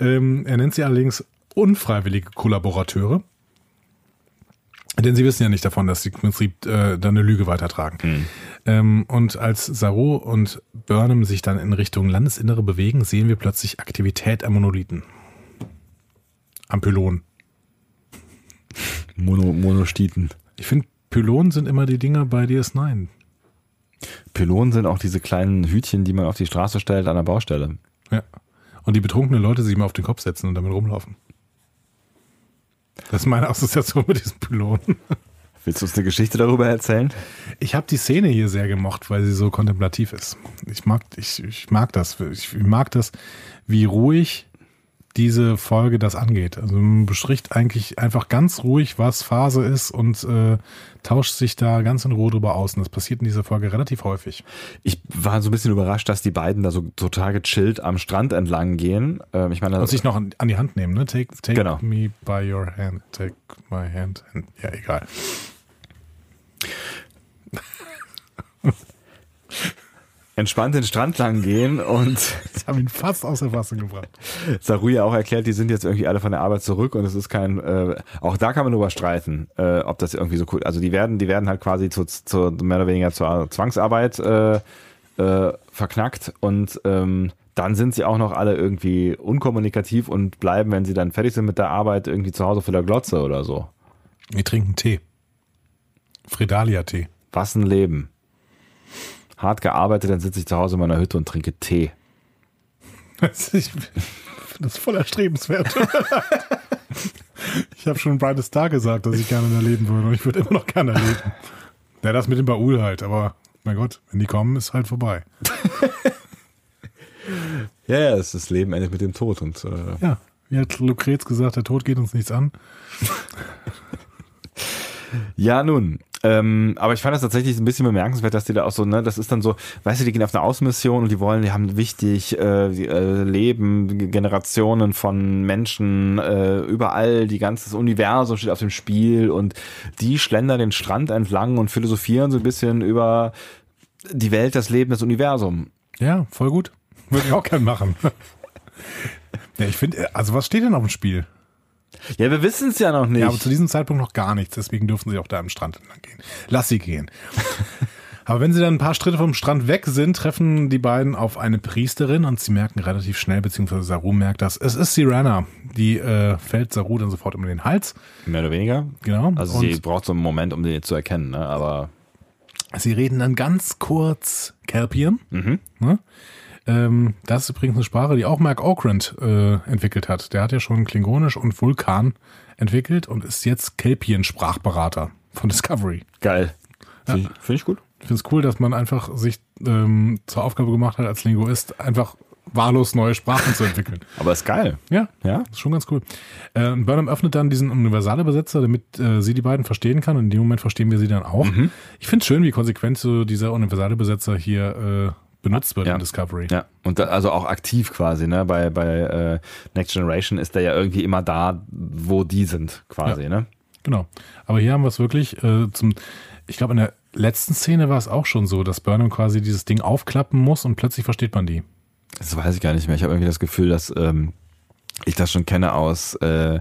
Ähm, er nennt sie allerdings unfreiwillige Kollaborateure. Denn sie wissen ja nicht davon, dass sie im Prinzip äh, dann eine Lüge weitertragen. Ähm, und als Saru und Burnham sich dann in Richtung Landesinnere bewegen, sehen wir plötzlich Aktivität am Monolithen. Am Pylon. Mono, Monostiten. Ich finde, Pylonen sind immer die Dinger bei DS9. Pylonen sind auch diese kleinen Hütchen, die man auf die Straße stellt an der Baustelle. Ja. Und die betrunkenen Leute sich mal auf den Kopf setzen und damit rumlaufen. Das ist meine Assoziation mit diesem Pylon. Willst du uns eine Geschichte darüber erzählen? Ich habe die Szene hier sehr gemocht, weil sie so kontemplativ ist. Ich mag, ich, ich mag das. Ich mag das, wie ruhig diese Folge das angeht. Also man bespricht eigentlich einfach ganz ruhig, was Phase ist und äh, tauscht sich da ganz in Ruhe drüber aus. Und das passiert in dieser Folge relativ häufig. Ich war so ein bisschen überrascht, dass die beiden da so total gechillt am Strand entlang gehen. Ähm, ich meine, Und sich noch an, an die Hand nehmen, ne? Take, take Genau. me by your hand, take my hand. And, ja, egal. Entspannt den Strand lang gehen und Ich habe ihn fast aus der Fassung gebracht. Saruya auch erklärt, die sind jetzt irgendwie alle von der Arbeit zurück und es ist kein, äh, auch da kann man drüber streiten, äh, ob das irgendwie so cool, also die werden, die werden halt quasi zu, zu mehr oder weniger zur Zwangsarbeit äh, äh, verknackt und ähm, dann sind sie auch noch alle irgendwie unkommunikativ und bleiben, wenn sie dann fertig sind mit der Arbeit, irgendwie zu Hause vor der Glotze oder so. Wir trinken Tee. Fredalia-Tee. Was ein Leben. Hart gearbeitet, dann sitze ich zu Hause in meiner Hütte und trinke Tee. Ich finde das voll erstrebenswert. ich habe schon beides da gesagt, dass ich gerne da leben würde und ich würde immer noch gerne da leben. Ja, das mit dem Baul halt, aber mein Gott, wenn die kommen, ist halt vorbei. Ja, ja, es ist das Leben endet mit dem Tod und äh, Ja, wie hat Lucrez gesagt, der Tod geht uns nichts an. Ja, nun, Ähm, aber ich fand das tatsächlich ein bisschen bemerkenswert, dass die da auch so, ne, das ist dann so, weißt du, die gehen auf eine Außenmission und die wollen, die haben wichtig, äh, die, äh, Leben, Generationen von Menschen, äh, überall, die ganze Universum steht auf dem Spiel und die schlendern den Strand entlang und philosophieren so ein bisschen über die Welt, das Leben, das Universum. Ja, voll gut. Würde ich auch gern machen. ja, ich finde, also was steht denn auf dem Spiel? Ja, wir wissen es ja noch nicht. Ja, aber zu diesem Zeitpunkt noch gar nichts, deswegen dürfen sie auch da am Strand entlang gehen. Lass sie gehen. aber wenn sie dann ein paar Schritte vom Strand weg sind, treffen die beiden auf eine Priesterin und sie merken relativ schnell, beziehungsweise Saru merkt das, es ist Sirana. Die äh, fällt Saru dann sofort um den Hals. Mehr oder weniger. Genau. Also Und- sie braucht so einen Moment, um den zu erkennen, ne? aber Sie reden dann ganz kurz Kelpien. Ne? Ähm, das ist übrigens eine Sprache, die auch Mark Okrand äh, entwickelt hat. Der hat ja schon Klingonisch und Vulkan entwickelt und ist jetzt Kelpien-Sprachberater von Discovery. geil. Finde ich, find ich gut. Ich finde es cool, dass man einfach sich ähm, zur Aufgabe gemacht hat, als Linguist einfach wahllos neue Sprachen zu entwickeln. Aber ist geil. Ja, Ja? ist schon ganz cool. Äh, Burnham öffnet dann diesen Universalübersetzer, damit äh, sie die beiden verstehen kann. Und in dem Moment verstehen wir sie dann auch. Mhm. Ich finde es schön, wie konsequent so dieser Universalübersetzer hier äh, benutzt wird Ja. in Discovery. Ja, und da, also auch aktiv quasi, ne? Bei, bei äh, Next Generation ist der ja irgendwie immer da, wo die sind, quasi, Ja. ne? Genau. Aber hier haben wir es wirklich äh, zum, ich glaube, in der letzten Szene war es auch schon so, dass Burnham quasi dieses Ding aufklappen muss und plötzlich versteht man die. Das weiß ich gar nicht mehr. Ich habe irgendwie das Gefühl, dass ähm, ich das schon kenne aus äh,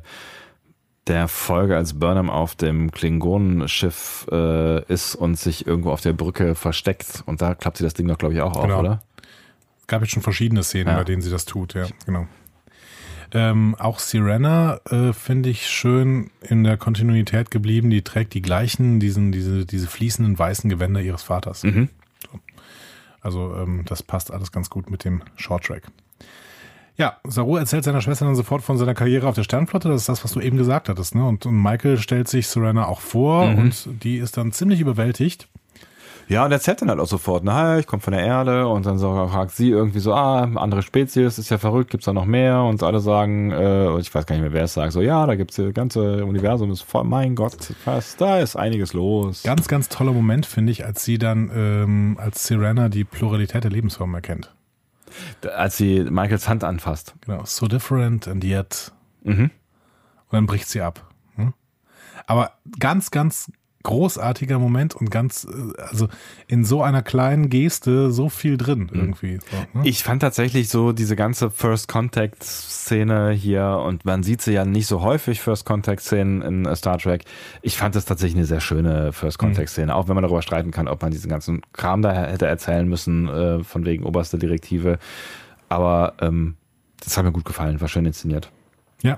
der Folge, als Burnham auf dem Klingonenschiff äh, ist und sich irgendwo auf der Brücke versteckt. Und da klappt sie das Ding doch, glaube ich, auch Genau. auf, oder? Es gab jetzt schon verschiedene Szenen, Ja. bei denen sie das tut, ja, genau. Ähm, auch Sirena äh, finde ich schön in der Kontinuität geblieben. Die trägt die gleichen, diesen, diese, diese fließenden weißen Gewänder ihres Vaters. Mhm. So. Also ähm, das passt alles ganz gut mit dem Shorttrack. Ja, Saru erzählt seiner Schwester dann sofort von seiner Karriere auf der Sternflotte. Das ist das, was du eben gesagt hattest. Ne? Und, und Michael stellt sich Serena auch vor Mhm. und die ist dann ziemlich überwältigt. Ja, und erzählt dann halt auch sofort, na, ich komme von der Erde und dann so fragt sie irgendwie so, ah, andere Spezies, ist ja verrückt, gibt's da noch mehr? Und alle sagen, äh, ich weiß gar nicht mehr, wer es sagt, so, ja, da gibt's das ganze Universum, ist voll, mein Gott, was, da ist einiges los. Ganz, ganz toller Moment, finde ich, als sie dann, ähm, als Sirena die Pluralität der Lebensformen erkennt. Als sie Michaels Hand anfasst. Genau, so different and yet. Mhm. Und dann bricht sie ab. Hm? Aber ganz, ganz großartiger Moment und ganz, äh, also in so einer kleinen Geste so viel drin irgendwie. So, ne? Ich fand tatsächlich so diese ganze First Contact Szene hier und man sieht sie ja nicht so häufig First Contact Szenen in äh, Star Trek. Ich fand das tatsächlich eine sehr schöne First Contact Szene, auch wenn man darüber streiten kann, ob man diesen ganzen Kram da hätte erzählen müssen äh, von wegen oberste Direktive. Aber ähm, das hat mir gut gefallen, war schön inszeniert. Ja.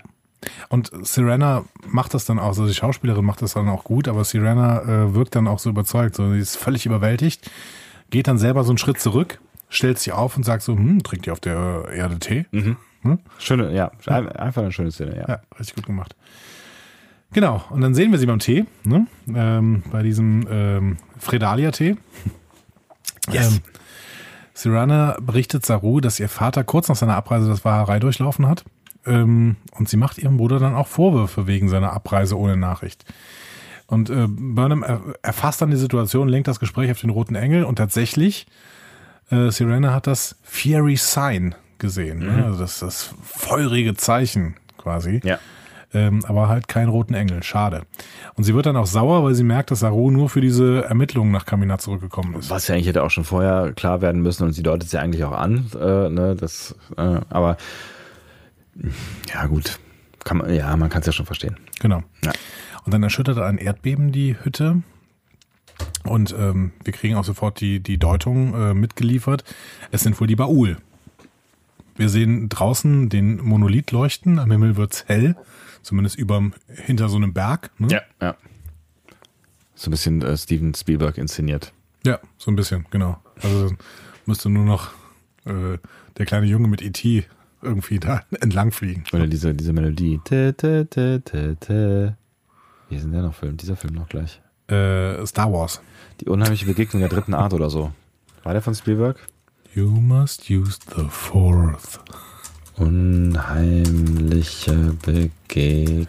Und Sirena macht das dann auch, also die Schauspielerin macht das dann auch gut, aber Sirena äh, wirkt dann auch so überzeugt, so, sie ist völlig überwältigt, geht dann selber so einen Schritt zurück, stellt sich auf und sagt so, hm, trinkt ihr auf der Erde Tee? Schöne, ja, ein- einfach eine schöne Szene, ja. Ja, richtig gut gemacht. Genau, und dann sehen wir sie beim Tee, ne? ähm, bei diesem ähm, Fredalia-Tee. Yes. Ähm, Sirana berichtet Saru, dass ihr Vater kurz nach seiner Abreise das Wahrerei durchlaufen hat. Ähm, und sie macht ihrem Bruder dann auch Vorwürfe wegen seiner Abreise ohne Nachricht. Und äh, Burnham er, erfasst dann die Situation, lenkt das Gespräch auf den Roten Engel und tatsächlich, äh, Sirena hat das Fiery Sign gesehen. Ne? Also das, das feurige Zeichen quasi. Ja. Ähm, aber halt keinen roten Engel. Schade. Und sie wird dann auch sauer, weil sie merkt, dass Saru nur für diese Ermittlungen nach Kamina zurückgekommen ist. Was ja eigentlich hätte auch schon vorher klar werden müssen und sie deutet es ja eigentlich auch an, äh, ne, das, äh, aber ja gut, kann man, ja, man kann es ja schon verstehen. Genau. Ja. Und dann erschüttert ein Erdbeben die Hütte. Und ähm, wir kriegen auch sofort die, die Deutung äh, mitgeliefert. Es sind wohl die Baul. Wir sehen draußen den Monolith leuchten. Am Himmel wird's hell. Zumindest überm, hinter so einem Berg. Ne? ja. So ein bisschen äh, Steven Spielberg inszeniert. Ja, so ein bisschen, genau. Also müsste nur noch äh, der kleine Junge mit E.T. irgendwie da entlang fliegen. Oder diese, diese Melodie. Tä, tä, tä. Wie ist denn der noch Film? Dieser Film noch gleich. Äh, Star Wars. Die unheimliche Begegnung der dritten Art oder so. War der von Spielberg? You must use the fourth. Unheimliche Begegnung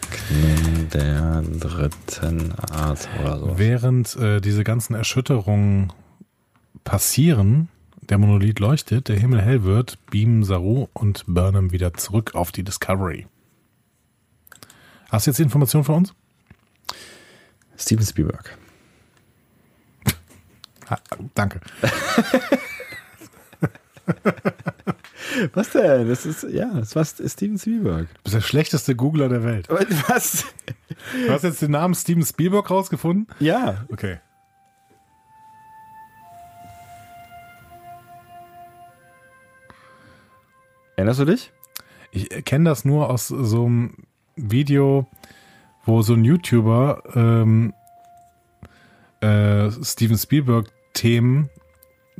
der dritten Art oder so. Während äh, diese ganzen Erschütterungen passieren, der Monolith leuchtet, der Himmel hell wird, beamen Saru und Burnham wieder zurück auf die Discovery. Hast du jetzt die Information von uns? Steven Spielberg. Ha, danke. Was denn? Das ist, ja, das war Steven Spielberg. Du bist der schlechteste Googler der Welt. Was? Du hast jetzt den Namen Steven Spielberg rausgefunden? Ja. Okay. Erinnerst du dich? Ich kenne das nur aus so einem Video, wo so ein YouTuber ähm, äh, Steven Spielberg Themen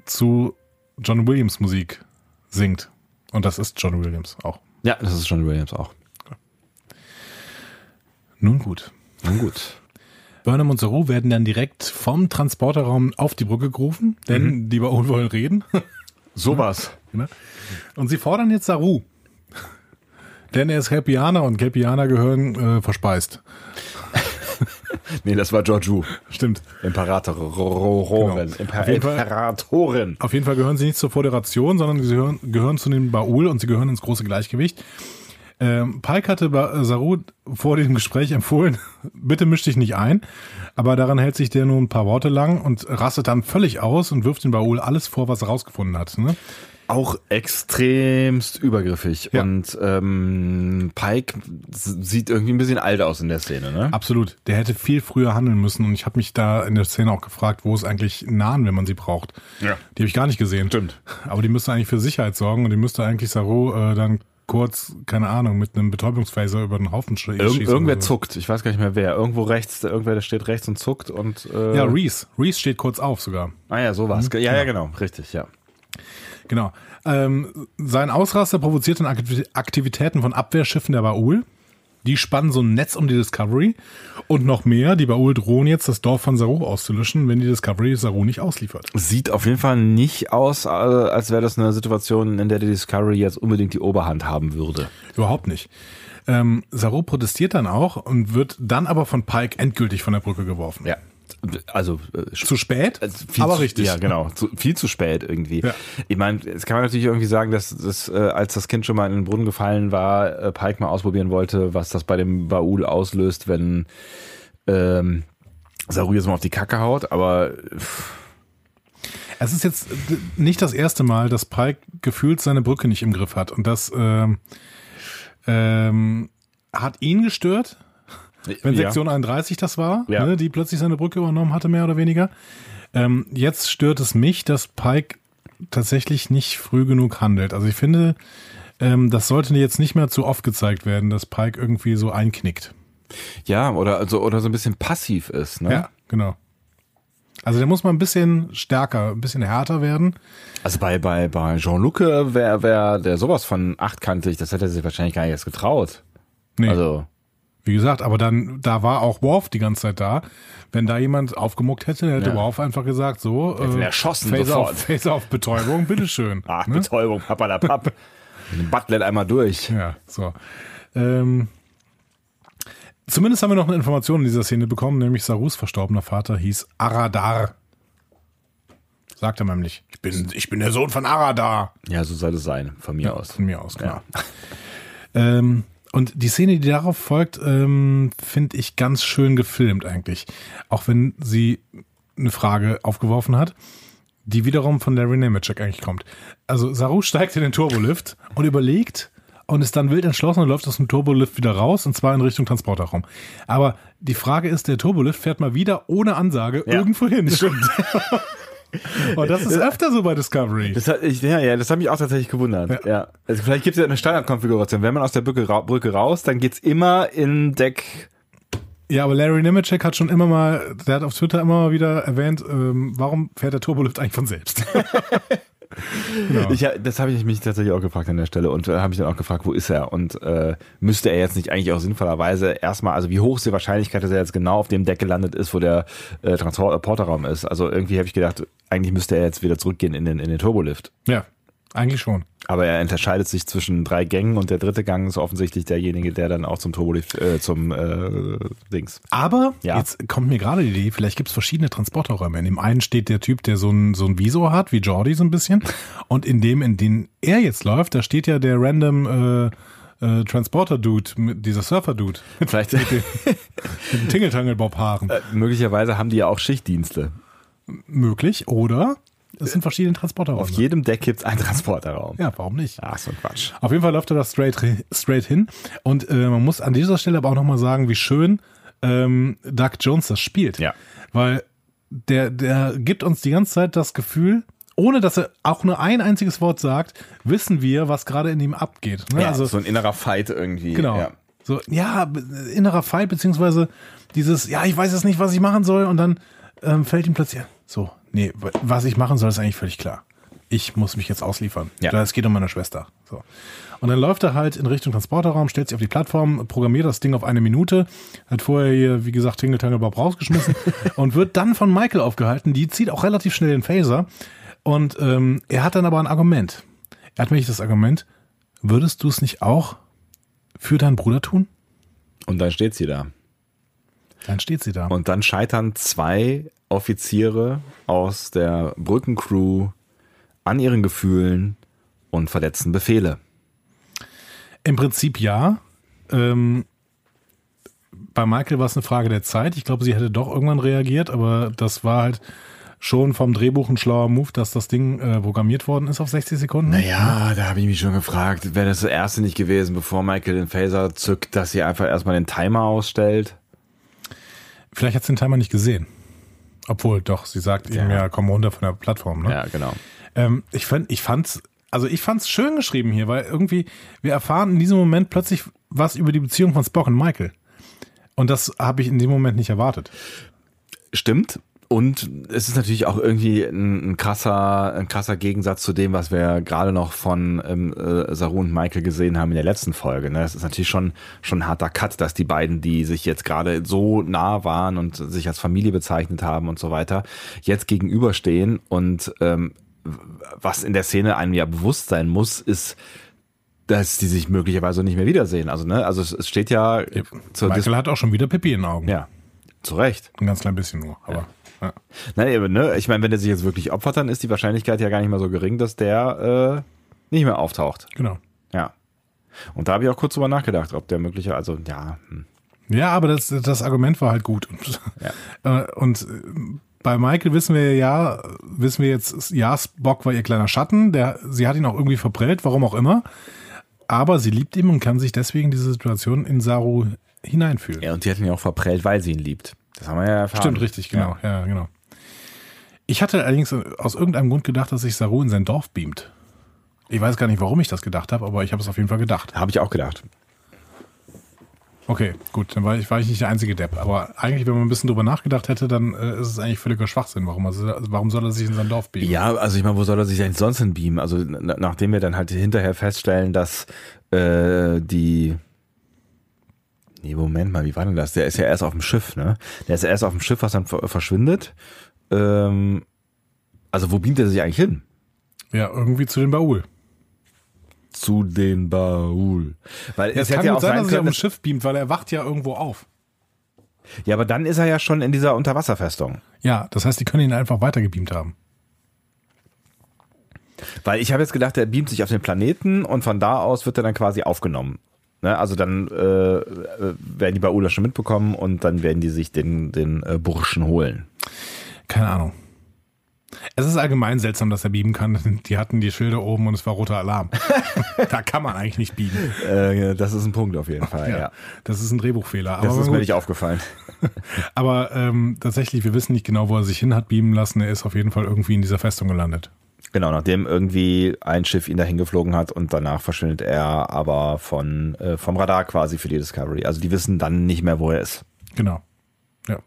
zu John Williams Musik singt. Und das ist John Williams auch. Ja, das ist John Williams auch. Nun gut. Nun gut. Burnham und Saru werden dann direkt vom Transporterraum auf die Brücke gerufen, denn die Baoul wollen reden. Sowas. Ne? Und sie fordern jetzt Saru. Denn er ist Kelpianer und Kelpianer gehören äh, verspeist. Nee, das war Georgiou. Stimmt. Imperatorin. Genau. Auf jeden Fall- Imperatorin. Auf jeden Fall gehören sie nicht zur Föderation, sondern sie gehören, gehören zu den Baul und sie gehören ins große Gleichgewicht. Ähm, Pike hatte ba Saru vor dem Gespräch empfohlen, bitte misch dich nicht ein. Aber daran hält sich der nur ein paar Worte lang und rastet dann völlig aus und wirft den Baul alles vor, was er rausgefunden hat. Ne? Auch extremst übergriffig. Ja. Und ähm, Pike sieht irgendwie ein bisschen alt aus in der Szene, ne? Absolut. Der hätte viel früher handeln müssen und ich habe mich da in der Szene auch gefragt, wo es eigentlich Nahen, wenn man sie braucht. Ja. Die habe ich gar nicht gesehen. Stimmt. Aber die müsste eigentlich für Sicherheit sorgen und die müsste eigentlich Saru äh, dann kurz, keine Ahnung, mit einem Betäubungsphaser über den Haufen sch Irg schießen. irgendwer so. zuckt. Ich weiß gar nicht mehr wer. Irgendwo rechts, irgendwer der steht rechts und zuckt und äh, Ja, Reese. Reese steht kurz auf sogar. Ah ja, sowas. Ja, ja, genau. Richtig, ja. Genau. Ähm, sein Ausraster provoziert dann Aktiv- Aktivitäten von Abwehrschiffen der Baul. Die spannen so ein Netz um die Discovery. Und noch mehr, die Baul drohen jetzt, das Dorf von Saru auszulöschen, wenn die Discovery Saru nicht ausliefert. Sieht auf jeden Fall nicht aus, äh, als wäre das eine Situation, in der die Discovery jetzt unbedingt die Oberhand haben würde. Überhaupt nicht. Ähm, Saru protestiert dann auch und wird dann aber von Pike endgültig von der Brücke geworfen. Ja. Also äh, Zu spät, Also aber zu, richtig. Ja, genau. Zu, viel zu spät irgendwie. Ja. Ich meine, jetzt kann man natürlich irgendwie sagen, dass das, äh, als das Kind schon mal in den Brunnen gefallen war, äh, Pike mal ausprobieren wollte, was das bei dem Baul auslöst, wenn ähm, Saru jetzt mal auf die Kacke haut. Aber pff, Es ist jetzt d- nicht das erste Mal, dass Pike gefühlt seine Brücke nicht im Griff hat. Und das ähm, ähm, hat ihn gestört, wenn ja. Sektion 31 das war, Ja. ne, die plötzlich seine Brücke übernommen hatte, mehr oder weniger. Ähm, jetzt stört es mich, dass Pike tatsächlich nicht früh genug handelt. Also ich finde, ähm, das sollte jetzt nicht mehr zu oft gezeigt werden, dass Pike irgendwie so einknickt. ja, oder also oder so ein bisschen passiv ist. Ne? Ja, genau. Also der muss mal ein bisschen stärker, ein bisschen härter werden. Also bei bei bei Jean-Luc wäre wär der sowas von achtkantig, das hätte er sich wahrscheinlich gar nicht erst getraut. Nee. Also Wie gesagt, aber dann, da war auch Worf die ganze Zeit da. Wenn da jemand aufgemuckt hätte, dann hätte Ja. Worf einfach gesagt, so, ihn erschossen Phaser sofort. auf, Phaser auf Betäubung, bitteschön. Ach, ne? Betäubung, papalapap. Den Butlet einmal durch. Ja, so. Ähm, zumindest haben wir noch eine Information in dieser Szene bekommen, nämlich Sarus verstorbener Vater hieß Aradar. Sagt er nämlich. Ich bin, ich bin der Sohn von Aradar. Ja, so soll es sein, von mir aus. Von mir aus, genau. Ähm, und die Szene, die darauf folgt, ähm, finde ich ganz schön gefilmt eigentlich. Auch wenn sie eine Frage aufgeworfen hat, die wiederum von Larry Nemeczek eigentlich kommt. Also Saru steigt in den Turbolift und überlegt und ist dann wild entschlossen und läuft aus dem Turbolift wieder raus und zwar in Richtung Transporterraum. Aber die Frage ist, der Turbolift fährt mal wieder ohne Ansage Ja. irgendwo hin. Stimmt. und das ist öfter so bei Discovery. Das hat, ich, ja, ja, das hat mich auch tatsächlich gewundert. Ja. Also vielleicht gibt es ja eine Standardkonfiguration. Wenn man aus der Brücke, ra Brücke raus, dann geht's immer in Deck. Ja, aber Larry Nemeczek hat schon immer mal, der hat auf Twitter immer mal wieder erwähnt, ähm, warum fährt der Turbolift eigentlich von selbst? genau. Ich, das habe ich mich tatsächlich auch gefragt an der Stelle und äh, habe mich dann auch gefragt, wo ist er? Und äh, müsste er jetzt nicht eigentlich auch sinnvollerweise erstmal, also wie hoch ist die Wahrscheinlichkeit, dass er jetzt genau auf dem Deck gelandet ist, wo der äh, Transporterraum ist? Also irgendwie habe ich gedacht, eigentlich müsste er jetzt wieder zurückgehen in den, in den Turbolift. ja. Eigentlich schon. Aber er unterscheidet sich zwischen drei Gängen und der dritte Gang ist offensichtlich derjenige, der dann auch zum Turbo, äh, zum äh, Dings. Aber Ja. jetzt kommt mir gerade die Idee, vielleicht gibt es verschiedene Transporterräume. In dem einen steht der Typ, der so ein, so ein Visor hat, wie Jordi so ein bisschen. Und in dem, in den er jetzt läuft, da steht ja der random äh, äh, Transporter-Dude, mit- dieser Surfer-Dude, Vielleicht mit dem Tingeltangelbob-Haaren. äh, möglicherweise haben die ja auch Schichtdienste. Möglich. Oder es sind verschiedene Auf Transporterräume. jedem Deck gibt's einen Transporterraum. Ja, warum nicht? Ach, so ein Quatsch. Auf jeden Fall läuft er da straight, straight hin. Und äh, man muss an dieser Stelle aber auch nochmal sagen, wie schön ähm, Doug Jones das spielt. Ja. Weil der, der gibt uns die ganze Zeit das Gefühl, ohne dass er auch nur ein einziges Wort sagt, wissen wir, was gerade in ihm abgeht. Ne? Ja, also so ein innerer Fight irgendwie. Genau. Ja. So, ja, innerer Fight, beziehungsweise dieses, ja, ich weiß jetzt nicht, was ich machen soll, und dann ähm, fällt ihm plötzlich, so, nee, was ich machen soll, ist eigentlich völlig klar. Ich muss mich jetzt ausliefern. Ja. Es geht um meine Schwester. So. Und dann läuft er halt in Richtung Transporterraum, stellt sich auf die Plattform, programmiert das Ding auf eine Minute, hat vorher hier, wie gesagt, Tingle Tangle Bob rausgeschmissen und wird dann von Michael aufgehalten. Die zieht auch relativ schnell den Phaser. Und ähm, er hat dann aber ein Argument. Er hat nämlich das Argument, würdest du es nicht auch für deinen Bruder tun? Und dann steht sie da. Dann steht sie da. Und dann scheitern zwei Offiziere aus der Brückencrew an ihren Gefühlen und verletzen Befehle. Im Prinzip ja. Ähm, bei Michael war es eine Frage der Zeit. Ich glaube, sie hätte doch irgendwann reagiert, aber das war halt schon vom Drehbuch ein schlauer Move, dass das Ding äh, programmiert worden ist auf 60 Sekunden. Naja, da habe ich mich schon gefragt, wäre das das erste nicht gewesen, bevor Michael den Phaser zückt, dass sie einfach erstmal den Timer ausstellt? Vielleicht hat sie den Timer nicht gesehen. Obwohl, doch, sie sagt ihm Ja. ja, komm runter von der Plattform. Ne? Ja, genau. Ähm, ich fand, ich fand's, also ich fand's schön geschrieben hier, weil irgendwie wir erfahren in diesem Moment plötzlich was über die Beziehung von Spock und Michael. Und das habe ich in dem Moment nicht erwartet. Stimmt. Und es ist natürlich auch irgendwie ein, ein krasser, ein krasser Gegensatz zu dem, was wir gerade noch von ähm, äh, Saru und Michael gesehen haben in der letzten Folge. Ne? Es ist natürlich schon schon ein harter Cut, dass die beiden, die sich jetzt gerade so nah waren und sich als Familie bezeichnet haben und so weiter, jetzt gegenüberstehen. Und ähm, was in der Szene einem ja bewusst sein muss, ist, dass die sich möglicherweise nicht mehr wiedersehen. Also ne, also es, es steht ja Dis Michael hat auch schon wieder Pipi in den Augen. ja zu Recht. Ein ganz klein bisschen nur, aber. Ja. Nein, eben, ne? Ich meine, wenn der sich jetzt wirklich opfert, dann ist die Wahrscheinlichkeit ja gar nicht mal so gering, dass der äh, nicht mehr auftaucht. Genau. Ja. Und da habe ich auch kurz drüber nachgedacht, ob der mögliche, also ja, hm. Ja, aber das, das Argument war halt gut. Und, äh, und äh, bei Michael wissen wir ja, wissen wir jetzt, ja, Spock war ihr kleiner Schatten, der, sie hat ihn auch irgendwie verprellt, warum auch immer. Aber sie liebt ihn und kann sich deswegen diese Situation in Saru hineinfühlen. ja, und die hat ihn ja auch verprellt, weil sie ihn liebt. Das haben wir ja erfahren. Stimmt, richtig, genau. Ja. genau. Ich hatte allerdings aus irgendeinem Grund gedacht, dass sich Saru in sein Dorf beamt. Ich weiß gar nicht, warum ich das gedacht habe, aber ich habe es auf jeden Fall gedacht. Habe ich auch gedacht. Okay, gut, dann war ich, war ich nicht der einzige Depp. Aber eigentlich, wenn man ein bisschen drüber nachgedacht hätte, dann äh, ist es eigentlich völliger Schwachsinn. Warum, also, warum soll er sich in sein Dorf beamen? Ja, also ich meine, wo soll er sich eigentlich sonst hin beamen? Also na- nachdem wir dann halt hinterher feststellen, dass äh, die Nee, Moment mal, wie war denn das? Der ist ja erst auf dem Schiff, ne? Der ist ja erst auf dem Schiff, was dann ver- verschwindet. Ähm, also wo beamt er sich eigentlich hin? Ja, irgendwie zu den Baul. Zu den Baul. Weil Ja, es es kann ja auch sein, sein dass er auf dem Schiff beamt, weil er wacht ja irgendwo auf. ja, aber dann ist er ja schon in dieser Unterwasserfestung. Ja, das heißt, die können ihn einfach weitergebeamt haben. Weil ich habe jetzt gedacht, er beamt sich auf den Planeten und von da aus wird er dann quasi aufgenommen. Ne? Also dann äh, äh, werden die Baula schon mitbekommen und dann werden die sich den, den äh, Burschen holen. Keine Ahnung. Es ist allgemein seltsam, dass er beamen kann. Die hatten die Schilder oben und es war roter Alarm. da kann man eigentlich nicht beamen. Äh, das ist ein Punkt auf jeden Fall, ja. Das ist ein Drehbuchfehler. Das ist mir nicht aufgefallen. Aber ähm, tatsächlich, wir wissen nicht genau, wo er sich hin hat beamen lassen. Er ist auf jeden Fall irgendwie in dieser Festung gelandet. Genau, nachdem irgendwie ein Schiff ihn dahin geflogen hat und danach verschwindet er aber von äh, vom Radar quasi für die Discovery. Also die wissen dann nicht mehr, wo er ist. Genau. Ja.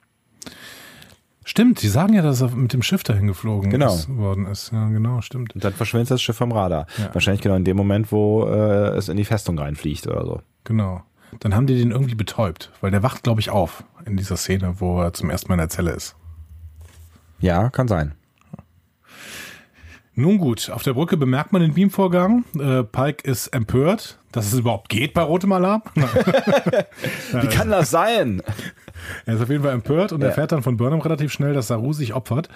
Stimmt, die sagen ja, dass er mit dem Schiff dahin geflogen Genau. ist, worden ist. Ja, genau, stimmt. Und dann verschwindet das Schiff vom Radar. Ja. Wahrscheinlich genau in dem Moment, wo äh, es in die Festung reinfliegt oder so. Genau. Dann haben die den irgendwie betäubt, weil der wacht, glaube ich, auf in dieser Szene, wo er zum ersten Mal in der Zelle ist. Ja, kann sein. Nun gut, auf der Brücke bemerkt man den Beamvorgang. Äh, Pike ist empört, dass es überhaupt geht bei rotem Alarm. Wie kann das sein? Er ist auf jeden Fall empört und Ja. erfährt dann von Burnham relativ schnell, dass Saru sich opfert.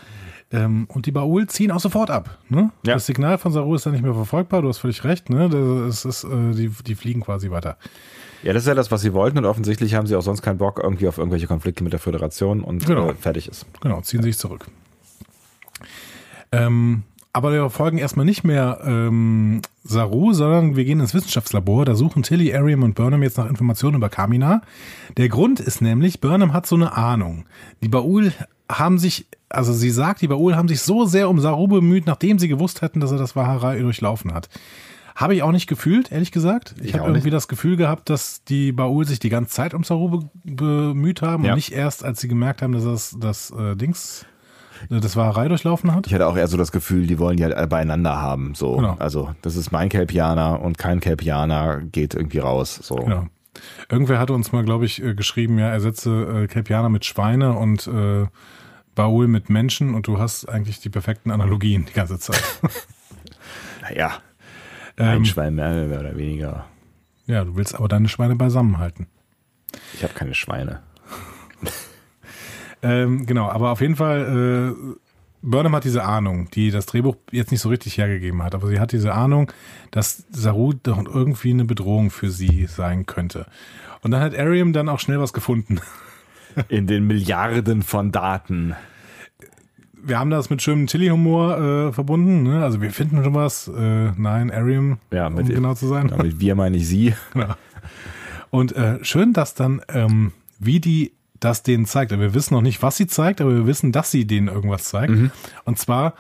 Ähm, und die Baul ziehen auch sofort ab. Ne? Ja. Das Signal von Saru ist dann nicht mehr verfolgbar, du hast völlig recht. Ne? Das ist, äh, die, die fliegen quasi weiter. Ja, das ist ja das, was sie wollten und offensichtlich haben sie auch sonst keinen Bock irgendwie auf irgendwelche Konflikte mit der Föderation und Genau. äh, fertig ist. Genau, ziehen sich zurück. Ähm, aber wir folgen erstmal nicht mehr ähm, Saru, sondern wir gehen ins Wissenschaftslabor. Da suchen Tilly, Ariam und Burnham jetzt nach Informationen über Kamina. Der Grund ist nämlich, Burnham hat so eine Ahnung. Die Baul haben sich, also sie sagt, die Baul haben sich so sehr um Saru bemüht, nachdem sie gewusst hätten, dass er das Waharei durchlaufen hat. Habe ich auch nicht gefühlt, ehrlich gesagt. Ich, Ich habe irgendwie nicht. das Gefühl gehabt, dass die Baul sich die ganze Zeit um Saru be bemüht haben Ja. und nicht erst, als sie gemerkt haben, dass das, das äh, Dings, das Wahrerei durchlaufen hat. Ich hatte auch eher so das Gefühl, die wollen die halt beieinander haben. So, Genau. also das ist mein Kelpianer und kein Kelpianer geht irgendwie raus. So. Ja. Irgendwer hatte uns mal, glaube ich, äh, geschrieben, ja, ersetze äh, Kelpianer mit Schweine und äh, Baul mit Menschen und du hast eigentlich die perfekten Analogien die ganze Zeit. Naja, ein ähm, Schwein mehr, oder weniger. ja, du willst aber deine Schweine beisammen halten. Ich habe keine Schweine. Ähm, genau, aber auf jeden Fall, äh, Burnham hat diese Ahnung, die das Drehbuch jetzt nicht so richtig hergegeben hat, aber sie hat diese Ahnung, dass Saru doch irgendwie eine Bedrohung für sie sein könnte. Und dann hat Ariam dann auch schnell was gefunden. In den Milliarden von Daten. Wir haben das mit schönem Chili-Humor äh, verbunden, ne? also wir finden schon was. Äh, nein, Ariam, Ja, um genau zu sein. Ja, mit wir meine ich sie. Und äh, schön, dass dann, ähm, wie die das denen zeigt. Wir wissen noch nicht, was sie zeigt, aber wir wissen, dass sie denen irgendwas zeigt. Und zwar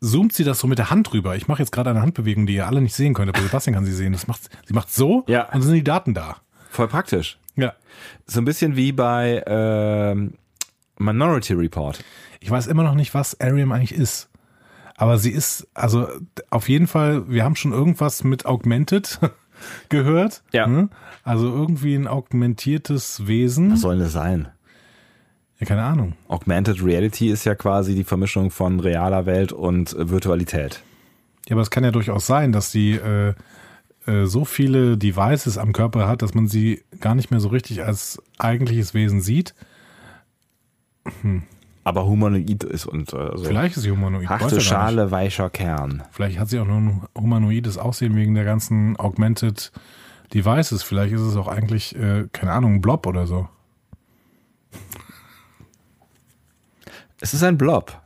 zoomt sie das so mit der Hand rüber. Ich mache jetzt gerade eine Handbewegung, die ihr alle nicht sehen könnt, aber Sebastian kann sie sehen. Das macht, sie macht so Ja. und dann sind die Daten da. Voll praktisch. Ja. So ein bisschen wie bei ähm, Minority Report. Ich weiß immer noch nicht, was Ariam eigentlich ist. Aber sie ist, also auf jeden Fall, wir haben schon irgendwas mit Augmented gehört. Ja. ne? Also irgendwie ein augmentiertes Wesen. Was soll das sein? Ja, keine Ahnung. Augmented Reality ist ja quasi die Vermischung von realer Welt und äh, Virtualität. Ja, aber es kann ja durchaus sein, dass sie äh, äh, so viele Devices am Körper hat, dass man sie gar nicht mehr so richtig als eigentliches Wesen sieht. Aber humanoid ist und äh, so. Vielleicht ist sie humanoid. Harte. Schale, weicher Kern. Vielleicht hat sie auch nur ein humanoides Aussehen wegen der ganzen Augmented Devices. Vielleicht ist es auch eigentlich, äh, keine Ahnung, ein Blob oder so. Es ist ein Blob.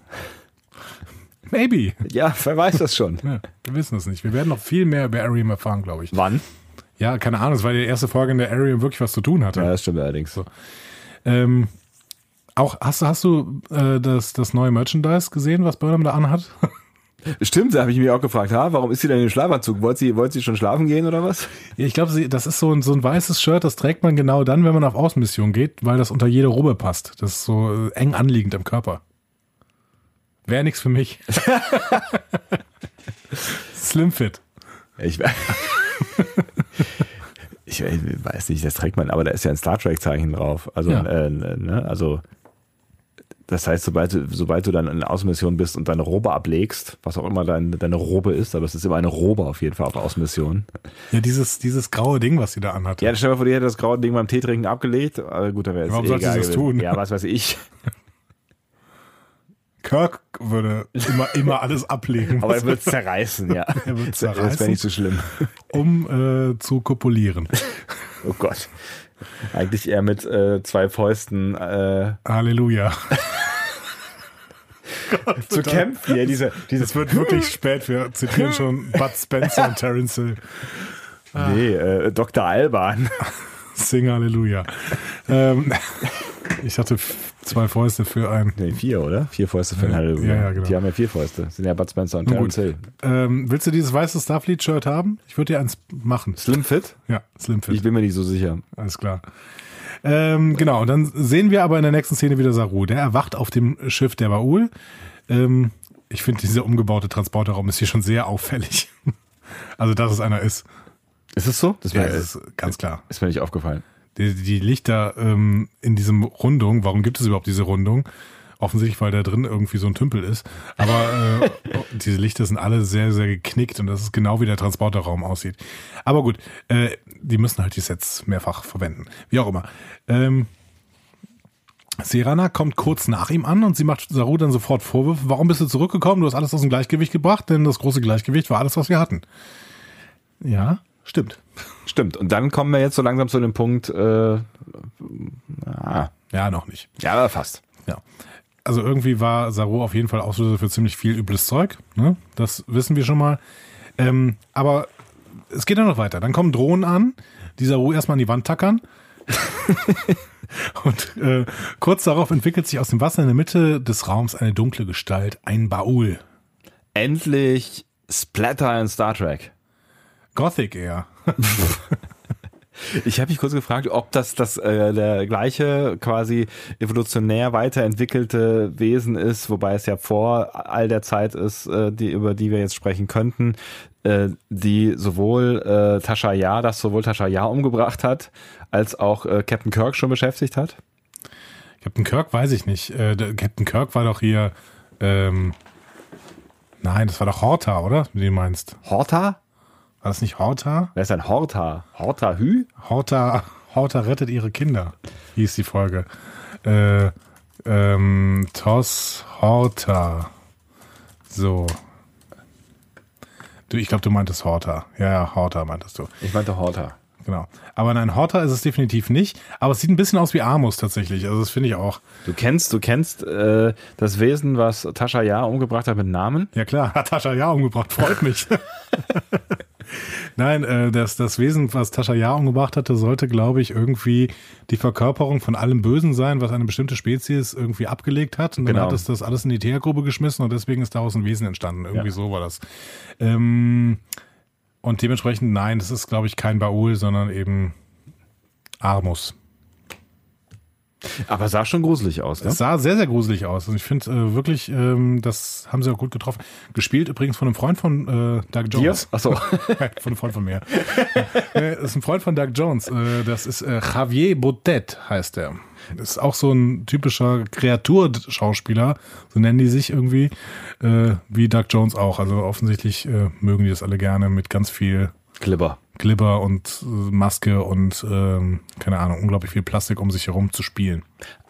Maybe. Ja, wer weiß das schon. Ja, wir wissen es nicht. Wir werden noch viel mehr über Ariam erfahren, glaube ich. Wann? Ja, keine Ahnung. Es war die erste Folge, in der Ariam wirklich was zu tun hatte. Ja, das stimmt allerdings. Ähm, auch hast du hast du äh, das das neue Merchandise gesehen, was Burnham da anhat? Stimmt, da habe ich mich auch gefragt, ha, warum ist sie denn im Schlafanzug? Wollte sie, wollte sie schon schlafen gehen oder was? Ja, ich glaube, das ist so ein so ein weißes Shirt, das trägt man genau dann, wenn man auf Außenmission geht, weil das unter jede Robe passt. Das ist so äh, eng anliegend am Körper. Wäre nichts für mich. Slim Fit. Ich, ich weiß nicht, das trägt man, aber da ist ja ein Star Trek-Zeichen drauf. Also, Ja. äh, ne, also das heißt, sobald du, sobald du dann in der Außenmission bist und deine Robe ablegst, was auch immer dein, deine Robe ist, aber es ist immer eine Robe auf jeden Fall auf Außenmission. Ja, dieses dieses graue Ding, was sie da anhat. Ja, stell dir vor, die hätte das graue Ding beim Teetrinken abgelegt. Aber gut, dann wäre es Warum eh sollte sie das tun? Ja, was weiß ich. Kirk würde immer immer alles ablegen, Aber er wird zerreißen, ja. Er wird Das wäre zerreißen. nicht so schlimm. um äh, zu kopulieren. Oh Gott. Eigentlich eher mit äh, zwei Fäusten äh, Halleluja. zu kämpfen. Ja, diese, diese Es wird wirklich spät. Wir zitieren schon Bud Spencer und Terence Hill. Nee, äh, Dr. Alban. Sing Halleluja. Ähm, ich hatte zwei Fäuste für ein. Nee, vier, oder? Vier Fäuste für ein Ja, Halleluja. ja, ja, genau. Die haben ja vier Fäuste. Das sind ja Bud Spencer und Terence. Hill. Ähm, willst du dieses weiße Starfleet-Shirt haben? Ich würde dir eins machen. Slim Fit? Ja, Slim Fit. Ich bin mir nicht so sicher. Alles klar. Ähm, genau, und dann sehen wir aber in der nächsten Szene wieder Saru. Der erwacht auf dem Schiff der Baul. Ähm, ich finde, dieser umgebaute Transporterraum ist hier schon sehr auffällig. Also, dass es einer ist. Ist es so? Das Ja, das ist ganz klar. ist mir nicht aufgefallen. Die, die Lichter ähm, in diesem Rundung, warum gibt es überhaupt diese Rundung? Offensichtlich, weil da drin irgendwie so ein Tümpel ist. Aber äh, diese Lichter sind alle sehr, sehr geknickt und das ist genau wie der Transporterraum aussieht. Aber gut, äh, die müssen halt die Sets mehrfach verwenden. Wie auch immer. Ähm, Serana kommt kurz nach ihm an und sie macht Saru dann sofort Vorwürfe. Warum bist du zurückgekommen? Du hast alles aus dem Gleichgewicht gebracht, denn das große Gleichgewicht war alles, was wir hatten. Ja, stimmt. Stimmt. Und dann kommen wir jetzt so langsam zu dem Punkt, äh, ah, Ja, noch nicht. ja, aber fast. Ja. Also irgendwie war Saru auf jeden Fall Auslöser für ziemlich viel übles Zeug. Ne? Das wissen wir schon mal. Ähm, aber es geht ja noch weiter. Dann kommen Drohnen an, die Saru erstmal an die Wand tackern. Und äh, kurz darauf entwickelt sich aus dem Wasser in der Mitte des Raums eine dunkle Gestalt, ein Baul. Endlich Splatter in Star Trek. Gothic eher. Ich habe mich kurz gefragt, ob das das äh, der gleiche quasi evolutionär weiterentwickelte Wesen ist, wobei es ja vor all der Zeit ist, äh, die über die wir jetzt sprechen könnten, äh, die sowohl äh, Tasha Yar, das sowohl Tasha Yar umgebracht hat, als auch äh, Captain Kirk schon beschäftigt hat. Captain Kirk weiß ich nicht. Äh, der Captain Kirk war doch hier. Ähm, nein, das war doch Horta, oder? Wie du meinst. Horta? War das nicht Horta? Wer ist ein Horta? Horta Hü? Horta, Horta rettet ihre Kinder, hieß die Folge. Äh, ähm, Toss Horta. So. Du, ich glaube, du meintest Horta. Ja, ja, Horta meintest du. Ich meinte Horta. Genau. Aber nein, Horta ist es definitiv nicht. Aber es sieht ein bisschen aus wie Amos tatsächlich. Also das finde ich auch. Du kennst, du kennst äh, das Wesen, was Tasha Yar umgebracht hat mit Namen? Ja klar, hat Tascha Ja umgebracht, freut mich. Nein, äh, das, das Wesen, was Tascha Ja umgebracht hatte, sollte, glaube ich, irgendwie die Verkörperung von allem Bösen sein, was eine bestimmte Spezies irgendwie abgelegt hat. Und dann Genau. hat es das alles in die Teergrube geschmissen und deswegen ist daraus ein Wesen entstanden. Irgendwie Ja. so war das. Ähm, und dementsprechend, nein, das ist, glaube ich, kein Baul, sondern eben Armus. Aber sah schon gruselig aus, ne? Es sah sehr, sehr gruselig aus. Und ich finde äh, wirklich, ähm, das haben sie auch gut getroffen. Gespielt übrigens von einem Freund von äh, Doug Jones. Achso. von einem Freund von mir. Äh, das ist ein Freund von Doug Jones. Äh, Das ist äh, Javier Botet, heißt er. Ist auch so ein typischer Kreaturschauspieler, so nennen die sich irgendwie, äh, wie Doug Jones auch. Also offensichtlich äh, mögen die das alle gerne mit ganz viel Glibber. Glibber und äh, Maske und ähm, keine Ahnung, unglaublich viel Plastik, um sich herum zu spielen.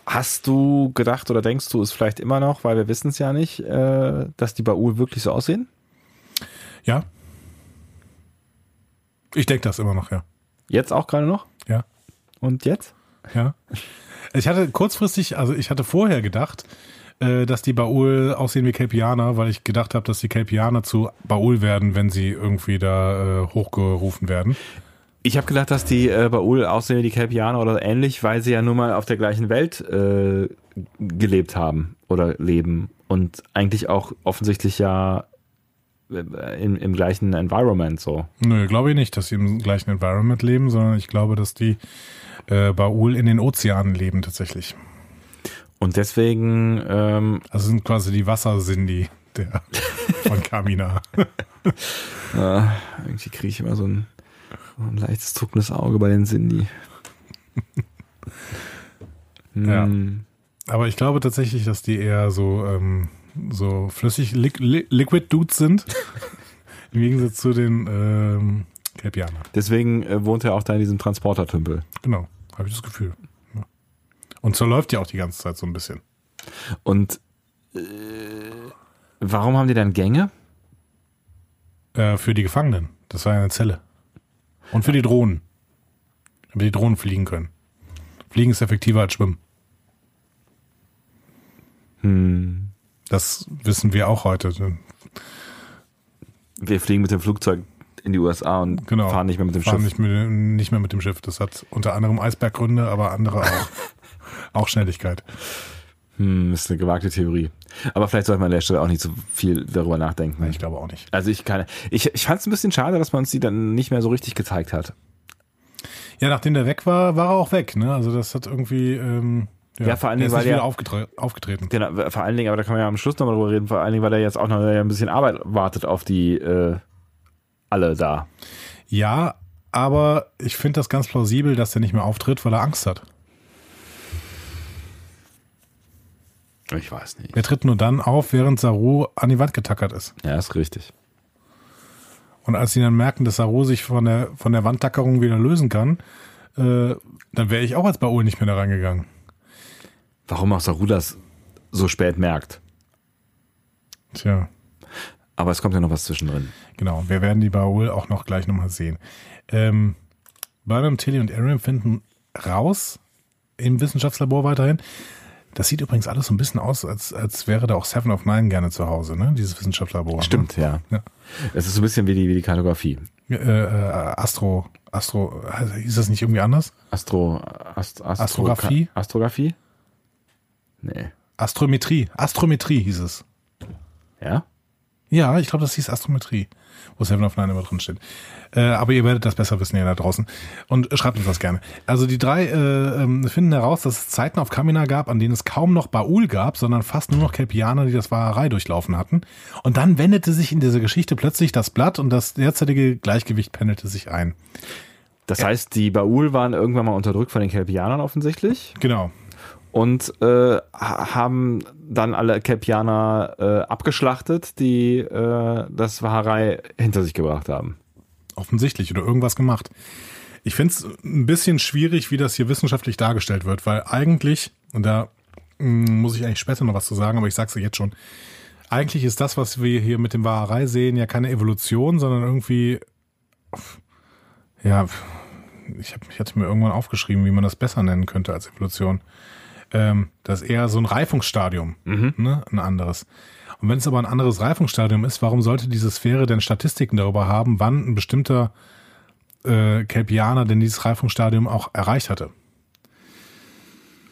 Hast du gedacht oder denkst du es vielleicht immer noch, weil wir wissen es ja nicht, äh, dass die Baul wirklich so aussehen? Ja. Ich denke das immer noch, ja. Jetzt auch gerade noch? Ja. Und jetzt? Ja. Ich hatte kurzfristig, also ich hatte vorher gedacht, äh, dass die Baul aussehen wie Kelpianer, weil ich gedacht habe, dass die Kelpianer zu Baul werden, wenn sie irgendwie da äh, hochgerufen werden. Ich habe gedacht, dass die äh, Baul aussehen wie die Kelpianer oder ähnlich, weil sie ja nun mal auf der gleichen Welt äh, gelebt haben oder leben und eigentlich auch offensichtlich ja äh, im, im gleichen Environment so. Nö, glaube ich nicht, dass sie im gleichen Environment leben, sondern ich glaube, dass die äh, Baul in den Ozeanen leben tatsächlich. Und deswegen, ähm, Also sind quasi die Wassersindi der von Kamina. äh, irgendwie kriege ich immer so ein, ein leichtes zuckendes Auge bei den Cindy. Ja. Hm. Aber ich glaube tatsächlich, dass die eher so, ähm, so flüssig li li Liquid Dudes sind. Im Gegensatz zu den ähm, Kelpianern. Deswegen äh, wohnt er auch da in diesem Transportertümpel. Genau, habe ich das Gefühl. Und so läuft ja auch die ganze Zeit so ein bisschen. Und äh, warum haben die dann Gänge? Äh, für die Gefangenen. Das war ja eine Zelle. Und für die Drohnen. Damit die Drohnen fliegen können. Fliegen ist effektiver als Schwimmen. Hm. Das wissen wir auch heute. Wir fliegen mit dem Flugzeug in die USA und Genau. fahren nicht mehr mit dem Fahren Schiff. Nicht, mit, nicht mehr mit dem Schiff. Das hat unter anderem Eisberggründe, aber andere auch. auch Schnelligkeit. Hm, ist eine gewagte Theorie. Aber vielleicht sollte man an der Stelle auch nicht so viel darüber nachdenken. Ich glaube auch nicht. Also ich kann, ich, ich fand es ein bisschen schade, dass man uns die dann nicht mehr so richtig gezeigt hat. Ja, nachdem der weg war, war er auch weg. Ne? Also das hat irgendwie. Ähm, Ja, vor allen der Dingen, weil der- aufgetre aufgetreten. Genau, vor allen Dingen, aber da kann man ja am Schluss nochmal drüber reden, vor allen Dingen, weil er jetzt auch noch ein bisschen Arbeit wartet auf die äh, alle da. Ja, aber ich finde das ganz plausibel, dass der nicht mehr auftritt, weil er Angst hat. Ich weiß nicht. Er tritt nur dann auf, während Saru an die Wand getackert ist. Ja, ist richtig. Und als sie dann merken, dass Saru sich von der, von der Wandtackerung wieder lösen kann, äh, dann wäre ich auch als Baul nicht mehr da reingegangen. Warum auch Saru das so spät merkt. Tja, Aber es kommt ja noch was zwischendrin. genau. Wir werden die Baul auch noch gleich nochmal sehen. Ähm, Burnham, Tilly und Aaron finden raus im Wissenschaftslabor weiterhin. Das sieht übrigens alles so ein bisschen aus, als, als wäre da auch Seven of Nine gerne zu Hause, ne? Dieses Wissenschaftslabor. Stimmt, ja. Ja. Es ist so ein bisschen wie die, wie die Kartografie. Ne? Äh, äh, Astro, Astro, hieß das nicht irgendwie anders? Astro, Ast, Astro, Astrographie? Ka- Astrographie? Nee. Astrometrie. Astrometrie hieß es. Ja? Ja, ich glaube, das hieß Astrometrie, wo Seven of Nine immer drin steht. Äh, aber ihr werdet das besser wissen ja da draußen. Und schreibt uns das gerne. Also die drei äh, ähm, finden heraus, dass es Zeiten auf Kamina gab, an denen es kaum noch Baul gab, sondern fast nur noch Kelpianer, die das Wahrerei durchlaufen hatten. Und dann wendete sich in dieser Geschichte plötzlich das Blatt und das derzeitige Gleichgewicht pendelte sich ein. Das heißt, die Baul waren irgendwann mal unterdrückt von den Kelpianern offensichtlich Genau. Und äh, ha- haben dann alle Kelpianer äh, abgeschlachtet, die äh, das Waharei hinter sich gebracht haben. offensichtlich oder irgendwas gemacht. Ich finde es ein bisschen schwierig, wie das hier wissenschaftlich dargestellt wird, weil eigentlich, und da mm, muss ich eigentlich später noch was zu sagen, aber ich sag's dir jetzt schon, eigentlich ist das, was wir hier mit dem Wahrerei sehen, ja keine Evolution, sondern irgendwie, ja, ich, hab, ich hatte mir irgendwann aufgeschrieben, wie man das besser nennen könnte als Evolution. Ähm, das ist eher so ein Reifungsstadium, ne, ein anderes. Und wenn es aber ein anderes Reifungsstadium ist, warum sollte diese Sphäre denn Statistiken darüber haben, wann ein bestimmter äh, Kelpianer denn dieses Reifungsstadium auch erreicht hatte?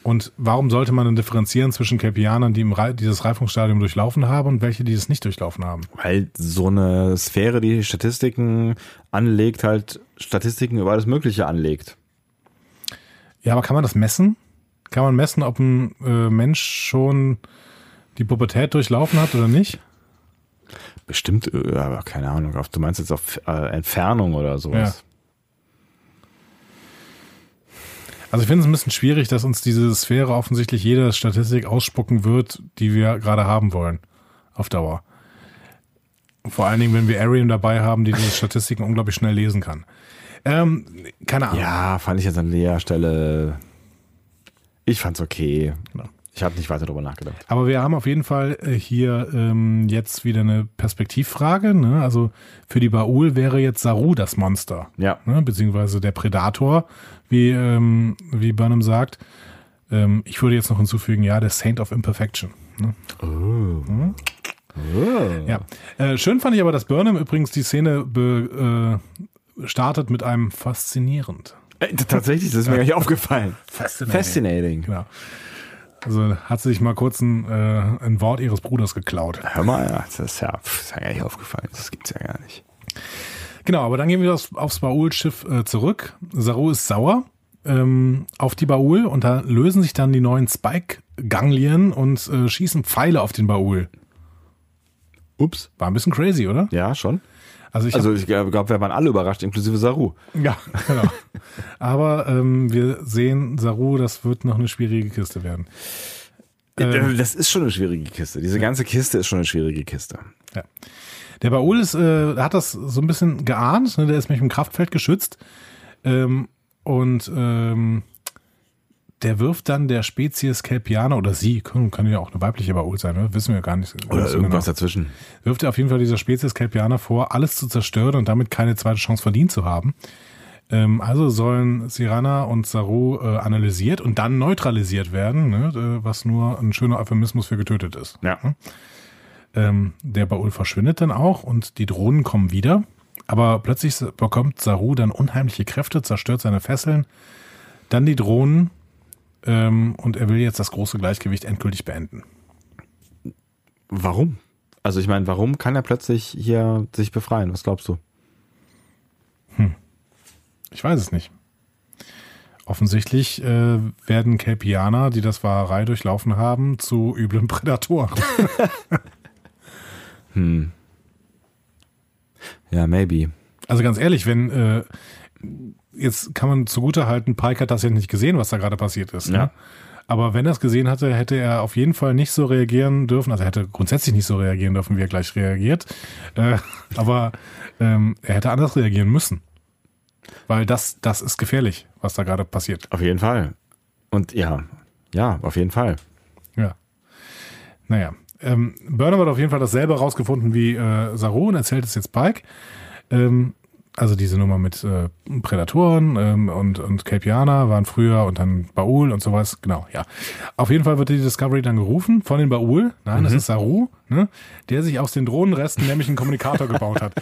Und warum sollte man denn differenzieren zwischen Kelpianern, die im Re dieses Reifungsstadium durchlaufen haben und welche, die es nicht durchlaufen haben? Weil so eine Sphäre, die Statistiken anlegt, halt Statistiken über alles Mögliche anlegt. Ja, aber kann man das messen? Kann man messen, ob ein äh, Mensch schon die Pubertät durchlaufen hat oder nicht? Bestimmt, äh, aber keine Ahnung, du meinst jetzt auf äh, Entfernung oder sowas. Also ich finde es ein bisschen schwierig, dass uns diese Sphäre offensichtlich jede Statistik ausspucken wird, die wir gerade haben wollen. Auf Dauer. Vor allen Dingen, wenn wir Arian dabei haben, die diese Statistiken unglaublich schnell lesen kann. Ähm, keine Ahnung. Ja, fand ich jetzt an der Stelle. Ich fand's okay. Ich habe nicht weiter drüber nachgedacht. Aber wir haben auf jeden Fall äh, hier ähm, jetzt wieder eine Perspektivfrage. Ne? Also für die Baul wäre jetzt Saru das Monster. Ja. Ne? Beziehungsweise der Predator, wie, ähm, wie Burnham sagt. Ähm, ich würde jetzt noch hinzufügen, ja, der Saint of Imperfection. Ne? Mhm. Ja. Äh, schön fand ich aber, dass Burnham übrigens die Szene be, äh, startet mit einem faszinierend. Äh, tatsächlich, das ist mir gar nicht aufgefallen. Fascinating. Fascinating. Genau. Also hat sie sich mal kurz ein, äh, ein Wort ihres Bruders geklaut. Hör mal, das ist ja, pff, ist ja gar nicht aufgefallen. Das gibt's ja gar nicht. Genau, aber dann gehen wir aufs, aufs Baul-Schiff äh, zurück. Saru ist sauer ähm, auf die Baul und da lösen sich dann die neuen Spike-Ganglien und äh, schießen Pfeile auf den Baul. Ups. War ein bisschen crazy, oder? Ja, schon. Also ich Also ich glaube, wir waren alle überrascht, inklusive Saru. ja, genau. aber ähm, wir sehen, Saru, das wird noch eine schwierige Kiste werden. Ähm. Das ist schon eine schwierige Kiste. Diese ganze Kiste ist schon eine schwierige Kiste. Ja. Der Baul ist, äh, hat das so ein bisschen geahnt, ne? der ist mit dem Kraftfeld geschützt. Ähm, und ähm, der wirft dann der Spezies Kelpianer oder sie, kann, kann ja auch eine weibliche Baul sein, ne? wissen wir gar nicht. Oder irgendwas genau. dazwischen. Wirft er auf jeden Fall dieser Spezies Kelpianer vor, alles zu zerstören und damit keine zweite Chance verdient zu haben. Ähm, also sollen Sirana und Saru äh, analysiert und dann neutralisiert werden, ne? äh, was nur ein schöner Euphemismus für getötet ist. Ja. Ähm, der Baul verschwindet dann auch und die Drohnen kommen wieder. Aber plötzlich bekommt Saru dann unheimliche Kräfte, zerstört seine Fesseln, dann die Drohnen ähm, und er will jetzt das große Gleichgewicht endgültig beenden. Warum? Also ich meine, warum kann er plötzlich hier sich befreien? Was glaubst du? Ich weiß es nicht. Offensichtlich äh, werden Kelpianer, die das Wahrerei durchlaufen haben, zu üblen Prädatoren. Ja, maybe. Also ganz ehrlich, wenn äh, jetzt kann man zugute halten, Pike hat das ja nicht gesehen, was da gerade passiert ist. Ne? Ja. Aber wenn er es gesehen hatte, hätte er auf jeden Fall nicht so reagieren dürfen. Also er hätte grundsätzlich nicht so reagieren dürfen, wie er gleich reagiert. Äh, aber ähm, er hätte anders reagieren müssen. Weil das, das ist gefährlich, was da gerade passiert. Auf jeden Fall. Und ja, ja, auf jeden Fall. Ja. Naja. Ähm, Burnham hat auf jeden Fall dasselbe rausgefunden wie äh, Saru und erzählt es jetzt Pike. Ähm, also diese Nummer mit äh, Prädatoren ähm, und, und Capiana waren früher und dann Baul und sowas. Genau, ja. Auf jeden Fall wird die Discovery dann gerufen von den Baul. Nein, das ist Saru, ne, der sich aus den Drohnenresten nämlich einen Kommunikator gebaut hat.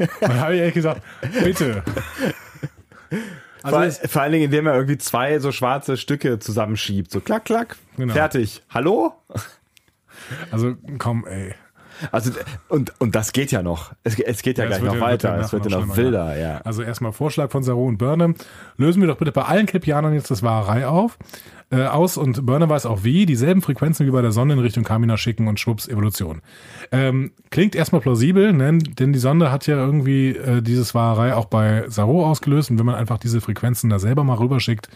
Und da habe ich ehrlich gesagt, bitte. Also vor, vor allen Dingen, indem er irgendwie zwei so schwarze Stücke zusammenschiebt. So klack, klack, Genau. fertig. Hallo? Also komm, ey. Also, und, und das geht ja noch. Es, es geht ja, Ja, gleich noch weiter. es wird ja noch wilder, ja. Also erstmal Vorschlag von Saru und Burnham. Lösen wir doch bitte bei allen Klipianern jetzt das Wahrerei auf, äh, aus und Burnham weiß auch wie, dieselben Frequenzen wie bei der Sonne in Richtung Kamina schicken und schwupps, Evolution. Ähm, klingt erstmal plausibel, ne? denn die Sonde hat ja irgendwie äh, dieses Wahrerei auch bei Saru ausgelöst und wenn man einfach diese Frequenzen da selber mal rüberschickt,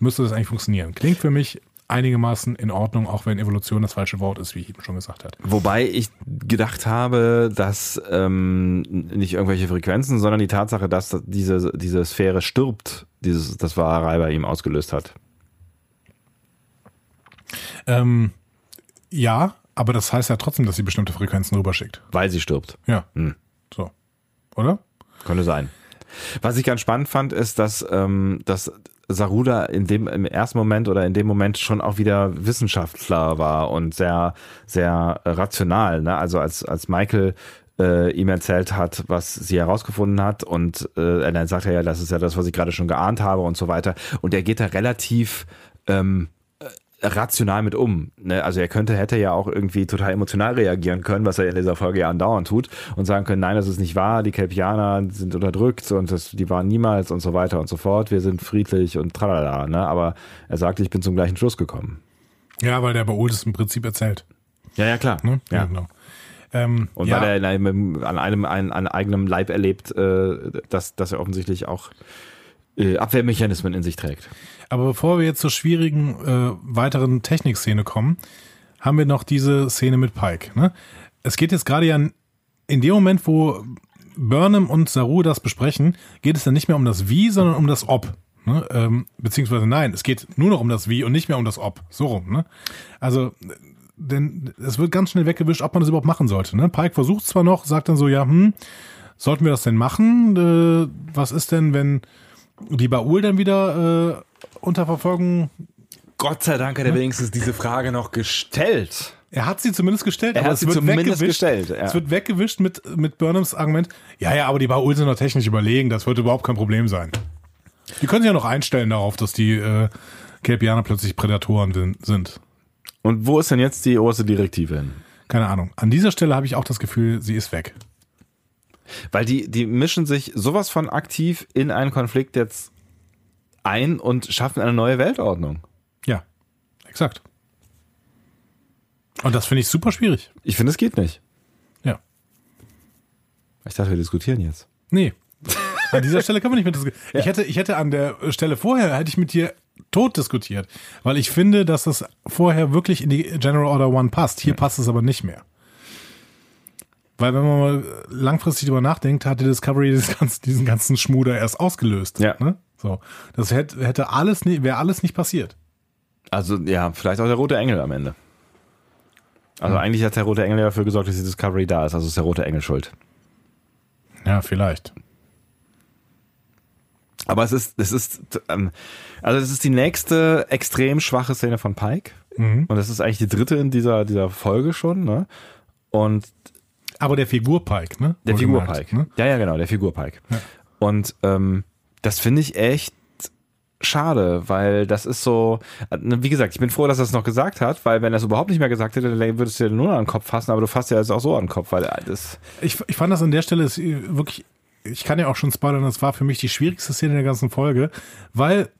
müsste das eigentlich funktionieren. Klingt für mich einigermaßen in Ordnung, auch wenn Evolution das falsche Wort ist, wie ich eben schon gesagt habe. Wobei ich gedacht habe, dass ähm, nicht irgendwelche Frequenzen, sondern die Tatsache, dass diese, diese Sphäre stirbt, dieses, das Wahrerei bei ihm ausgelöst hat. Ähm, ja, aber das heißt ja trotzdem, dass sie bestimmte Frequenzen rüberschickt. Weil sie stirbt. Ja. Hm. So. Oder? Könnte sein. Was ich ganz spannend fand, ist, dass, ähm, dass Saruda in dem im ersten Moment oder in dem Moment schon auch wieder Wissenschaftler war und sehr, sehr rational. Ne? Also als, als Michael äh, ihm erzählt hat, was sie herausgefunden hat und äh, dann sagt er ja, das ist ja das, was ich gerade schon geahnt habe und so weiter. Und er geht da relativ ähm, rational mit um. Ne? Also er könnte, hätte ja auch irgendwie total emotional reagieren können, was er in dieser Folge ja andauernd tut und sagen können, nein, das ist nicht wahr, die Kelpianer sind unterdrückt und das, die waren niemals und so weiter und so fort, wir sind friedlich und tralala. Ne? Aber er sagte, ich bin zum gleichen Schluss gekommen. Ja, weil der Baul das im Prinzip erzählt. Ja, ja, klar. Ne? Ja. genau. Ähm, Und ja, weil er in einem, an einem ein, an eigenem Leib erlebt, äh, dass, dass er offensichtlich auch äh, Abwehrmechanismen in sich trägt. Aber bevor wir jetzt zur schwierigen äh, weiteren Technikszene kommen, haben wir noch diese Szene mit Pike. Ne? Es geht jetzt gerade ja in dem Moment, wo Burnham und Saru das besprechen, geht es dann nicht mehr um das Wie, sondern um das Ob. Ne? Ähm, beziehungsweise nein, es geht nur noch um das Wie und nicht mehr um das Ob. So rum. Ne? Also, denn es wird ganz schnell weggewischt, ob man das überhaupt machen sollte. Ne? Pike versucht zwar noch, sagt dann so, ja, hm, sollten wir das denn machen? Äh, was ist denn, wenn die Baul dann wieder äh, unter Verfolgung Gott sei Dank hat er wenigstens diese Frage noch gestellt. Er hat sie zumindest gestellt, Er aber hat sie wird zumindest gestellt, ja. Es wird weggewischt mit, mit Burnhams Argument, ja, ja, aber die Baul sind noch technisch überlegen, das wird überhaupt kein Problem sein. Die können sich ja noch einstellen darauf, dass die äh, Kelpianer plötzlich Prädatoren sin- sind. Und wo ist denn jetzt die oberste Direktive hin? Keine Ahnung. An dieser Stelle habe ich auch das Gefühl, sie ist weg. Weil die, die mischen sich sowas von aktiv in einen Konflikt jetzt ein und schaffen eine neue Weltordnung. Ja, exakt. Und das finde ich super schwierig. Ich finde, es geht nicht. Ja. Ich dachte, wir diskutieren jetzt. Nee. An dieser Stelle kann man nicht mehr diskutieren. Ich hätte, ich hätte an der Stelle vorher, hätte ich mit dir tot diskutiert. Weil ich finde, dass das vorher wirklich in die General Order One passt. Hier passt es aber nicht mehr. Weil wenn man mal langfristig drüber nachdenkt, hat die Discovery ganze, diesen ganzen Schmuder erst ausgelöst. Ja. Ne? So. Das hätte, hätte alles nicht, wäre alles nicht passiert. Also, ja, vielleicht auch der rote Engel am Ende. Also eigentlich hat der rote Engel dafür gesorgt, dass die Discovery da ist. Also ist der rote Engel schuld. Ja, vielleicht. Aber es ist, es ist, ähm, also es ist die nächste extrem schwache Szene von Pike. Und das ist eigentlich die dritte in dieser, dieser Folge schon, ne? Und Aber der Figur Pike, ne? Der Figur Pike. Ne? Ja, ja, genau, der Figur Pike. Und ähm, das finde ich echt schade, weil das ist so, äh, wie gesagt, ich bin froh, dass er es noch gesagt hat, weil wenn er es überhaupt nicht mehr gesagt hätte, dann würdest du dir nur an den Kopf fassen, aber du fasst ja jetzt auch so an den Kopf, weil äh, das, Ich, ich fand das an der Stelle ist wirklich, ich kann ja auch schon spoilern, das war für mich die schwierigste Szene der ganzen Folge, weil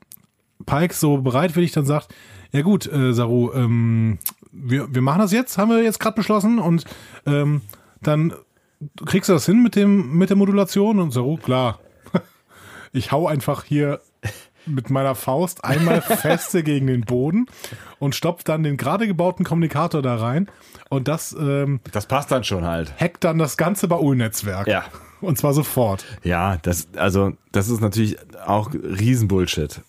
Pike so bereitwillig dann sagt, ja gut, äh, Saru, ähm, wir, wir machen das jetzt, haben wir jetzt gerade beschlossen und ähm, dann kriegst du das hin mit dem mit der Modulation und Saru, klar, ich hau einfach hier mit meiner Faust einmal feste gegen den Boden und stopfe dann den gerade gebauten Kommunikator da rein. Und das ähm, Das passt dann schon halt. hackt dann das ganze Baul-Netzwerk. Ja. Und zwar sofort. Ja, das, also, das ist natürlich auch Riesenbullshit.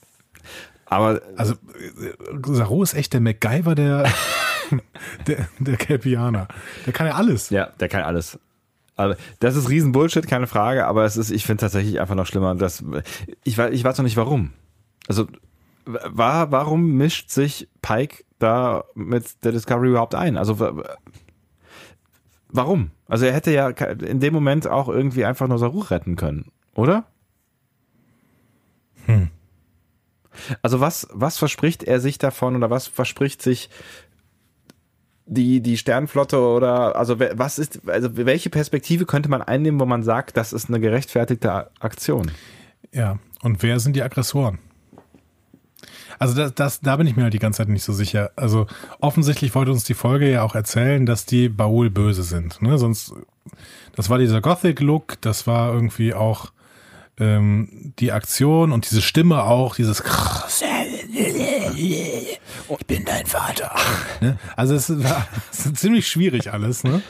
Aber Also, äh, Saru ist echt der MacGyver der, der, der Kelpianer. Der kann ja alles. Ja, der kann alles. Also, das ist Riesenbullshit, keine Frage, aber es ist, ich finde tatsächlich einfach noch schlimmer, dass, ich weiß, ich weiß noch nicht warum. Also, war, warum mischt sich Pike da mit der Discovery überhaupt ein? Also, wa- warum? Also, er hätte ja in dem Moment auch irgendwie einfach nur Saru retten können, oder? Also, was, was verspricht er sich davon oder was verspricht sich die, die Sternflotte oder also was ist, also welche Perspektive könnte man einnehmen, wo man sagt, das ist eine gerechtfertigte Aktion? Ja. Und wer sind die Aggressoren? Also das, das, da bin ich mir halt die ganze Zeit nicht so sicher. Also offensichtlich wollte uns die Folge ja auch erzählen, dass die Baul böse sind. Ne? Sonst, das war dieser Gothic-Look, das war irgendwie auch ähm, die Aktion und diese Stimme auch, dieses Ich bin dein Vater. Ne? Also es war es ist ziemlich schwierig alles. Ne?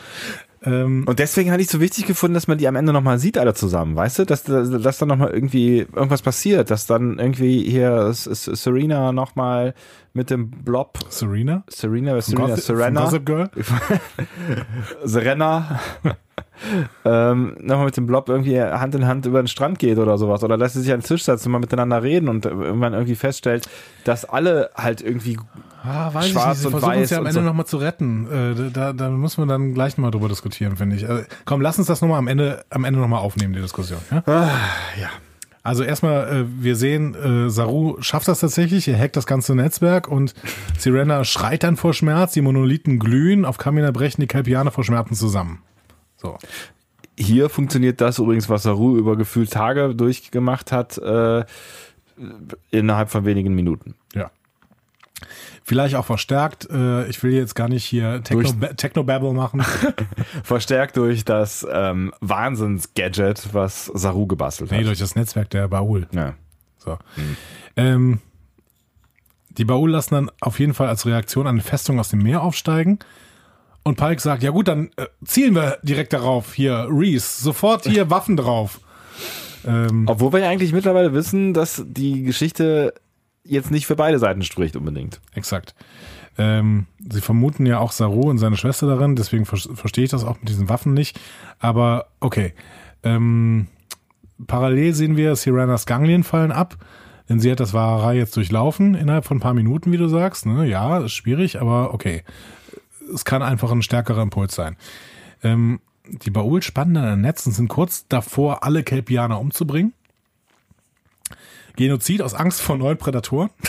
Ähm, Und deswegen hatte ich so wichtig gefunden, dass man die am Ende nochmal sieht, alle zusammen, weißt du? Dass, dass, dass dann nochmal irgendwie irgendwas passiert, dass dann irgendwie hier S- S- Serena nochmal mit dem Blob, Serena? Serena, Serena, Serena, Gossip Girl? Serena, ähm, nochmal mit dem Blob irgendwie Hand in Hand über den Strand geht oder sowas. Oder dass sie sich an den Tisch setzen und mal miteinander reden und irgendwann irgendwie feststellt, dass alle halt irgendwie Ah, weiß Schwarz ich nicht. Sie und versuchen uns weiß ja am Ende so. nochmal zu retten. Äh, da, da müssen wir dann gleich mal drüber diskutieren, finde ich. Also, komm, lass uns das nochmal am Ende, am Ende nochmal aufnehmen, die Diskussion. Ja? ja. Also erstmal, äh, wir sehen, äh, Saru schafft das tatsächlich, er hackt das ganze Netzwerk und Sirena schreit dann vor Schmerz, die Monolithen glühen, auf Kamina brechen die Kelpianer vor Schmerzen zusammen. So. Hier funktioniert das übrigens, was Saru über gefühlt Tage durchgemacht hat, äh, innerhalb von wenigen Minuten. Ja. Vielleicht auch verstärkt. Äh, ich will jetzt gar nicht hier Techno- Technobabble machen. Verstärkt durch das ähm, Wahnsinns-Gadget, was Saru gebastelt nee, hat. durch das Netzwerk der Baul. ja. So. Ähm, die Baul lassen dann auf jeden Fall als Reaktion eine Festung aus dem Meer aufsteigen. Und Pike sagt, ja gut, dann äh, zielen wir direkt darauf. Hier, Reese, sofort hier Waffen drauf. Ähm, Obwohl wir ja eigentlich mittlerweile wissen, dass die Geschichte jetzt nicht für beide Seiten spricht unbedingt. exakt. Ähm, sie vermuten ja auch Saru und seine Schwester darin, deswegen ver verstehe ich das auch mit diesen Waffen nicht. Aber okay. Ähm, parallel sehen wir, Siranas Ganglien fallen ab, denn sie hat das Wahrerei jetzt durchlaufen innerhalb von ein paar Minuten, wie du sagst. Ne? Ja, ist schwierig, aber okay. Es kann einfach ein stärkerer Impuls sein. Ähm, die Baul spannen dann ein Netz und sind kurz davor, alle Kelpianer umzubringen. Genozid aus Angst vor neuen Prädatoren.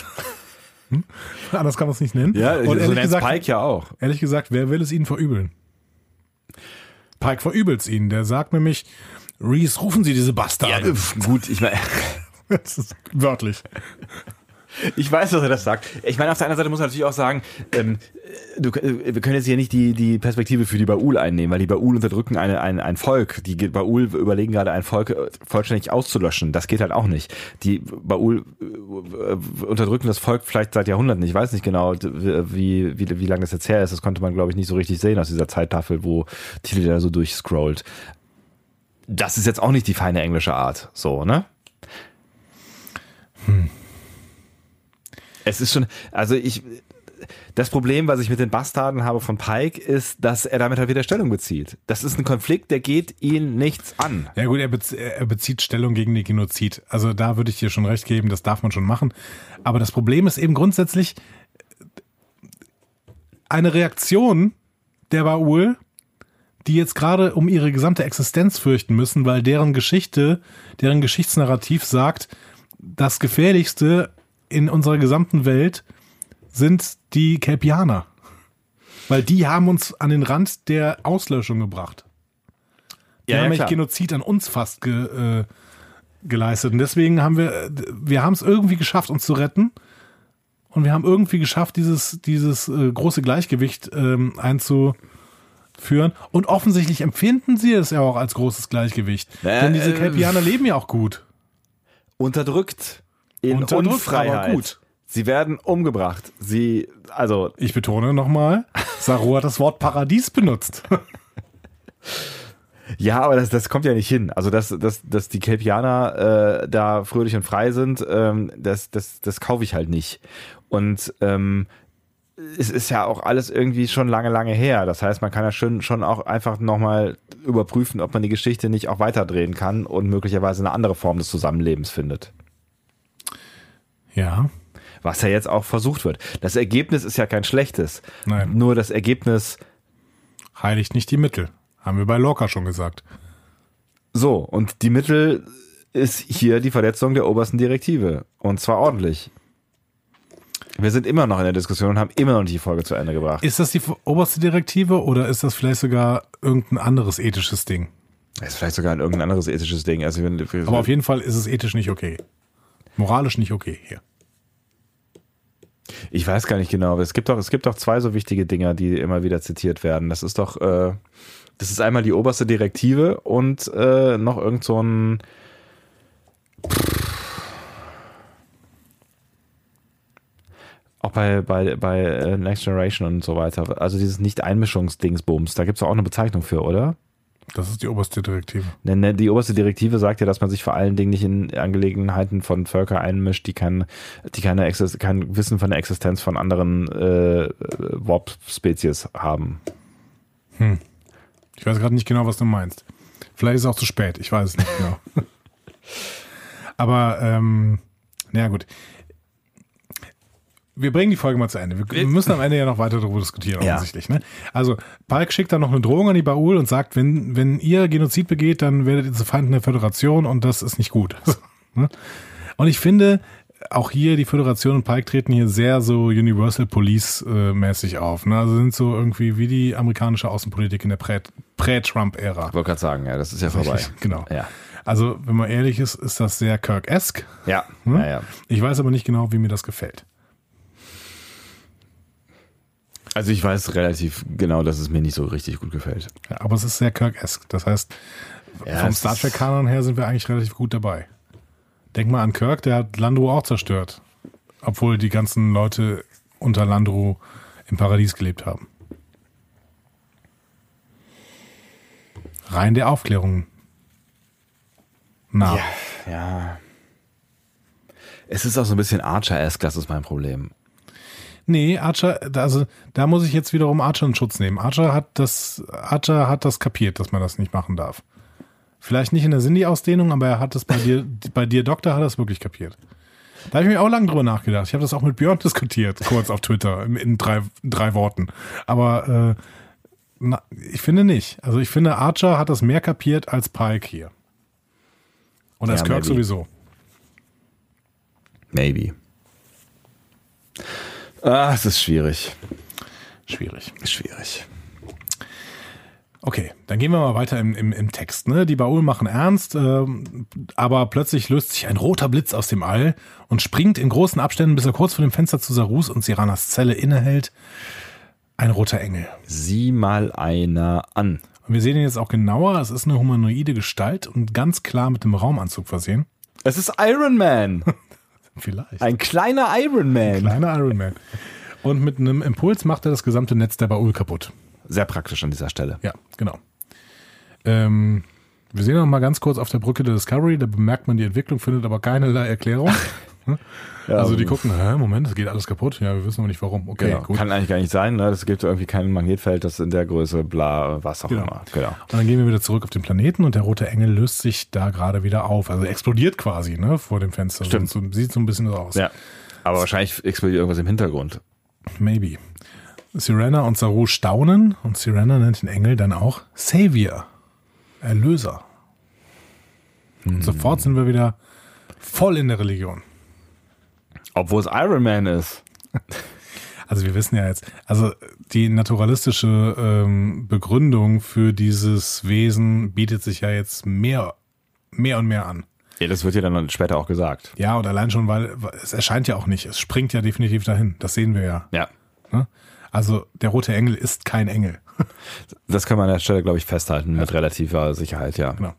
Hm? Anders kann man es nicht nennen. und so ehrlich gesagt, Spike ja auch. ehrlich gesagt, wer will es ihnen verübeln? Pike verübelt es ihnen. Der sagt nämlich, Reese, rufen Sie diese Bastarde. gut, ich meine, das ist wörtlich. Ich weiß, dass er das sagt. Ich meine, auf der anderen Seite muss man natürlich auch sagen, ähm, du, äh, wir können jetzt hier nicht die, die Perspektive für die Baul einnehmen, weil die Baul unterdrücken eine, ein, ein Volk. Die Baul überlegen gerade, ein Volk äh, vollständig auszulöschen. Das geht halt auch nicht. Die Baul äh, unterdrücken das Volk vielleicht seit Jahrhunderten. Ich weiß nicht genau, wie, wie, wie lange das jetzt her ist. Das konnte man, glaube ich, nicht so richtig sehen aus dieser Zeittafel, wo Tilly da so durchscrollt. Das ist jetzt auch nicht die feine englische Art. So, ne? Es ist schon, also ich, das Problem, was ich mit den Bastarden habe von Pike, ist, dass er damit halt wieder Stellung bezieht. Das ist ein Konflikt, der geht ihn nichts an. Ja gut, er, bez er bezieht Stellung gegen den Genozid. Also da würde ich dir schon recht geben, das darf man schon machen. Aber das Problem ist eben grundsätzlich eine Reaktion der Baul, die jetzt gerade um ihre gesamte Existenz fürchten müssen, weil deren Geschichte, deren Geschichtsnarrativ sagt, das Gefährlichste in unserer gesamten Welt sind die Kelpianer. Weil die haben uns an den Rand der Auslöschung gebracht. Die haben nämlich Genozid an uns fast ge, äh, geleistet. Und deswegen haben wir, äh, wir haben es irgendwie geschafft, uns zu retten. Und wir haben irgendwie geschafft, dieses, dieses äh, große Gleichgewicht ähm, einzuführen. Und offensichtlich empfinden sie es ja auch als großes Gleichgewicht. Äh, Denn diese äh, Kelpianer leben ja auch gut. Unterdrückt. In Unterdrückt, Unfreiheit. aber gut. Sie werden umgebracht. Sie, also, Ich betone nochmal, Saru hat das Wort Paradies benutzt. ja, aber das, das kommt ja nicht hin. Also, dass, dass, dass die Kelpianer äh, da fröhlich und frei sind, ähm, das, das, das kaufe ich halt nicht. Und ähm, es ist ja auch alles irgendwie schon lange, lange her. Das heißt, man kann ja schon, schon auch einfach nochmal überprüfen, ob man die Geschichte nicht auch weiterdrehen kann und möglicherweise eine andere Form des Zusammenlebens findet. Ja. Was ja jetzt auch versucht wird. Das Ergebnis ist ja kein schlechtes. Nein. Nur das Ergebnis, Heiligt nicht die Mittel. Haben wir bei Lorca schon gesagt. so, und die Mittel ist hier die Verletzung der obersten Direktive. Und zwar ordentlich. Wir sind immer noch in der Diskussion und haben immer noch nicht die Folge zu Ende gebracht. Ist das die oberste Direktive oder ist das vielleicht sogar irgendein anderes ethisches Ding? Das ist vielleicht sogar ein irgendein anderes ethisches Ding. Also wenn, Aber auf jeden Fall ist es ethisch nicht okay. Moralisch nicht okay hier. ich weiß gar nicht genau, aber es gibt doch, es gibt doch zwei so wichtige Dinger, die immer wieder zitiert werden. Das ist doch, äh, das ist einmal die oberste Direktive und äh, noch irgend so ein auch bei, bei, bei äh, Next Generation und so weiter. Also dieses Nicht-Einmischungsdingsbums, da gibt es auch eine Bezeichnung für, oder? Das ist die oberste Direktive. Ne, ne, Die oberste Direktive sagt ja, dass man sich vor allen Dingen nicht in Angelegenheiten von Völkern einmischt, die kein, die keine Exis kein Wissen von der Existenz von anderen äh, Warp-Spezies haben. Ich weiß gerade nicht genau, was du meinst. Vielleicht ist es auch zu spät, ich weiß es nicht genau. Aber, ähm, naja gut. Wir bringen die Folge mal zu Ende. Wir, wir müssen am Ende ja noch weiter darüber diskutieren, Ja. offensichtlich. Ne? Also, Palk schickt dann noch eine Drohung an die Baul und sagt, wenn, wenn ihr Genozid begeht, dann werdet ihr zu Feinden der Föderation und das ist nicht gut. Ne? und ich finde, auch hier die Föderation und Pike treten hier sehr so Universal Police äh, mäßig auf. Ne? Also sind so irgendwie wie die amerikanische Außenpolitik in der Prä- Prä-Trump-Ära. Ich wollte gerade sagen, ja, das ist ja vorbei. Genau. Ja. Also, wenn man ehrlich ist, ist das sehr Kirk-esque. Ja, Hm? ja, ja. Ich weiß aber nicht genau, wie mir das gefällt. Also ich weiß relativ genau, dass es mir nicht so richtig gut gefällt. Ja, aber es ist sehr Kirk-esque. Das heißt, Ja, vom Star Trek-Kanon her sind wir eigentlich relativ gut dabei. Denk mal an Kirk, der hat Landru auch zerstört. Obwohl die ganzen Leute unter Landru im Paradies gelebt haben. Rein der Aufklärung. Na, Ja, ja. Es ist auch so ein bisschen Archer-esque, das ist mein Problem. Nee, Archer, da- also da muss ich jetzt wiederum Archer in Schutz nehmen. Archer hat das, Archer hat das kapiert, dass man das nicht machen darf. Vielleicht nicht in der Cindy-Ausdehnung, aber er hat es bei dir, bei dir Doktor hat es wirklich kapiert. Da habe ich mir auch lange drüber nachgedacht. Ich habe das auch mit Björn diskutiert, kurz auf Twitter, in, in drei, drei Worten. Aber äh, na, ich finde nicht. Also ich finde, Archer hat das mehr kapiert als Pike hier. Und als Ja, Kirk maybe. sowieso. Maybe. Ah, es ist schwierig. Schwierig. Schwierig. Okay, dann gehen wir mal weiter im, im, im Text. Ne? Die Baul machen ernst, ähm, aber plötzlich löst sich ein roter Blitz aus dem All und springt in großen Abständen, bis er kurz vor dem Fenster zu Sarus und Siranas Zelle innehält. Ein roter Engel. Sieh mal einer an. Und wir sehen ihn jetzt auch genauer. Es ist eine humanoide Gestalt und ganz klar mit dem Raumanzug versehen. Es ist Iron Man. Vielleicht. Ein kleiner Iron Man. kleiner Iron Man. Und mit einem Impuls macht er das gesamte Netz der Baul kaputt. Sehr praktisch an dieser Stelle. Ja, genau. Ähm, wir sehen noch mal ganz kurz auf der Brücke der Discovery, da bemerkt man die Entwicklung, findet aber keinerlei Erklärung. also die gucken, hä, Moment, das geht alles kaputt. Ja, wir wissen aber nicht warum. Okay, Genau. gut. Kann eigentlich gar nicht sein. Ne? Es gibt irgendwie kein Magnetfeld, das in der Größe, bla, was auch Genau. immer. Genau. Und dann gehen wir wieder zurück auf den Planeten und der rote Engel löst sich da gerade wieder auf. Also explodiert quasi, ne, vor dem Fenster. Stimmt. So, sieht so ein bisschen so aus. Ja. Aber wahrscheinlich explodiert irgendwas im Hintergrund. Maybe. Sirena und Saru staunen und Sirena nennt den Engel dann auch Savior. Erlöser. Und sofort sind wir wieder voll in der Religion. Obwohl es Iron Man ist. Also wir wissen ja jetzt, also die naturalistische ähm, Begründung für dieses Wesen bietet sich ja jetzt mehr, mehr und mehr an. Ja, das wird ja dann später auch gesagt. Ja, und allein schon, weil es erscheint ja auch nicht, es springt ja definitiv dahin. Das sehen wir ja. Ja. Ne? Also der rote Engel ist kein Engel. Das kann man an der Stelle, glaube ich, festhalten mit relativer Sicherheit, ja. Genau.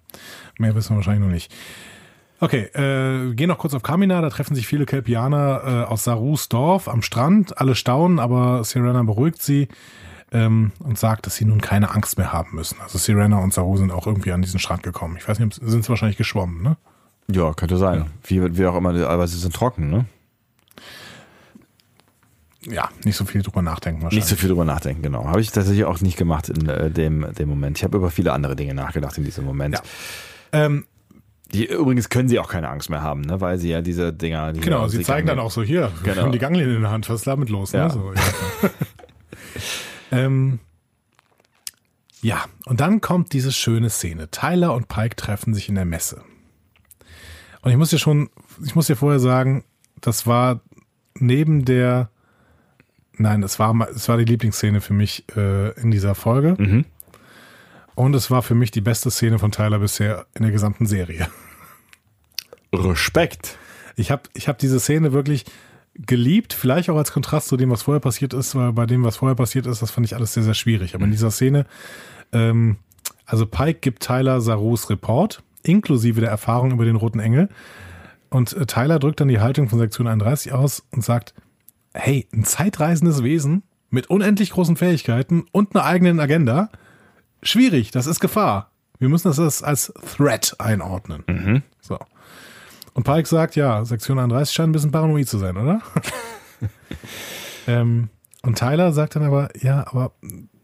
Mehr wissen wir wahrscheinlich noch nicht. Okay, äh, gehen noch kurz auf Kamina, da treffen sich viele Kelpianer äh, aus Sarus Dorf am Strand. Alle staunen, aber Sirena beruhigt sie ähm, und sagt, dass sie nun keine Angst mehr haben müssen. Also Sirena und Saru sind auch irgendwie an diesen Strand gekommen. Ich weiß nicht, sind sie wahrscheinlich geschwommen, ne? Ja, könnte sein. Wie, wie auch immer, aber sie sind trocken, ne? Ja, nicht so viel drüber nachdenken wahrscheinlich. Nicht so viel drüber nachdenken, genau. Habe ich tatsächlich auch nicht gemacht in äh, dem, dem Moment. Ich habe über viele andere Dinge nachgedacht in diesem Moment. Ja. Ähm, Die, übrigens können sie auch keine Angst mehr haben, ne? weil sie ja diese Dinger. Die genau, sie zeigen dann auch so hier, wir Genau. haben die Ganglien in der Hand, was ist damit los? Ja. Ne? So, ja. ähm, ja, und dann kommt diese schöne Szene. Tyler und Pike treffen sich in der Messe. Und ich muss dir schon, ich muss dir vorher sagen, das war neben der, nein, es war, es war die Lieblingsszene für mich äh, in dieser Folge. Mhm. Und es war für mich die beste Szene von Tyler bisher in der gesamten Serie. Respekt. Ich habe ich hab diese Szene wirklich geliebt, vielleicht auch als Kontrast zu dem, was vorher passiert ist, weil bei dem, was vorher passiert ist, das fand ich alles sehr, sehr schwierig. Aber in dieser Szene, ähm, also Pike gibt Tyler Sarus Report, inklusive der Erfahrung über den Roten Engel. Und äh, Tyler drückt dann die Haltung von Sektion 31 aus und sagt, hey, ein zeitreisendes Wesen mit unendlich großen Fähigkeiten und einer eigenen Agenda, schwierig, das ist Gefahr. Wir müssen das als Threat einordnen. So. Und Pike sagt, ja, Sektion 31 scheint ein bisschen paranoid zu sein, oder? ähm, und Tyler sagt dann aber, ja, aber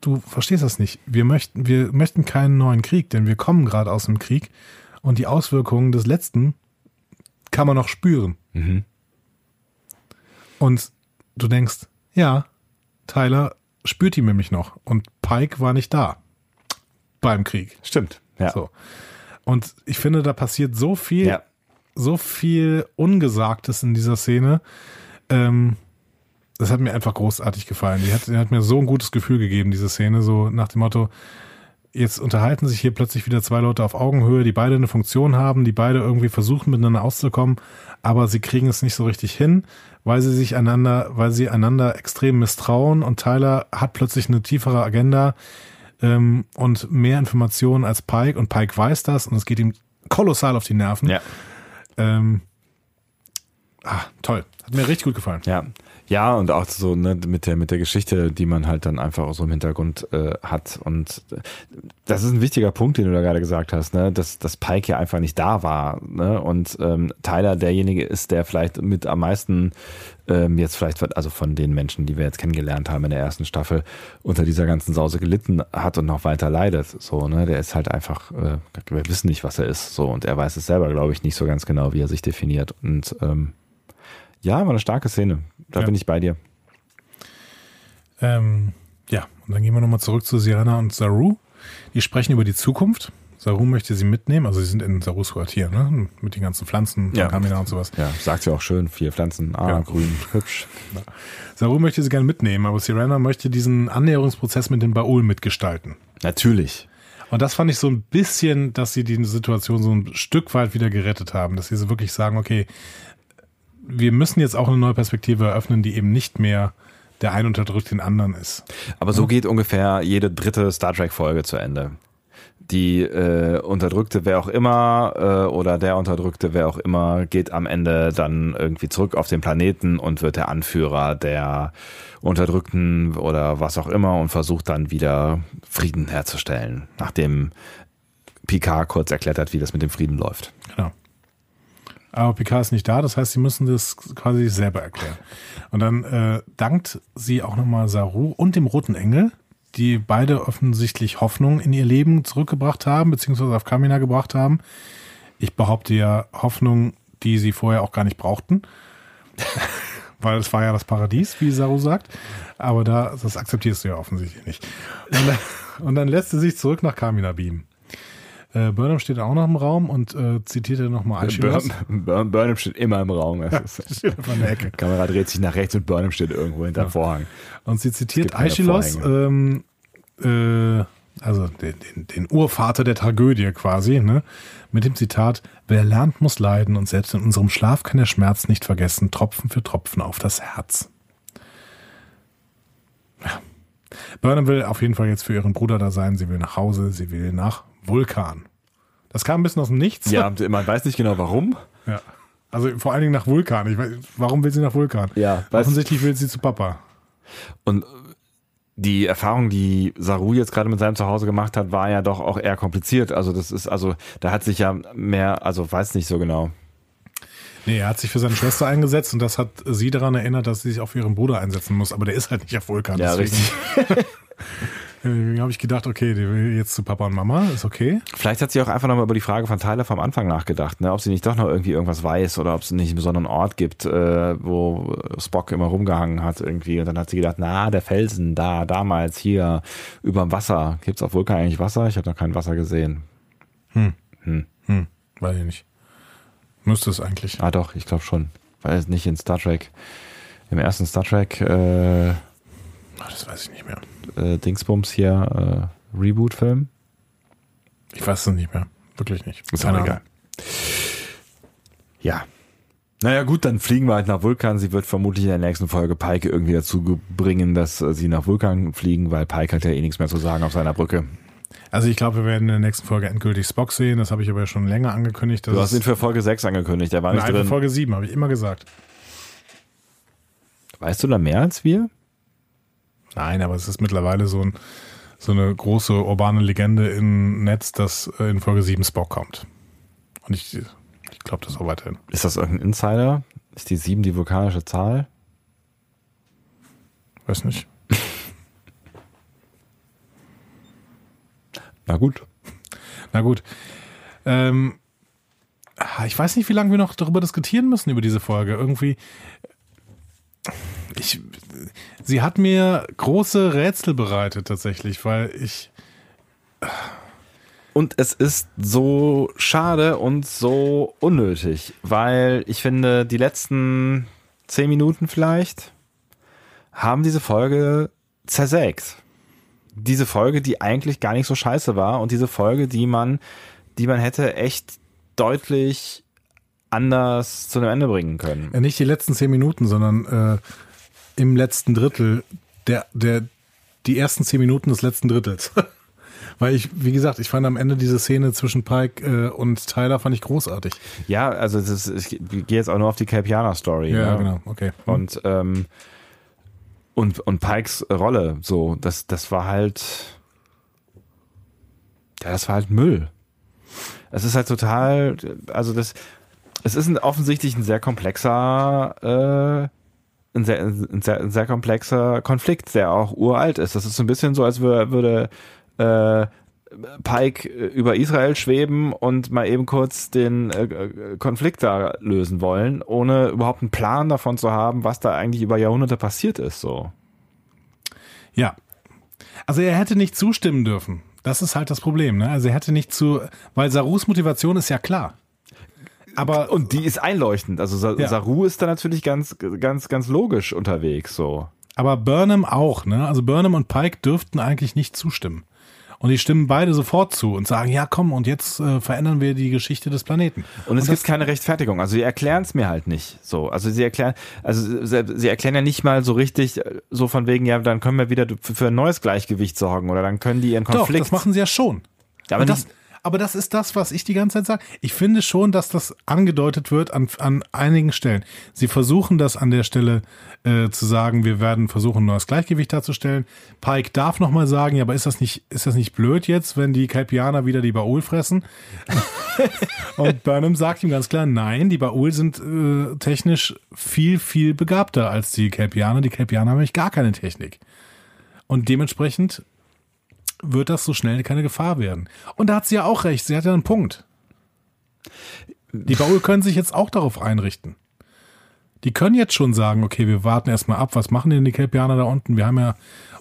du verstehst das nicht. Wir möchten, wir möchten keinen neuen Krieg, denn wir kommen gerade aus dem Krieg und die Auswirkungen des letzten kann man noch spüren. Und du denkst, ja, Tyler spürt ihn nämlich noch und Pike war nicht da beim Krieg. Stimmt. Ja. So. Und ich finde, da passiert so viel Ja. so viel Ungesagtes in dieser Szene. Ähm, das hat mir einfach großartig gefallen. Die hat, die hat mir so ein gutes Gefühl gegeben, diese Szene, so nach dem Motto, jetzt unterhalten sich hier plötzlich wieder zwei Leute auf Augenhöhe, die beide eine Funktion haben, die beide irgendwie versuchen miteinander auszukommen, aber sie kriegen es nicht so richtig hin, weil sie sich einander, weil sie einander extrem misstrauen und Tyler hat plötzlich eine tiefere Agenda ähm, und mehr Informationen als Pike und Pike weiß das und es geht ihm kolossal auf die Nerven. Ja. Ähm, ah, toll. Hat mir richtig gut gefallen. Ja. Ja, und auch so ne, mit der mit der Geschichte, die man halt dann einfach so im Hintergrund äh, hat. Und äh, das ist ein wichtiger Punkt, den du da gerade gesagt hast, ne? dass, dass Pike ja einfach nicht da war. Ne? Und ähm, Tyler derjenige ist, der vielleicht mit am meisten ähm, jetzt vielleicht, also von den Menschen, die wir jetzt kennengelernt haben in der ersten Staffel, unter dieser ganzen Sause gelitten hat und noch weiter leidet. So, ne? Der ist halt einfach, äh, wir wissen nicht, was er ist. So, und er weiß es selber, glaube ich, nicht so ganz genau, wie er sich definiert. Und ähm, ja, war eine starke Szene. Da Ja. bin ich bei dir. Ähm, ja, und dann gehen wir nochmal zurück zu Sirana und Saru. Die sprechen über die Zukunft. Saru möchte sie mitnehmen, also sie sind in Sarus Quartier, ne? Mit den ganzen Pflanzen, Ja. Kamina und sowas. Ja, sagt ja auch schön, vier Pflanzen, ah, Ja. grün, hübsch. Saru möchte sie gerne mitnehmen, aber Sirana möchte diesen Annäherungsprozess mit dem Baul mitgestalten. Natürlich. Und das fand ich so ein bisschen, dass sie die Situation so ein Stück weit wieder gerettet haben, dass sie so wirklich sagen, okay, wir müssen jetzt auch eine neue Perspektive eröffnen, die eben nicht mehr der ein unterdrückt den anderen ist. Aber so geht ungefähr jede dritte Star Trek-Folge zu Ende. Die äh, Unterdrückte, wer auch immer, äh, oder der Unterdrückte, wer auch immer, geht am Ende dann irgendwie zurück auf den Planeten und wird der Anführer der Unterdrückten oder was auch immer und versucht dann wieder Frieden herzustellen, nachdem Picard kurz erklärt hat, wie das mit dem Frieden läuft. Genau. Aber Picard ist nicht da, das heißt, sie müssen das quasi selber erklären. Und dann äh, dankt sie auch nochmal Saru und dem Roten Engel, die beide offensichtlich Hoffnung in ihr Leben zurückgebracht haben, beziehungsweise auf Kamina gebracht haben. Ich behaupte ja Hoffnung, die sie vorher auch gar nicht brauchten. Weil es war ja das Paradies, wie Saru sagt. Aber da, das akzeptierst du ja offensichtlich nicht. Und dann, und dann lässt sie sich zurück nach Kamina beamen. Äh, Burnham steht auch noch im Raum und äh, zitiert er nochmal Aeschylus. Burn, Burn, Burnham steht immer im Raum. Ist, Steht der Ecke. Kamera dreht sich nach rechts und Burnham steht irgendwo hinterm Vorhang. Und sie zitiert Aeschylus, ähm, äh, also den, den, den Urvater der Tragödie quasi, ne? mit dem Zitat, wer lernt, muss leiden und selbst in unserem Schlaf kann der Schmerz nicht vergessen, Tropfen für Tropfen auf das Herz. Ja. Burnham will auf jeden Fall jetzt für ihren Bruder da sein, sie will nach Hause, sie will nach Vulkan. Das kam ein bisschen aus dem Nichts. Ja, man weiß nicht genau warum. ja. Also vor allen Dingen nach Vulkan. Ich weiß, warum will sie nach Vulkan? Ja, Offensichtlich will sie zu Papa. Und die Erfahrung, die Saru jetzt gerade mit seinem Zuhause gemacht hat, war ja doch auch eher kompliziert. Also das ist, also da hat sich ja mehr, also weiß nicht so genau. Nee, er hat sich für seine Schwester eingesetzt und das hat sie daran erinnert, dass sie sich auch für ihren Bruder einsetzen muss. Aber der ist halt nicht auf Vulkan. Ja, deswegen Deswegen habe ich gedacht, okay, der will jetzt zu Papa und Mama, ist okay. Vielleicht hat sie auch einfach nochmal über die Frage von Tyler vom Anfang nachgedacht, ne? ob sie nicht doch noch irgendwie irgendwas weiß oder ob es nicht einen besonderen Ort gibt, äh, wo Spock immer rumgehangen hat irgendwie. Und dann hat sie gedacht, na, der Felsen, da, damals, hier, überm Wasser. Gibt's auf Vulkan eigentlich Wasser? Ich habe noch kein Wasser gesehen. Hm, weiß ich nicht. Müsste es eigentlich. Ah doch, ich glaube schon. Weil es nicht in Star Trek, im ersten Star Trek äh, Ach, das weiß ich nicht mehr. Äh, Dingsbums hier, äh, Reboot-Film. Ich weiß es nicht mehr. Wirklich nicht. Ist auch egal. Ja. Naja gut, dann fliegen wir halt nach Vulkan. Sie wird vermutlich in der nächsten Folge Pike irgendwie dazu bringen, dass äh, sie nach Vulkan fliegen, weil Pike hat ja eh nichts mehr zu sagen auf seiner Brücke. Also ich glaube, wir werden in der nächsten Folge endgültig Spock sehen. Das habe ich aber ja schon länger angekündigt. Du hast ihn für Folge 6 angekündigt, der war nicht Nein, für drin. Folge 7, habe ich immer gesagt. Weißt du da mehr als wir? Nein, aber es ist mittlerweile so, ein, so eine große urbane Legende im Netz, dass äh, in Folge 7 Spock kommt. Und ich, ich glaube das auch weiterhin. Ist das irgendein Insider? Ist die 7 die vulkanische Zahl? Weiß nicht. Na gut. Na gut. Ähm, ah, ich weiß nicht, wie lange wir noch darüber diskutieren müssen, über diese Folge. Irgendwie. Ich, sie hat mir große Rätsel bereitet, tatsächlich, weil ich. Und es ist so schade und so unnötig, weil ich finde, die letzten zehn Minuten vielleicht haben diese Folge zersägt. Diese Folge, die eigentlich gar nicht so scheiße war und diese Folge, die man, die man hätte echt deutlich anders zu einem Ende bringen können. Nicht die letzten zehn Minuten, sondern äh, im letzten Drittel der, der, die ersten zehn Minuten des letzten Drittels. Weil ich, wie gesagt, ich fand am Ende diese Szene zwischen Pike äh, und Tyler fand ich großartig. Ja, also das ist, ich gehe jetzt auch nur auf die Capiana-Story. Ja, ne? genau, okay. Und, ähm, und, und Pikes Rolle, so, das, das war halt, ja, das war halt Müll. Es ist halt total, also das, es ist ein, offensichtlich ein sehr komplexer, äh, ein sehr, ein sehr, ein sehr komplexer Konflikt, der auch uralt ist. Das ist so ein bisschen so, als würde, würde äh, Pike über Israel schweben und mal eben kurz den äh, äh, Konflikt da lösen wollen, ohne überhaupt einen Plan davon zu haben, was da eigentlich über Jahrhunderte passiert ist. So. Ja. Also er hätte nicht zustimmen dürfen. Das ist halt das Problem, ne? Also er hätte nicht zu, weil Sarus Motivation ist ja klar. Aber Und die ist einleuchtend. Also Sa Ja. Saru ist da natürlich ganz, ganz, ganz logisch unterwegs. So. Aber Burnham auch, ne? Also Burnham und Pike dürften eigentlich nicht zustimmen. Und die stimmen beide sofort zu und sagen, ja komm, und jetzt äh, verändern wir die Geschichte des Planeten. Und es das- gibt keine Rechtfertigung. Also sie erklären es mir halt nicht. So, also sie erklären, also sie, sie erklären ja nicht mal so richtig, äh, so von wegen, ja, dann können wir wieder für ein neues Gleichgewicht sorgen oder dann können die ihren Doch, Konflikt. das machen sie ja schon. Ja, aber und das, nicht- aber das ist das, was ich die ganze Zeit sage. Ich finde schon, dass das angedeutet wird an, an einigen Stellen. Sie versuchen das an der Stelle äh, zu sagen, wir werden versuchen, ein neues Gleichgewicht darzustellen. Pike darf nochmal sagen, ja, aber ist das nicht, ist das nicht blöd jetzt, wenn die Kelpianer wieder die Baul fressen? Und Burnham sagt ihm ganz klar, nein, die Baul sind äh, technisch viel, viel begabter als die Kelpianer. Die Kelpianer haben nämlich gar keine Technik. Und dementsprechend wird das so schnell keine Gefahr werden. Und da hat sie ja auch recht, sie hat ja einen Punkt. Die Baul können sich jetzt auch darauf einrichten. Die können jetzt schon sagen, okay, wir warten erstmal ab, was machen denn die Kelpianer da unten? Wir haben ja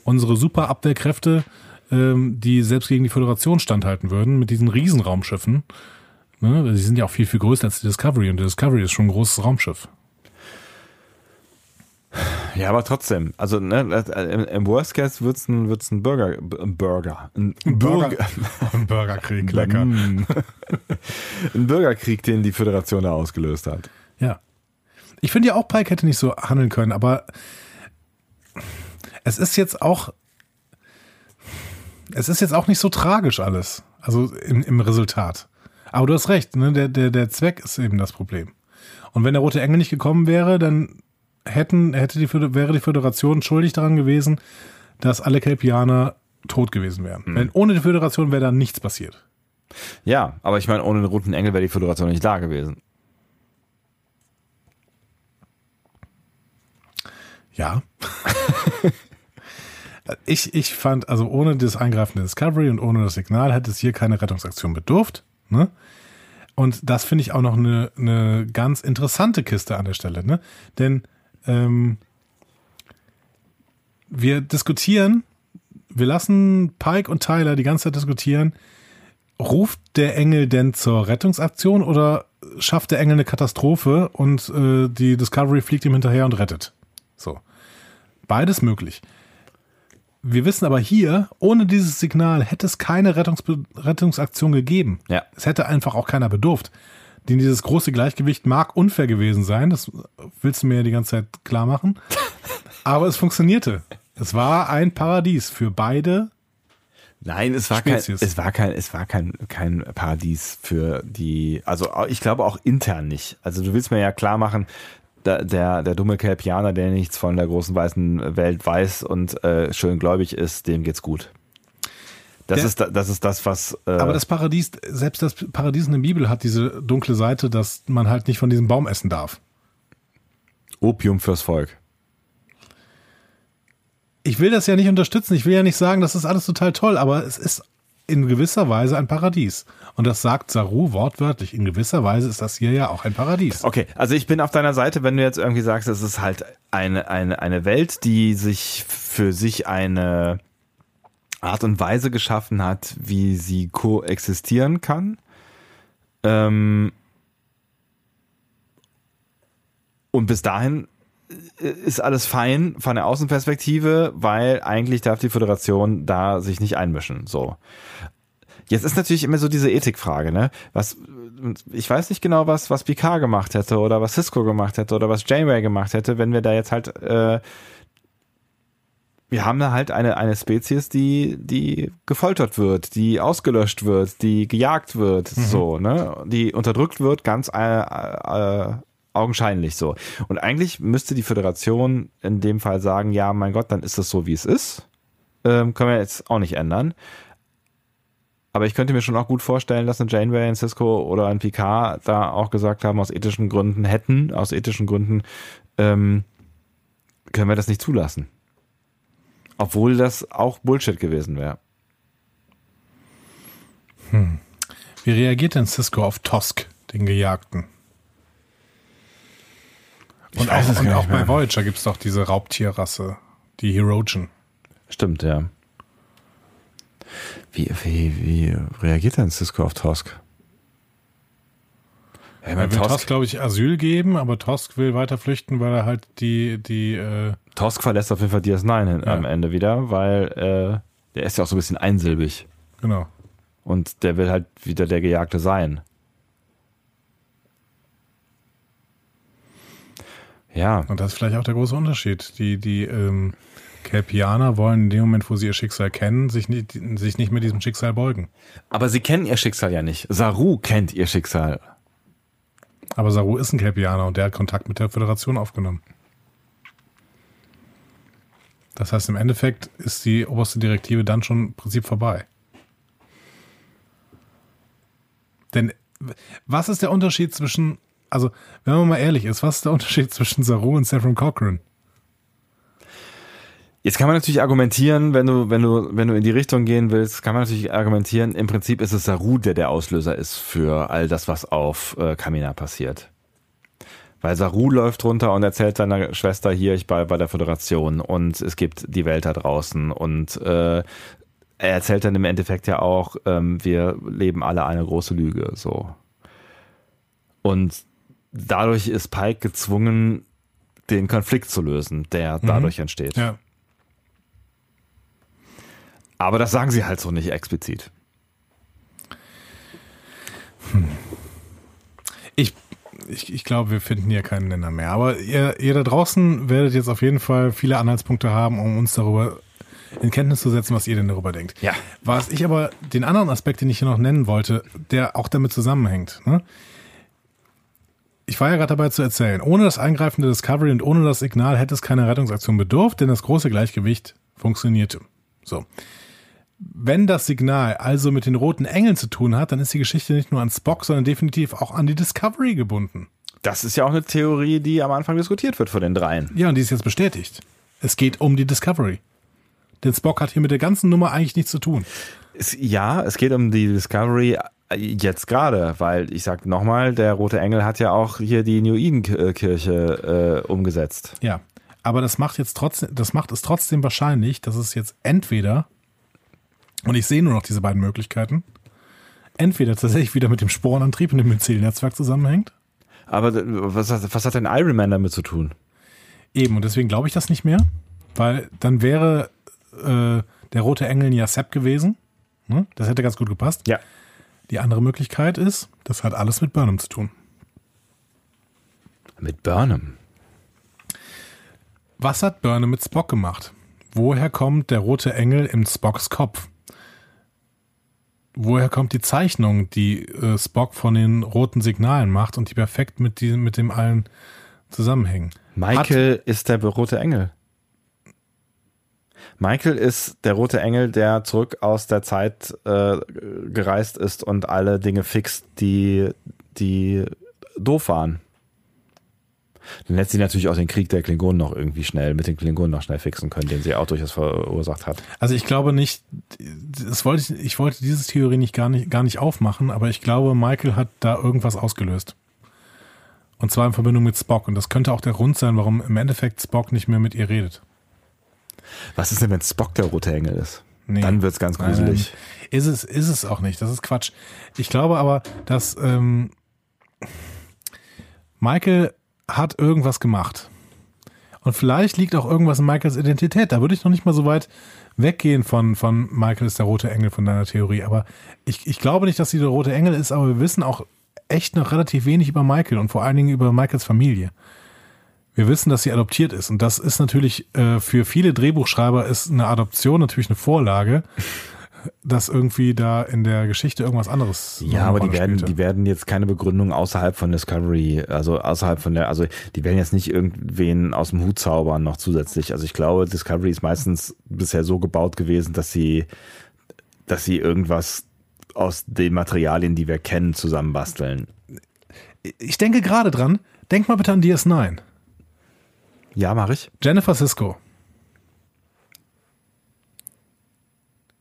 unsere super Abwehrkräfte, ähm, die selbst gegen die Föderation standhalten würden, mit diesen Riesenraumschiffen. Ne? Die sind ja auch viel, viel größer als die Discovery und die Discovery ist schon ein großes Raumschiff. Ja, aber trotzdem. Also ne, im, im Worst Case wird's ein, wird's ein Burger, ein Burger, ein Burger, Ein Burgerkrieg, lecker. ein Bürgerkrieg, den die Föderation da ausgelöst hat. Ja. Ich finde ja auch, Pike hätte nicht so handeln können, aber es ist jetzt auch, es ist jetzt auch nicht so tragisch alles. Also im, im Resultat. Aber du hast recht, ne? der, der, der Zweck ist eben das Problem. Und wenn der Rote Engel nicht gekommen wäre, dann hätten, hätte die, wäre die Föderation schuldig daran gewesen, dass alle Kelpianer tot gewesen wären. Denn ohne die Föderation wäre da nichts passiert. Ja, aber ich meine, ohne den roten Engel wäre die Föderation nicht da gewesen. Ja. ich, ich fand, also ohne das Eingreifen der Discovery und ohne das Signal hätte es hier keine Rettungsaktion bedurft. Ne? Und das finde ich auch noch eine, eine ganz interessante Kiste an der Stelle. Ne? Denn ähm, wir diskutieren, wir lassen Pike und Tyler die ganze Zeit diskutieren, ruft der Engel denn zur Rettungsaktion oder schafft der Engel eine Katastrophe und äh, die Discovery fliegt ihm hinterher und rettet? So. Beides möglich. Wir wissen aber hier, ohne dieses Signal hätte es keine Rettungs Rettungsaktion gegeben. Ja. Es hätte einfach auch keiner bedurft. Denn dieses große Gleichgewicht mag unfair gewesen sein. Das willst du mir ja die ganze Zeit klar machen. aber es funktionierte. Es war ein Paradies für beide. Nein, es war kein, Spezies. es war kein, es war kein, kein Paradies für die, also ich glaube auch intern nicht. Also du willst mir ja klar machen, der, der, der dumme Kelpianer, der nichts von der großen weißen Welt weiß und äh, schön gläubig ist, dem geht's gut. Das Der- ist, da- das ist das, was. Äh, Aber das Paradies, selbst das Paradies in der Bibel hat diese dunkle Seite, dass man halt nicht von diesem Baum essen darf. Opium fürs Volk. ich will das ja nicht unterstützen. Ich will ja nicht sagen, das ist alles total toll, aber es ist in gewisser Weise ein Paradies. Und das sagt Saru wortwörtlich. In gewisser Weise ist das hier ja auch ein Paradies. Okay, also ich bin auf deiner Seite, wenn du jetzt irgendwie sagst, es ist halt eine, eine, eine Welt, die sich für sich eine Art und Weise geschaffen hat, wie sie koexistieren kann. Ähm und bis dahin äh, ist alles fein von der Außenperspektive, weil eigentlich darf die Föderation da sich nicht einmischen. So. Jetzt ist natürlich immer so diese Ethikfrage, ne? Was, ich weiß nicht genau, was, was Picard gemacht hätte oder was Cisco gemacht hätte oder was Janeway gemacht hätte, wenn wir da jetzt halt, äh, wir haben da halt eine, eine Spezies, die, die gefoltert wird, die ausgelöscht wird, die gejagt wird, so, ne? Die unterdrückt wird, ganz äh, äh, augenscheinlich so. Und eigentlich müsste die Föderation in dem Fall sagen, ja, mein Gott, dann ist es so, wie es ist. Ähm, können wir jetzt auch nicht ändern. Aber ich könnte mir schon auch gut vorstellen, dass ein Janeway, ein Cisco oder ein Picard da auch gesagt haben, aus ethischen Gründen hätten, aus ethischen Gründen ähm, können wir das nicht zulassen. Obwohl das auch Bullshit gewesen wäre. Wie reagiert denn Cisco auf Tosk, den Gejagten? Und auch, und auch bei. Voyager gibt es doch diese Raubtierrasse, die Herogen. Stimmt, ja. Wie, wie, wie reagiert denn Cisco auf Tosk? Ja, Er will Tosk, Tosk, glaube ich, Asyl geben, aber Tosk will weiter flüchten, weil er halt die, die, äh, Tosk verlässt auf jeden Fall DS9 hin, Ja. am Ende wieder, weil äh, der ist ja auch so ein bisschen einsilbig. genau. Und der will halt wieder der Gejagte sein. Ja, Und das ist vielleicht auch der große Unterschied. Die, die ähm, Kelpianer wollen in dem Moment, wo sie ihr Schicksal kennen, sich nicht, sich nicht mit diesem Schicksal beugen. aber sie kennen ihr Schicksal ja nicht. Saru kennt ihr Schicksal. Aber Saru ist ein Kelpianer und der hat Kontakt mit der Föderation aufgenommen. Das heißt, im Endeffekt ist die oberste Direktive dann schon im Prinzip vorbei. Denn was ist der Unterschied zwischen, also wenn man mal ehrlich ist, was ist der Unterschied zwischen Saru und Saffron Cochran? Jetzt kann man natürlich argumentieren, wenn du, wenn du, wenn du in die Richtung gehen willst, kann man natürlich argumentieren, im Prinzip ist es Saru, der der Auslöser ist für all das, was auf äh, Kamina passiert. Weil Saru läuft runter und erzählt seiner Schwester hier, ich bei, bei der Föderation und es gibt die Welt da draußen und äh, er erzählt dann im Endeffekt ja auch, ähm, wir leben alle eine große Lüge, so. Und dadurch ist Pike gezwungen, den Konflikt zu lösen, der dadurch entsteht. Ja. Aber das sagen sie halt so nicht explizit. Ich, ich, ich glaube, wir finden hier keinen Nenner mehr. Aber ihr, ihr da draußen werdet jetzt auf jeden Fall viele Anhaltspunkte haben, um uns darüber in Kenntnis zu setzen, was ihr denn darüber denkt. Ja. Was ich aber, den anderen Aspekt, den ich hier noch nennen wollte, der auch damit zusammenhängt. Ne? Ich war ja gerade dabei zu erzählen, ohne das Eingreifen der Discovery und ohne das Signal hätte es keine Rettungsaktion bedurft, denn das große Gleichgewicht funktionierte. So. Wenn das Signal also mit den roten Engeln zu tun hat, dann ist die Geschichte nicht nur an Spock, sondern definitiv auch an die Discovery gebunden. Das ist ja auch eine Theorie, die am Anfang diskutiert wird von den dreien. Ja, und die ist jetzt bestätigt. Es geht um die Discovery. Denn Spock hat hier mit der ganzen Nummer eigentlich nichts zu tun. Es, ja, es geht um die Discovery äh, jetzt gerade, weil ich sag nochmal, der Rote Engel hat ja auch hier die New Eden Kirche äh, umgesetzt. Ja, aber das macht jetzt trotzdem, das macht es trotzdem wahrscheinlich, dass es jetzt entweder und ich sehe nur noch diese beiden Möglichkeiten, entweder tatsächlich wieder mit dem Sporenantrieb und dem Myzel-Netzwerk zusammenhängt. Aber was, hat- was hat denn Iron Man damit zu tun? Eben, und deswegen glaube ich das nicht mehr, weil dann wäre äh, der rote Engel ja Sepp gewesen. Ne? Das hätte ganz gut gepasst. Ja. Die andere Möglichkeit ist, das hat alles mit Burnham zu tun. Mit Burnham. Was hat Burnham mit Spock gemacht? Woher kommt der rote Engel im Spocks Kopf? Woher kommt die Zeichnung, die äh, Spock von den roten Signalen macht und die perfekt mit, die, mit dem allen zusammenhängen? Michael ist der rote Engel. Michael ist der rote Engel, der zurück aus der Zeit äh, gereist ist und alle Dinge fixt, die, die doof waren. Dann hätte sie natürlich auch den Krieg der Klingonen noch irgendwie schnell, mit den Klingonen noch schnell fixen können, den sie auch durchaus verursacht hat. Also ich glaube nicht, das wollte ich, ich wollte diese Theorie nicht gar nicht gar nicht aufmachen, aber ich glaube, Michael hat da irgendwas ausgelöst. Und zwar in Verbindung mit Spock. Und das könnte auch der Grund sein, warum im Endeffekt Spock nicht mehr mit ihr redet. Was ist denn, wenn Spock der rote Engel ist? Nee. Dann wird's ganz Nein, gruselig. Ist es, ist es auch nicht. Das ist Quatsch. Ich glaube aber, dass ähm, Michael hat irgendwas gemacht. Und vielleicht liegt auch irgendwas in Michaels Identität. Da würde ich noch nicht mal so weit weggehen von, von Michael ist der rote Engel von deiner Theorie. Aber ich, ich glaube nicht, dass sie der rote Engel ist, aber wir wissen auch echt noch relativ wenig über Michael und vor allen Dingen über Michaels Familie. Wir wissen, dass sie adoptiert ist. Und das ist natürlich äh, für viele Drehbuchschreiber ist eine Adoption natürlich eine Vorlage, dass irgendwie da in der Geschichte irgendwas anderes. Ja, aber die werden, spielte. die werden jetzt keine Begründung außerhalb von Discovery, also außerhalb von der, also die werden jetzt nicht irgendwen aus dem Hut zaubern noch zusätzlich. Also ich glaube, Discovery ist meistens bisher so gebaut gewesen, dass sie, dass sie irgendwas aus den Materialien, die wir kennen, zusammenbasteln. ich denke gerade dran. Denk mal bitte an DS9. Ja, mache ich. Jennifer Sisko.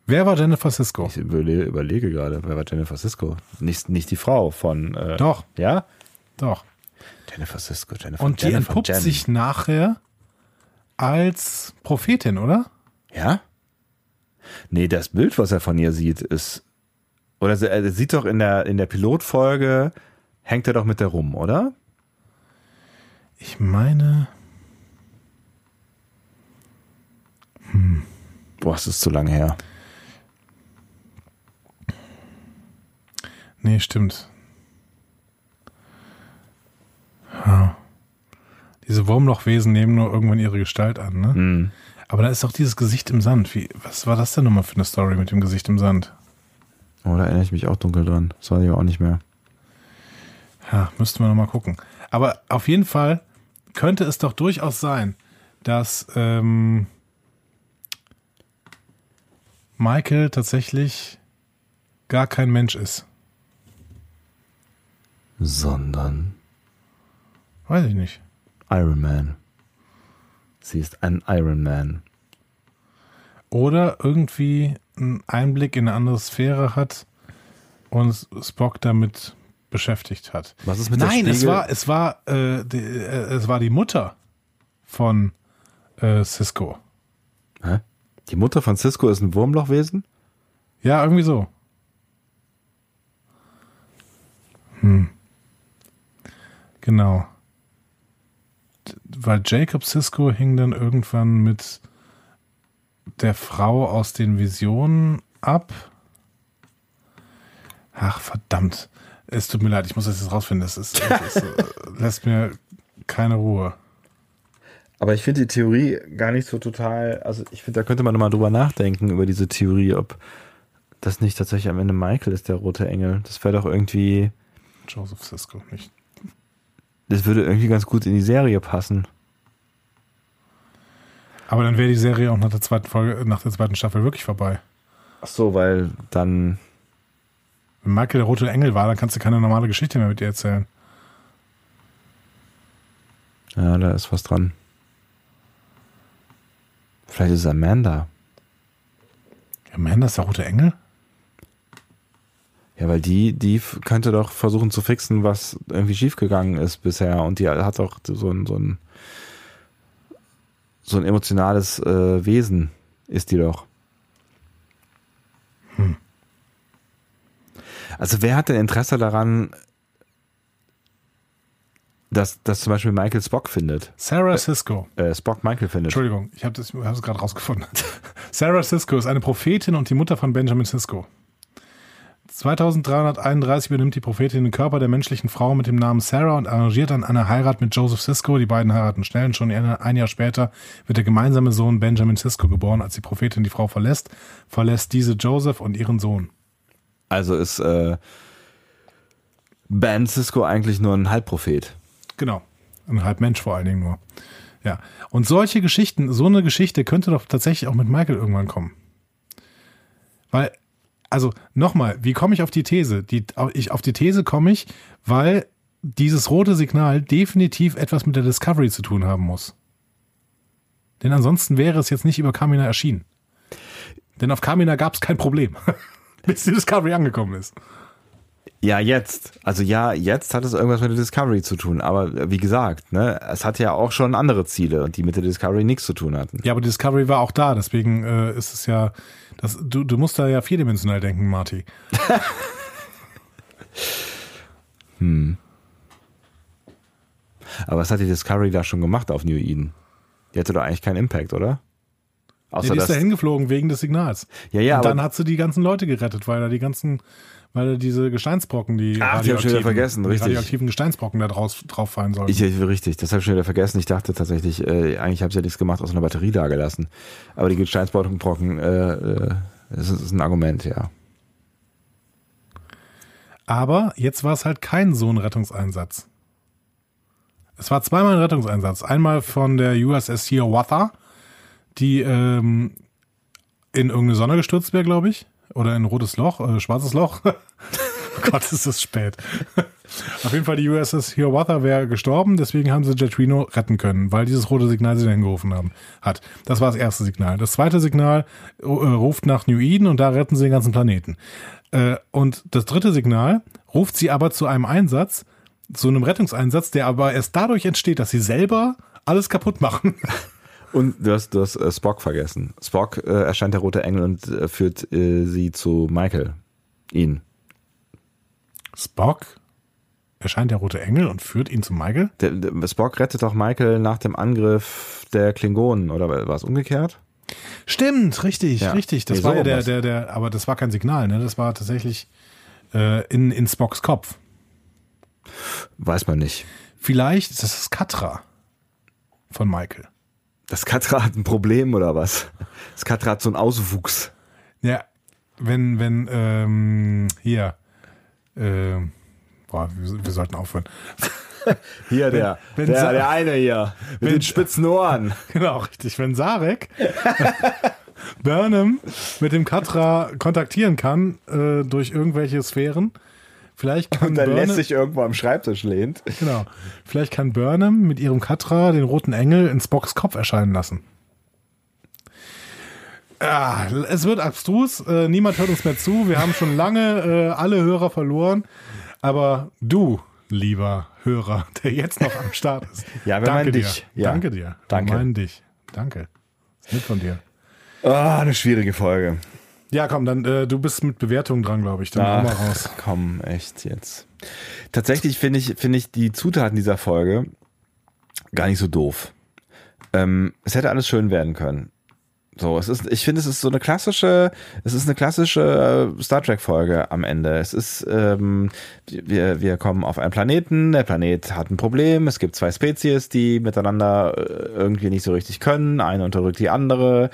Wer war Jennifer Sisko? Ich überle überlege gerade, wer war Jennifer Cisco? Nicht, nicht die Frau von. Äh, Doch. Ja? Doch. Jennifer Cisco, Jennifer Und die Jennifer entpuppt Jen. sich nachher als Prophetin, oder? Ja? Nee, das Bild, was er von ihr sieht, ist. Oder sie- er sieht doch in der, in der Pilotfolge, hängt er doch mit der rum, oder? Ich meine, Boah, es ist zu lang her. Nee, stimmt. Ja. Diese Wurmlochwesen nehmen nur irgendwann ihre Gestalt an, ne? Hm. Aber da ist doch dieses Gesicht im Sand. Wie, was war das denn nochmal für eine Story mit dem Gesicht im Sand? Oh, da erinnere ich mich auch dunkel dran. Das weiß ich auch nicht mehr. Ja, müssten wir nochmal gucken. Aber auf jeden Fall könnte es doch durchaus sein, dass ähm, Michael tatsächlich gar kein Mensch ist. Sondern Weiß ich nicht. Iron Man. Sie ist ein Iron Man. Oder irgendwie einen Einblick in eine andere Sphäre hat und Spock damit beschäftigt hat. Was ist mit der Nein, es Spiegel- war, es war, äh, die, äh, es war die Mutter von äh, Cisco. Hä? Die Mutter von Cisco ist ein Wurmlochwesen? Ja, irgendwie so. Hm. Genau. Weil Jacob Cisco hing dann irgendwann mit der Frau aus den Visionen ab. Ach, verdammt. Es tut mir leid, ich muss das jetzt rausfinden. Es, ist, es ist, äh, lässt mir keine Ruhe. Aber ich finde die Theorie gar nicht so total, also ich finde, da könnte man nochmal drüber nachdenken, über diese Theorie, ob das nicht tatsächlich am Ende Michael ist, der rote Engel. Das wäre doch irgendwie, Joseph Sisko nicht. Das würde irgendwie ganz gut in die Serie passen. Aber dann wäre die Serie auch nach der zweiten Folge, nach der zweiten Staffel wirklich vorbei. Ach so, weil dann, Wenn Michael der rote Engel war, dann kannst du keine normale Geschichte mehr mit dir erzählen. ja, da ist was dran. Vielleicht ist es Amanda. Amanda ist der rote Engel? Ja, weil die, die könnte doch versuchen zu fixen, was irgendwie schiefgegangen ist bisher. Und die hat doch so ein, so ein, so ein emotionales äh, Wesen, ist die doch. Also wer hat denn Interesse daran, dass, dass zum Beispiel Michael Spock findet? Sarah Sisko. Äh, Spock Michael findet. Entschuldigung, ich habe es gerade rausgefunden. Sarah Sisko ist eine Prophetin und die Mutter von Benjamin Sisko. 2331 übernimmt die Prophetin den Körper der menschlichen Frau mit dem Namen Sarah und arrangiert dann eine Heirat mit Joseph Sisko. Die beiden heiraten schnell und schon ein Jahr später wird der gemeinsame Sohn Benjamin Sisko geboren. Als die Prophetin die Frau verlässt, verlässt diese Joseph und ihren Sohn. Also ist äh, Ben Cisco eigentlich nur ein Halbprophet. Genau. Ein Halbmensch vor allen Dingen nur. Ja. Und solche Geschichten, so eine Geschichte könnte doch tatsächlich auch mit Michael irgendwann kommen. Weil, also nochmal, wie komme ich auf die These? Die, ich, auf die These komme ich, weil dieses rote Signal definitiv etwas mit der Discovery zu tun haben muss. Denn ansonsten wäre es jetzt nicht über Kamina erschienen. Denn auf Kamina gab es kein Problem, bis die Discovery angekommen ist. Ja, jetzt. Also ja, jetzt hat es irgendwas mit der Discovery zu tun. Aber wie gesagt, ne, es hat ja auch schon andere Ziele, die mit der Discovery nichts zu tun hatten. Ja, aber die Discovery war auch da, deswegen äh, ist es ja, das, du, du musst da ja vierdimensional denken, Marty. Aber was hat die Discovery da schon gemacht auf New Eden? Die hatte doch eigentlich keinen Impact, oder? Ja, Außer die ist da hingeflogen wegen des Signals. Ja, ja, Und dann hat sie die ganzen Leute gerettet, weil da die ganzen, weil diese Gesteinsbrocken, die, Ach, wieder vergessen, die radioaktiven Gesteinsbrocken da draus, drauf fallen sollen. ich, ich richtig, das habe ich schon wieder vergessen. Ich dachte tatsächlich, äh, eigentlich habe ich ja nichts gemacht, außer eine Batterie da gelassen. Aber die Gesteinsbrocken, äh, äh, das ist, ist ein Argument, ja. Aber jetzt war es halt kein so ein Rettungseinsatz. Es war zweimal ein Rettungseinsatz. Einmal von der USS Hiawatha, die ähm, in irgendeine Sonne gestürzt wäre, glaube ich. Oder in ein rotes Loch, äh, schwarzes Loch. Gott, ist es spät. Auf jeden Fall, die USS Hiawatha wäre gestorben, deswegen haben sie Jet Reno retten können, weil dieses rote Signal sie dann gerufen haben, hat. Das war das erste Signal. Das zweite Signal äh, ruft nach New Eden und da retten sie den ganzen Planeten. Äh, und das dritte Signal ruft sie aber zu einem Einsatz, zu einem Rettungseinsatz, der aber erst dadurch entsteht, dass sie selber alles kaputt machen. Und du hast, du hast äh, Spock vergessen. Spock äh, erscheint der rote Engel und äh, führt äh, sie zu Michael. Ihn. Spock erscheint der rote Engel und führt ihn zu Michael. Der, der, Spock rettet doch Michael nach dem Angriff der Klingonen, oder war es umgekehrt? Stimmt, richtig, Ja. richtig. Das Nee, war so ja der, der, der, aber das war kein Signal, ne? Das war tatsächlich äh, in, in Spocks Kopf. Weiß man nicht. Vielleicht ist das das Katra von Michael. Das Katra hat ein Problem oder was? Das Katra hat so einen Auswuchs. Ja, wenn, wenn, ähm, hier, ähm, boah, wir, wir sollten aufhören. Hier der, wenn der, Sa- der eine hier mit wenn- den spitzen Ohren. Genau, richtig. Wenn Sarek Burnham mit dem Katra kontaktieren kann äh, durch irgendwelche Sphären, vielleicht kann Und dann Burnham, lässt sich irgendwo am Schreibtisch lehnt. genau, vielleicht kann Burnham mit ihrem Katra den roten Engel in Spocks Kopf erscheinen lassen. Ah, es wird abstrus, äh, niemand hört uns mehr zu, wir haben schon lange äh, alle Hörer verloren, aber du, lieber Hörer, der jetzt noch am Start ist, Ja, wir danke meinen dir, dich. Ja. danke dir, Danke. wir meinen dich, danke, ist nett von dir. Ah, eine schwierige Folge. Ja, komm, dann äh, du bist mit Bewertungen dran, glaube ich. Dann hau mal raus. komm, echt jetzt. Tatsächlich finde ich, finde ich die Zutaten dieser Folge gar nicht so doof. Ähm, es hätte alles schön werden können. So, es ist, ich finde, es ist so eine klassische, es ist eine klassische äh, Star Trek Folge am Ende. Es ist, ähm, wir, wir kommen auf einen Planeten, der Planet hat ein Problem, es gibt zwei Spezies, die miteinander äh, irgendwie nicht so richtig können, eine unterdrückt die andere,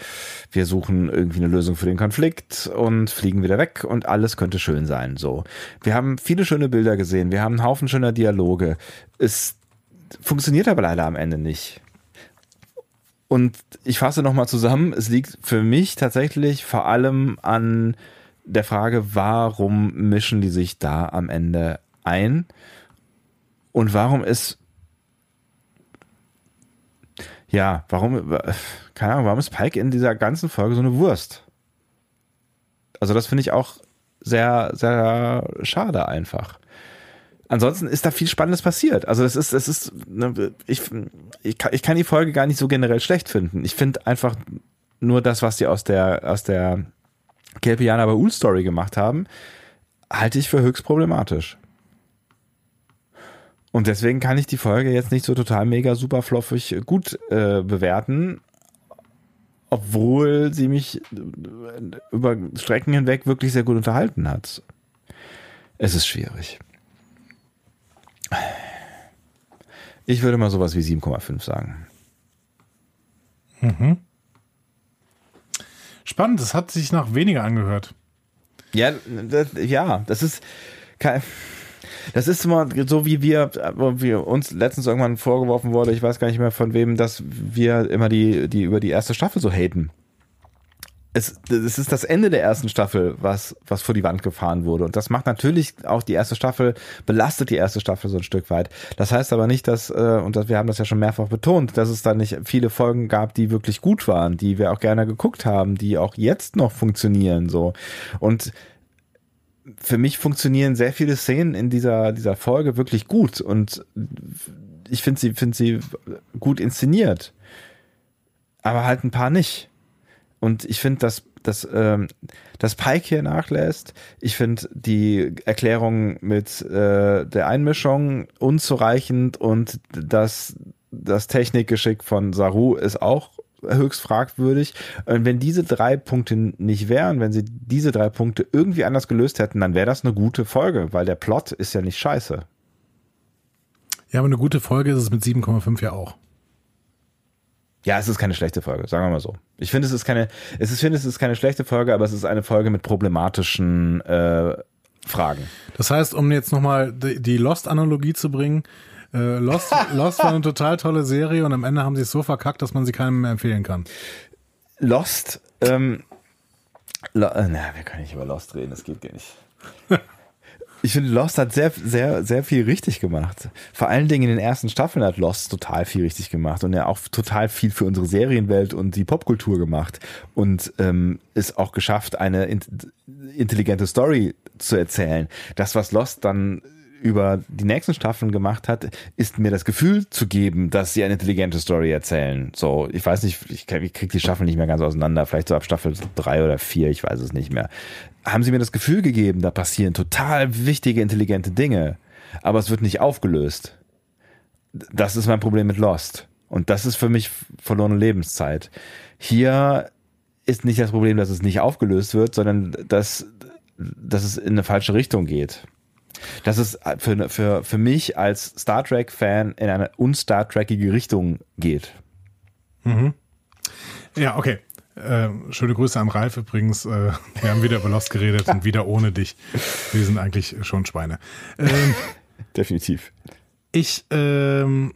wir suchen irgendwie eine Lösung für den Konflikt und fliegen wieder weg und alles könnte schön sein, so. Wir haben viele schöne Bilder gesehen, wir haben einen Haufen schöner Dialoge. Es funktioniert aber leider am Ende nicht. Und ich fasse nochmal zusammen, es liegt für mich tatsächlich vor allem an der Frage, warum mischen die sich da am Ende ein? Und warum ist, ja, warum, keine Ahnung, warum ist Pike in dieser ganzen Folge so eine Wurst? Also das finde ich auch sehr, sehr schade einfach ansonsten ist da viel Spannendes passiert. Also das ist, das ist, ne, ich, ich, kann, ich kann die Folge gar nicht so generell schlecht finden. Ich finde einfach nur das, was die aus der, aus der Kelpianer bei Ul Story gemacht haben, halte ich für höchst problematisch. Und deswegen kann ich die Folge jetzt nicht so total mega super fluffig gut äh, bewerten, obwohl sie mich über Strecken hinweg wirklich sehr gut unterhalten hat. Es ist schwierig. Ich würde mal sowas wie 7,5 sagen. Mhm. Spannend, das hat sich nach weniger angehört. Ja, das, ja, das ist kein, das ist immer so, wie wir, wie uns letztens irgendwann vorgeworfen wurde, ich weiß gar nicht mehr von wem, dass wir immer die, die über die erste Staffel so haten es, es ist das Ende der ersten Staffel, was, was vor die Wand gefahren wurde. Und das macht natürlich auch die erste Staffel, belastet die erste Staffel so ein Stück weit. Das heißt aber nicht, dass, äh, und wir haben das ja schon mehrfach betont, dass es da nicht viele Folgen gab, die wirklich gut waren, die wir auch gerne geguckt haben, die auch jetzt noch funktionieren, so. Und für mich funktionieren sehr viele Szenen in dieser, dieser Folge wirklich gut und ich finde sie, finde sie gut inszeniert. Aber halt ein paar nicht. Und ich finde, dass, dass, ähm, dass Pike hier nachlässt. Ich finde die Erklärung mit äh, der Einmischung unzureichend und das, das Technikgeschick von Saru ist auch höchst fragwürdig. Und wenn diese drei Punkte nicht wären, wenn sie diese drei Punkte irgendwie anders gelöst hätten, dann wäre das eine gute Folge, weil der Plot ist ja nicht scheiße. Ja, aber eine gute Folge ist es mit 7,5 ja auch. Ja, es ist keine schlechte Folge, sagen wir mal so. Ich finde, es ist keine, es ist, finde, es ist keine schlechte Folge, aber es ist eine Folge mit problematischen äh, Fragen. Das heißt, um jetzt nochmal die, die Lost-Analogie zu bringen, äh, Lost, Lost war eine total tolle Serie und am Ende haben sie es so verkackt, dass man sie keinem mehr empfehlen kann. Lost, ähm, Lo äh, na, wir können nicht über Lost reden, das geht gar nicht. Ich finde, Lost hat sehr, sehr, sehr viel richtig gemacht. Vor allen Dingen in den ersten Staffeln hat Lost total viel richtig gemacht und ja auch total viel für unsere Serienwelt und die Popkultur gemacht und ähm, ist auch geschafft, eine intelligente Story zu erzählen. Das, was Lost dann über die nächsten Staffeln gemacht hat, ist mir das Gefühl zu geben, dass sie eine intelligente Story erzählen. So, ich weiß nicht, ich, kriege die Staffeln nicht mehr ganz auseinander, vielleicht so ab Staffel drei oder vier, ich weiß es nicht mehr. Haben sie mir das Gefühl gegeben, da passieren total wichtige, intelligente Dinge, aber es wird nicht aufgelöst. Das ist mein Problem mit Lost. Und das ist für mich verlorene Lebenszeit. Hier ist nicht das Problem, dass es nicht aufgelöst wird, sondern dass, dass es in eine falsche Richtung geht dass es für, für, für mich als Star Trek-Fan in eine un-Star Trekige Richtung geht. Mhm. Ja, okay. Äh, schöne Grüße an Ralf übrigens. Äh, wir haben wieder über Lost geredet und wieder ohne dich. Wir sind eigentlich schon Schweine. Ähm, Definitiv. Ich ähm,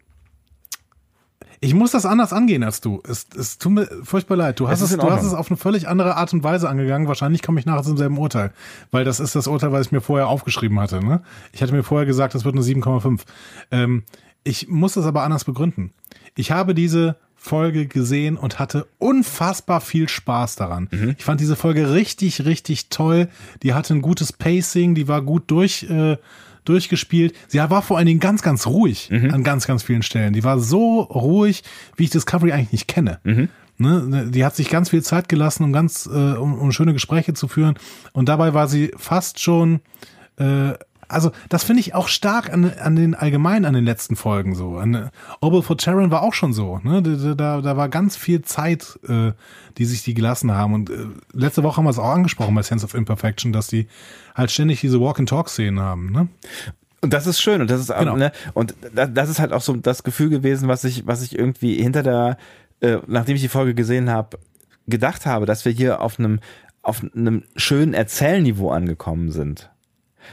ich muss das anders angehen als du. Es, es tut mir furchtbar leid. Du hast es, es du hast es auf eine völlig andere Art und Weise angegangen. Wahrscheinlich komme ich nachher zum selben Urteil. Weil das ist das Urteil, was ich mir vorher aufgeschrieben hatte. Ne? Ich hatte mir vorher gesagt, das wird eine 7,5. Ähm, ich muss das aber anders begründen. Ich habe diese Folge gesehen und hatte unfassbar viel Spaß daran. Mhm. Ich fand diese Folge richtig, richtig toll. Die hatte ein gutes Pacing, die war gut durch. Äh, durchgespielt. Sie war vor allen Dingen ganz, ganz ruhig mhm. an ganz, ganz vielen Stellen. Die war so ruhig, wie ich Discovery eigentlich nicht kenne. Mhm. Ne, die hat sich ganz viel Zeit gelassen, um ganz, äh, um, um schöne Gespräche zu führen. Und dabei war sie fast schon äh, also das finde ich auch stark an, an den allgemein an den letzten Folgen so. An Obel for Charon war auch schon so. Ne? Da, da, da war ganz viel Zeit, äh, die sich die gelassen haben. Und äh, letzte Woche haben wir es auch angesprochen bei Sense of Imperfection, dass die halt ständig diese Walk-and-Talk-Szenen haben. Ne? Und das ist schön und das ist auch, Genau. ne, und da- das ist halt auch so das Gefühl gewesen, was ich, was ich irgendwie hinter der, äh, nachdem ich die Folge gesehen habe, gedacht habe, dass wir hier auf einem, auf einem schönen Erzählniveau angekommen sind.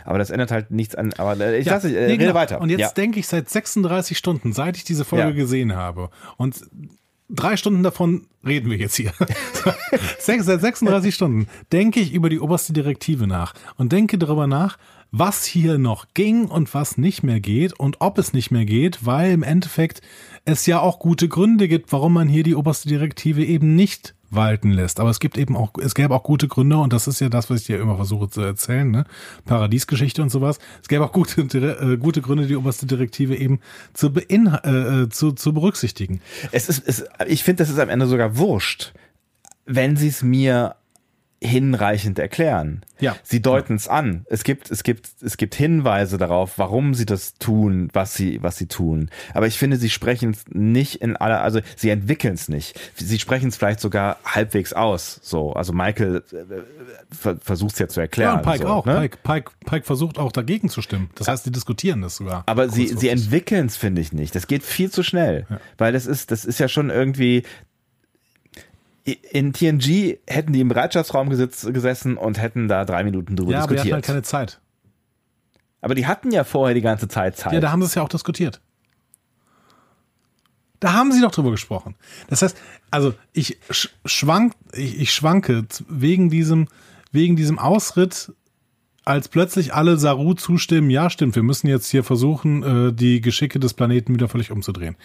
Aber das ändert halt nichts an. Aber äh, ich Ja, lasse, äh, nee, rede genau. weiter. Und jetzt ja. denke ich seit 36 Stunden, seit ich diese Folge Ja. gesehen habe. Und drei Stunden davon reden wir jetzt hier. Seit 36 Stunden denke ich über die oberste Direktive nach und denke darüber nach, was hier noch ging und was nicht mehr geht und ob es nicht mehr geht, weil im Endeffekt es ja auch gute Gründe gibt, warum man hier die oberste Direktive eben nicht walten lässt. Aber es gibt eben auch, es gäbe auch gute Gründe und das ist ja das, was ich dir immer versuche zu erzählen, ne? Paradiesgeschichte und sowas. Es gäbe auch gute, äh, gute Gründe, die oberste Direktive eben zu, bein, äh, zu, zu berücksichtigen. Es ist, es, ich finde, das ist am Ende sogar wurscht, wenn sie es mir hinreichend erklären. Ja. Sie deuten es an. Es gibt, es gibt, es gibt Hinweise darauf, warum sie das tun, was sie, was sie tun. Aber ich finde, sie sprechen es nicht in aller, also sie entwickeln es nicht. Sie sprechen es vielleicht sogar halbwegs aus. So, also Michael äh, ver versucht es ja zu Ja, erklären. und Pike so, auch. ne? Pike, Pike, Pike versucht auch dagegen zu stimmen. Das heißt, die diskutieren das sogar. Aber sie, sie entwickeln es, finde ich nicht. Das geht viel zu schnell. Weil das ist, das ist ja schon irgendwie. In TNG hätten die im Bereitschaftsraum gesitz, gesessen und hätten da drei Minuten drüber ja, aber die hatten diskutiert. halt keine Zeit. aber die hatten ja vorher die ganze Zeit Zeit. Ja, da haben sie es ja auch diskutiert. Da haben sie doch drüber gesprochen. Das heißt, also ich sch schwank, ich, ich schwanke wegen diesem, wegen diesem Ausritt, als plötzlich alle Saru zustimmen, ja, stimmt, wir müssen jetzt hier versuchen, äh, die Geschicke des Planeten wieder völlig umzudrehen.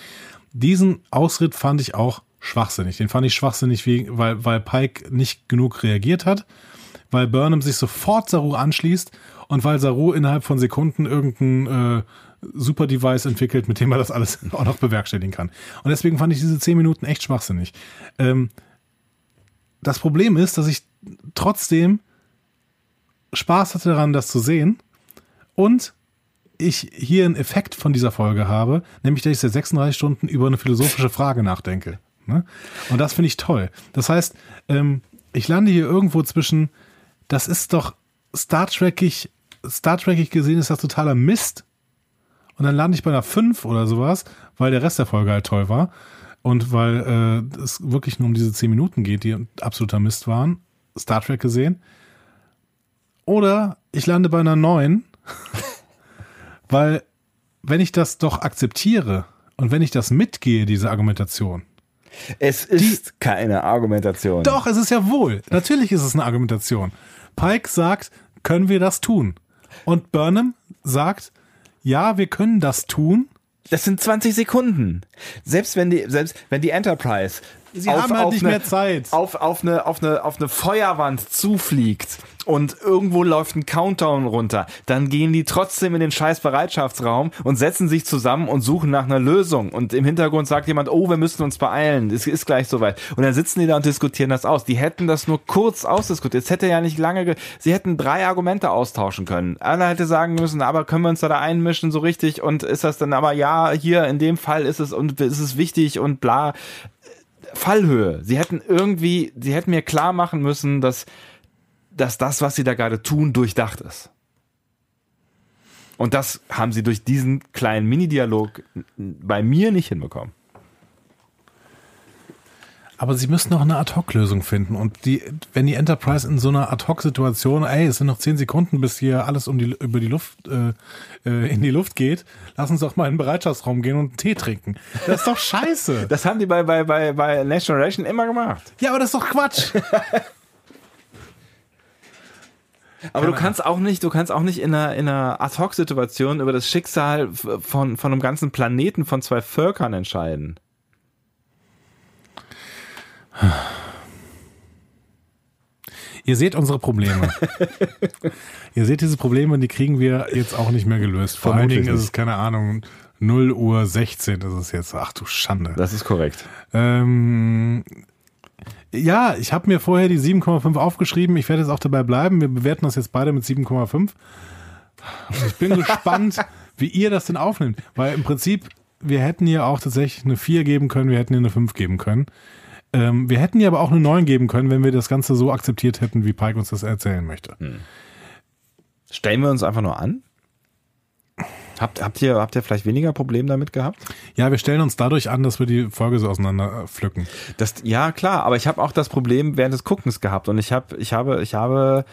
Diesen Ausritt fand ich auch schwachsinnig. Den fand ich schwachsinnig, weil, weil Pike nicht genug reagiert hat, weil Burnham sich sofort Saru anschließt und weil Saru innerhalb von Sekunden irgendein äh, Super-Device entwickelt, mit dem er das alles auch noch bewerkstelligen kann. Und deswegen fand ich diese zehn Minuten echt schwachsinnig. Ähm, das Problem ist, dass ich trotzdem Spaß hatte daran, das zu sehen und ich hier einen Effekt von dieser Folge habe, nämlich dass ich seit 36 Stunden über eine philosophische Frage nachdenke. Ne? Und das finde ich toll. Das heißt, ähm, ich lande hier irgendwo zwischen, das ist doch Star Trekig, Star Trekig gesehen ist das totaler Mist. Und dann lande ich bei einer 5 oder sowas, weil der Rest der Folge halt toll war. Und weil äh, es wirklich nur um diese 10 Minuten geht, die absoluter Mist waren. Star Trek gesehen. Oder ich lande bei einer 9, weil wenn ich das doch akzeptiere und wenn ich das mitgehe, diese Argumentation, es ist keine Argumentation. doch, es ist ja wohl. Natürlich ist es eine Argumentation. Pike sagt, können wir das tun? Und Burnham sagt, ja, wir können das tun. Das sind 20 Sekunden. Selbst wenn die, selbst wenn die Enterprise Sie haben halt nicht eine, mehr Zeit. Auf, auf, eine, auf, eine, auf eine Feuerwand zufliegt und irgendwo läuft ein Countdown runter, dann gehen die trotzdem in den scheiß Bereitschaftsraum und setzen sich zusammen und suchen nach einer Lösung. Und im Hintergrund sagt jemand, oh, wir müssen uns beeilen, es ist gleich soweit. Und dann sitzen die da und diskutieren das aus. Die hätten das nur kurz ausdiskutiert. Es hätte ja nicht lange, ge sie hätten drei Argumente austauschen können. Einer hätte sagen müssen, aber können wir uns da, da einmischen so richtig und ist das dann aber ja, hier in dem Fall ist es und ist es wichtig und bla. Fallhöhe. Sie hätten irgendwie, sie hätten mir klar machen müssen, dass, dass das, was sie da gerade tun, durchdacht ist. Und das haben sie durch diesen kleinen Mini-Dialog bei mir nicht hinbekommen. Aber sie müssen noch eine Ad-Hoc-Lösung finden. Und die, wenn die Enterprise in so einer Ad-Hoc-Situation, ey, es sind noch zehn Sekunden, bis hier alles um die, über die Luft, äh, äh, in die Luft geht, lass uns doch mal in den Bereitschaftsraum gehen und einen Tee trinken. Das ist doch scheiße. Das haben die bei, bei, bei, bei Next Generation immer gemacht. ja, aber das ist doch Quatsch. Aber du kannst auch nicht, du kannst auch nicht in einer, in einer Ad-Hoc-Situation über das Schicksal von, von einem ganzen Planeten von zwei Völkern entscheiden. Ihr seht unsere Probleme. Ihr seht diese Probleme, die kriegen wir jetzt auch nicht mehr gelöst. Vor allen Dingen ist es, keine Ahnung, 0 Uhr 16 ist es jetzt. Ach du Schande. Das ist korrekt. Ähm, ja, ich habe mir vorher die 7,5 aufgeschrieben. Ich werde jetzt auch dabei bleiben. Wir bewerten das jetzt beide mit 7,5. Ich bin gespannt, wie ihr das denn aufnimmt. Weil im Prinzip, wir hätten hier auch tatsächlich eine 4 geben können, wir hätten hier eine 5 geben können. Ähm, wir hätten hier aber auch eine 9 geben können, wenn wir das Ganze so akzeptiert hätten, wie Pike uns das erzählen möchte. Stellen wir uns einfach nur an? Habt, habt, ihr, habt ihr vielleicht weniger Probleme damit gehabt? Ja, wir stellen uns dadurch an, dass wir die Folge so auseinander äh, pflücken. Das, ja, klar, aber ich habe auch das Problem während des Guckens gehabt und ich habe, ich habe, ich habe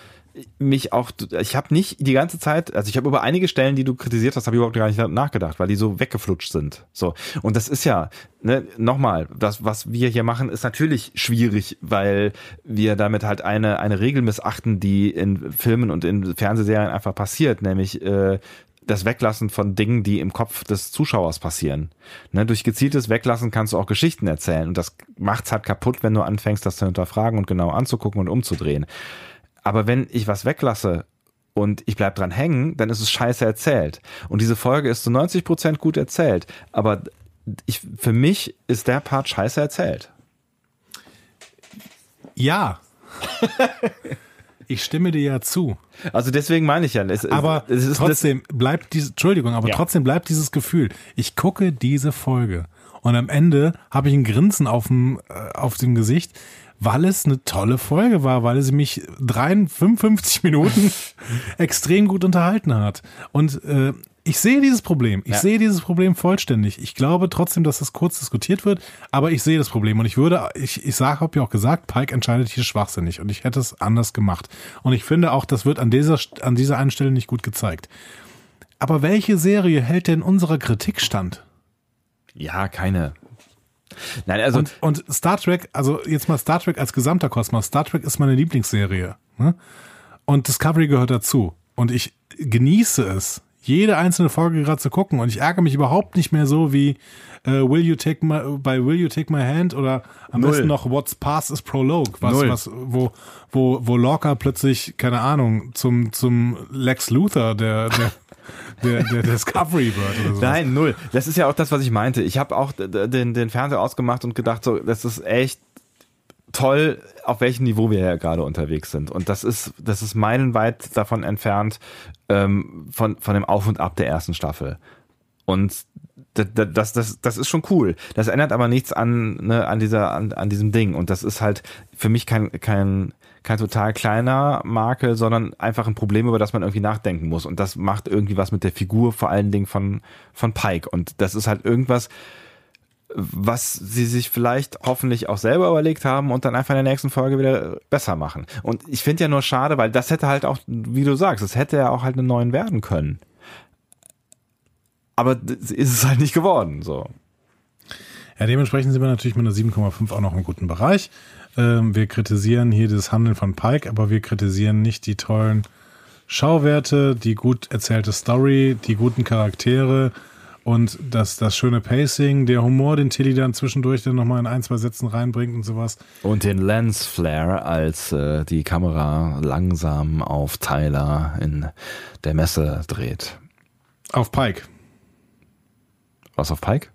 mich auch, ich habe nicht die ganze Zeit, also ich habe über einige Stellen, die du kritisiert hast, habe ich überhaupt gar nicht nachgedacht, weil die so weggeflutscht sind. So und das ist ja, ne, nochmal, das was wir hier machen, ist natürlich schwierig, weil wir damit halt eine eine Regel missachten, die in Filmen und in Fernsehserien einfach passiert, nämlich äh, das Weglassen von Dingen, die im Kopf des Zuschauers passieren. Ne, durch gezieltes Weglassen kannst du auch Geschichten erzählen und das macht's halt kaputt, wenn du anfängst, das zu hinterfragen und genau anzugucken und umzudrehen. Aber wenn ich was weglasse und ich bleib dran hängen, dann ist es scheiße erzählt. Und diese Folge ist zu 90 Prozent gut erzählt. Aber ich, für mich ist der Part scheiße erzählt. Ja. ich stimme dir ja zu. Also deswegen meine ich ja. Es, Aber es ist, trotzdem bleibt dieses, Entschuldigung, aber Ja. trotzdem bleibt dieses Gefühl. Ich gucke diese Folge und am Ende habe ich ein Grinsen auf dem, äh, auf dem Gesicht, weil es eine tolle Folge war, weil sie mich 53, 55 Minuten extrem gut unterhalten hat. Und äh, ich sehe dieses Problem. Ich Ja. sehe dieses Problem vollständig. Ich glaube trotzdem, dass das kurz diskutiert wird, aber ich sehe das Problem. Und ich würde, ich, ich sage, habe ja auch gesagt, Pike entscheidet hier schwachsinnig und ich hätte es anders gemacht. Und ich finde auch, das wird an dieser, an dieser einen Stelle nicht gut gezeigt. Aber welche Serie hält denn unserer Kritik stand? ja keine. Nein, also Und, und Star Trek, also jetzt mal Star Trek als gesamter Kosmos. Star Trek ist meine Lieblingsserie. Ne? Und Discovery gehört dazu. Und ich genieße es, jede einzelne Folge gerade zu gucken. Und ich ärgere mich überhaupt nicht mehr so wie äh, Will You Take My bei Will You Take My Hand oder am Null. besten noch What's Past is Prologue, was, Null. was, wo, wo, wo Lorca plötzlich, keine Ahnung, zum, zum Lex Luthor der, der, der, der Discovery wird oder so. Nein, null. Das ist ja auch das, was ich meinte. Ich habe auch den, den Fernseher ausgemacht und gedacht, so, das ist echt toll, auf welchem Niveau wir ja gerade unterwegs sind. Und das ist, das ist meilenweit davon entfernt ähm, von, von dem Auf und Ab der ersten Staffel. Und d- d- das, das, das ist schon cool. Das ändert aber nichts an, ne, an dieser, an, an diesem Ding. Und das ist halt für mich kein, kein, kein total kleiner Makel, sondern einfach ein Problem, über das man irgendwie nachdenken muss. Und das macht irgendwie was mit der Figur, vor allen Dingen von, von Pike. Und das ist halt irgendwas, was sie sich vielleicht hoffentlich auch selber überlegt haben und dann einfach in der nächsten Folge wieder besser machen. Und ich finde ja nur schade, weil das hätte halt auch, wie du sagst, es hätte ja auch halt einen neuen werden können. Aber ist es halt nicht geworden, so. Ja, dementsprechend sind wir natürlich mit einer 7,5 auch noch im guten Bereich. Ähm, wir kritisieren hier das Handeln von Pike, aber wir kritisieren nicht die tollen Schauwerte, die gut erzählte Story, die guten Charaktere und das, das schöne Pacing, der Humor, den Tilly dann zwischendurch dann nochmal in ein, zwei Sätzen reinbringt und sowas. Und den Lens Flare, als äh, die Kamera langsam auf Tyler in der Messe dreht. Auf Pike. Was auf Pike?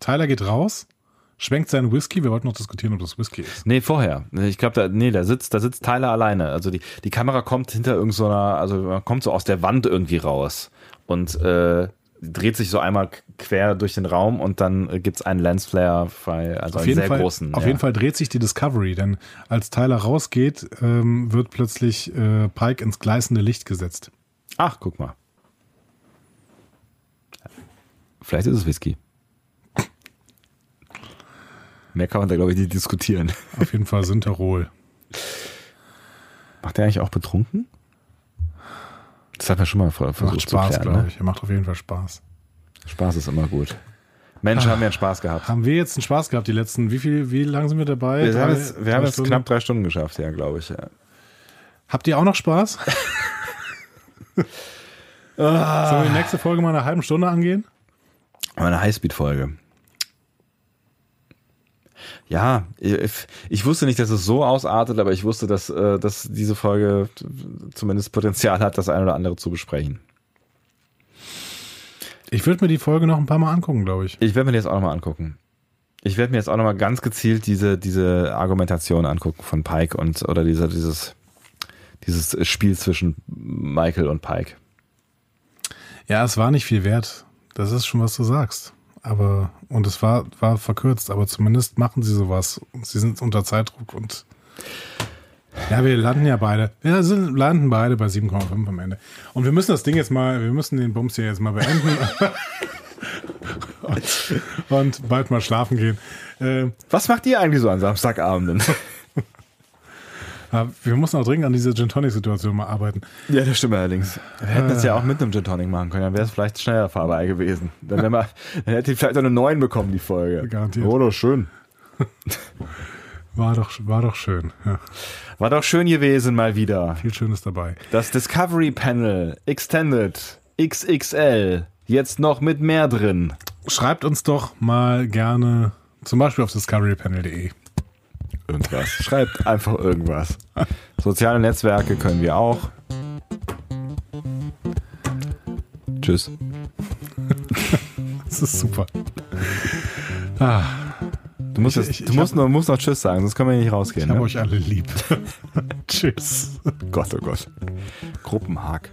Tyler geht raus, schwenkt seinen Whisky. Wir wollten noch diskutieren, ob das Whisky ist. Nee, vorher. Ich glaube, da, nee, da sitzt, da sitzt Tyler alleine. Also die, die Kamera kommt hinter irgendeiner, also man kommt so aus der Wand irgendwie raus und äh, dreht sich so einmal quer durch den Raum und dann äh, gibt's einen Lensflare also Auf einen jeden, sehr Fall, großen. auf ja. jeden Fall dreht sich die Discovery, denn als Tyler rausgeht, ähm, wird plötzlich äh, Pike ins gleißende Licht gesetzt. Ach, guck mal. Vielleicht ist es Whisky. Mehr kann man da, glaube ich, nicht diskutieren. Auf jeden Fall Synterol. Macht der eigentlich auch betrunken? Das hat man schon mal versucht Macht Spaß, klären. glaube Ne? ich. Er macht auf jeden Fall Spaß. Spaß ist immer gut. Menschen haben ja einen Spaß gehabt. Haben wir jetzt einen Spaß gehabt, die letzten, wie viel, wie lange sind wir dabei? Wir Drei- haben jetzt, wir haben jetzt Stunden? knapp drei Stunden geschafft, ja, glaube ich. Ja. Habt ihr auch noch Spaß? Ah. Sollen wir die nächste Folge mal in einer halben Stunde angehen? Eine Highspeed-Folge. Ja, ich, wusste nicht, dass es so ausartet, aber ich wusste, dass, äh, dass diese Folge zumindest Potenzial hat, das eine oder andere zu besprechen. Ich würde mir die Folge noch ein paar Mal angucken, glaube ich. Ich werde mir die jetzt auch nochmal angucken. Ich werde mir jetzt auch nochmal ganz gezielt diese, diese Argumentation angucken von Pike und oder dieser, dieses, dieses Spiel zwischen Michael und Pike. Ja, es war nicht viel wert. Das ist schon, was du sagst. Aber, und es war, war verkürzt, aber zumindest machen sie sowas. Sie sind unter Zeitdruck und ja, wir landen ja beide. Wir sind, landen beide bei 7,5 am Ende. Und wir müssen das Ding jetzt mal, wir müssen den Bums hier jetzt mal beenden. und, und bald mal schlafen gehen. Äh, Was macht ihr eigentlich so an Samstagabenden? Ja, wir müssen auch dringend an dieser Gin Tonic Situation mal arbeiten. ja, das stimmt allerdings. Wir hätten es ja auch mit einem Gin Tonic machen können, dann wäre es vielleicht schneller vorbei gewesen. Dann, mal, dann hätte ich vielleicht auch eine 9 bekommen, die Folge. Garantiert. Oh, doch schön. War doch, war doch schön. Ja, War doch schön gewesen mal wieder. viel Schönes dabei. Das Discovery Panel Extended XXL. Jetzt noch mit mehr drin. Schreibt uns doch mal gerne, zum Beispiel auf discoverypanel.de. Irgendwas. Schreibt einfach irgendwas. Soziale Netzwerke können wir auch. Tschüss. Das ist super. Ah, Du musst, Ich- jetzt, ich- du ich musst, hab- noch, musst noch Tschüss sagen, sonst können wir nicht ich rausgehen. habe Ne? euch alle lieb. Tschüss. Gott, oh Gott. Gruppenhack.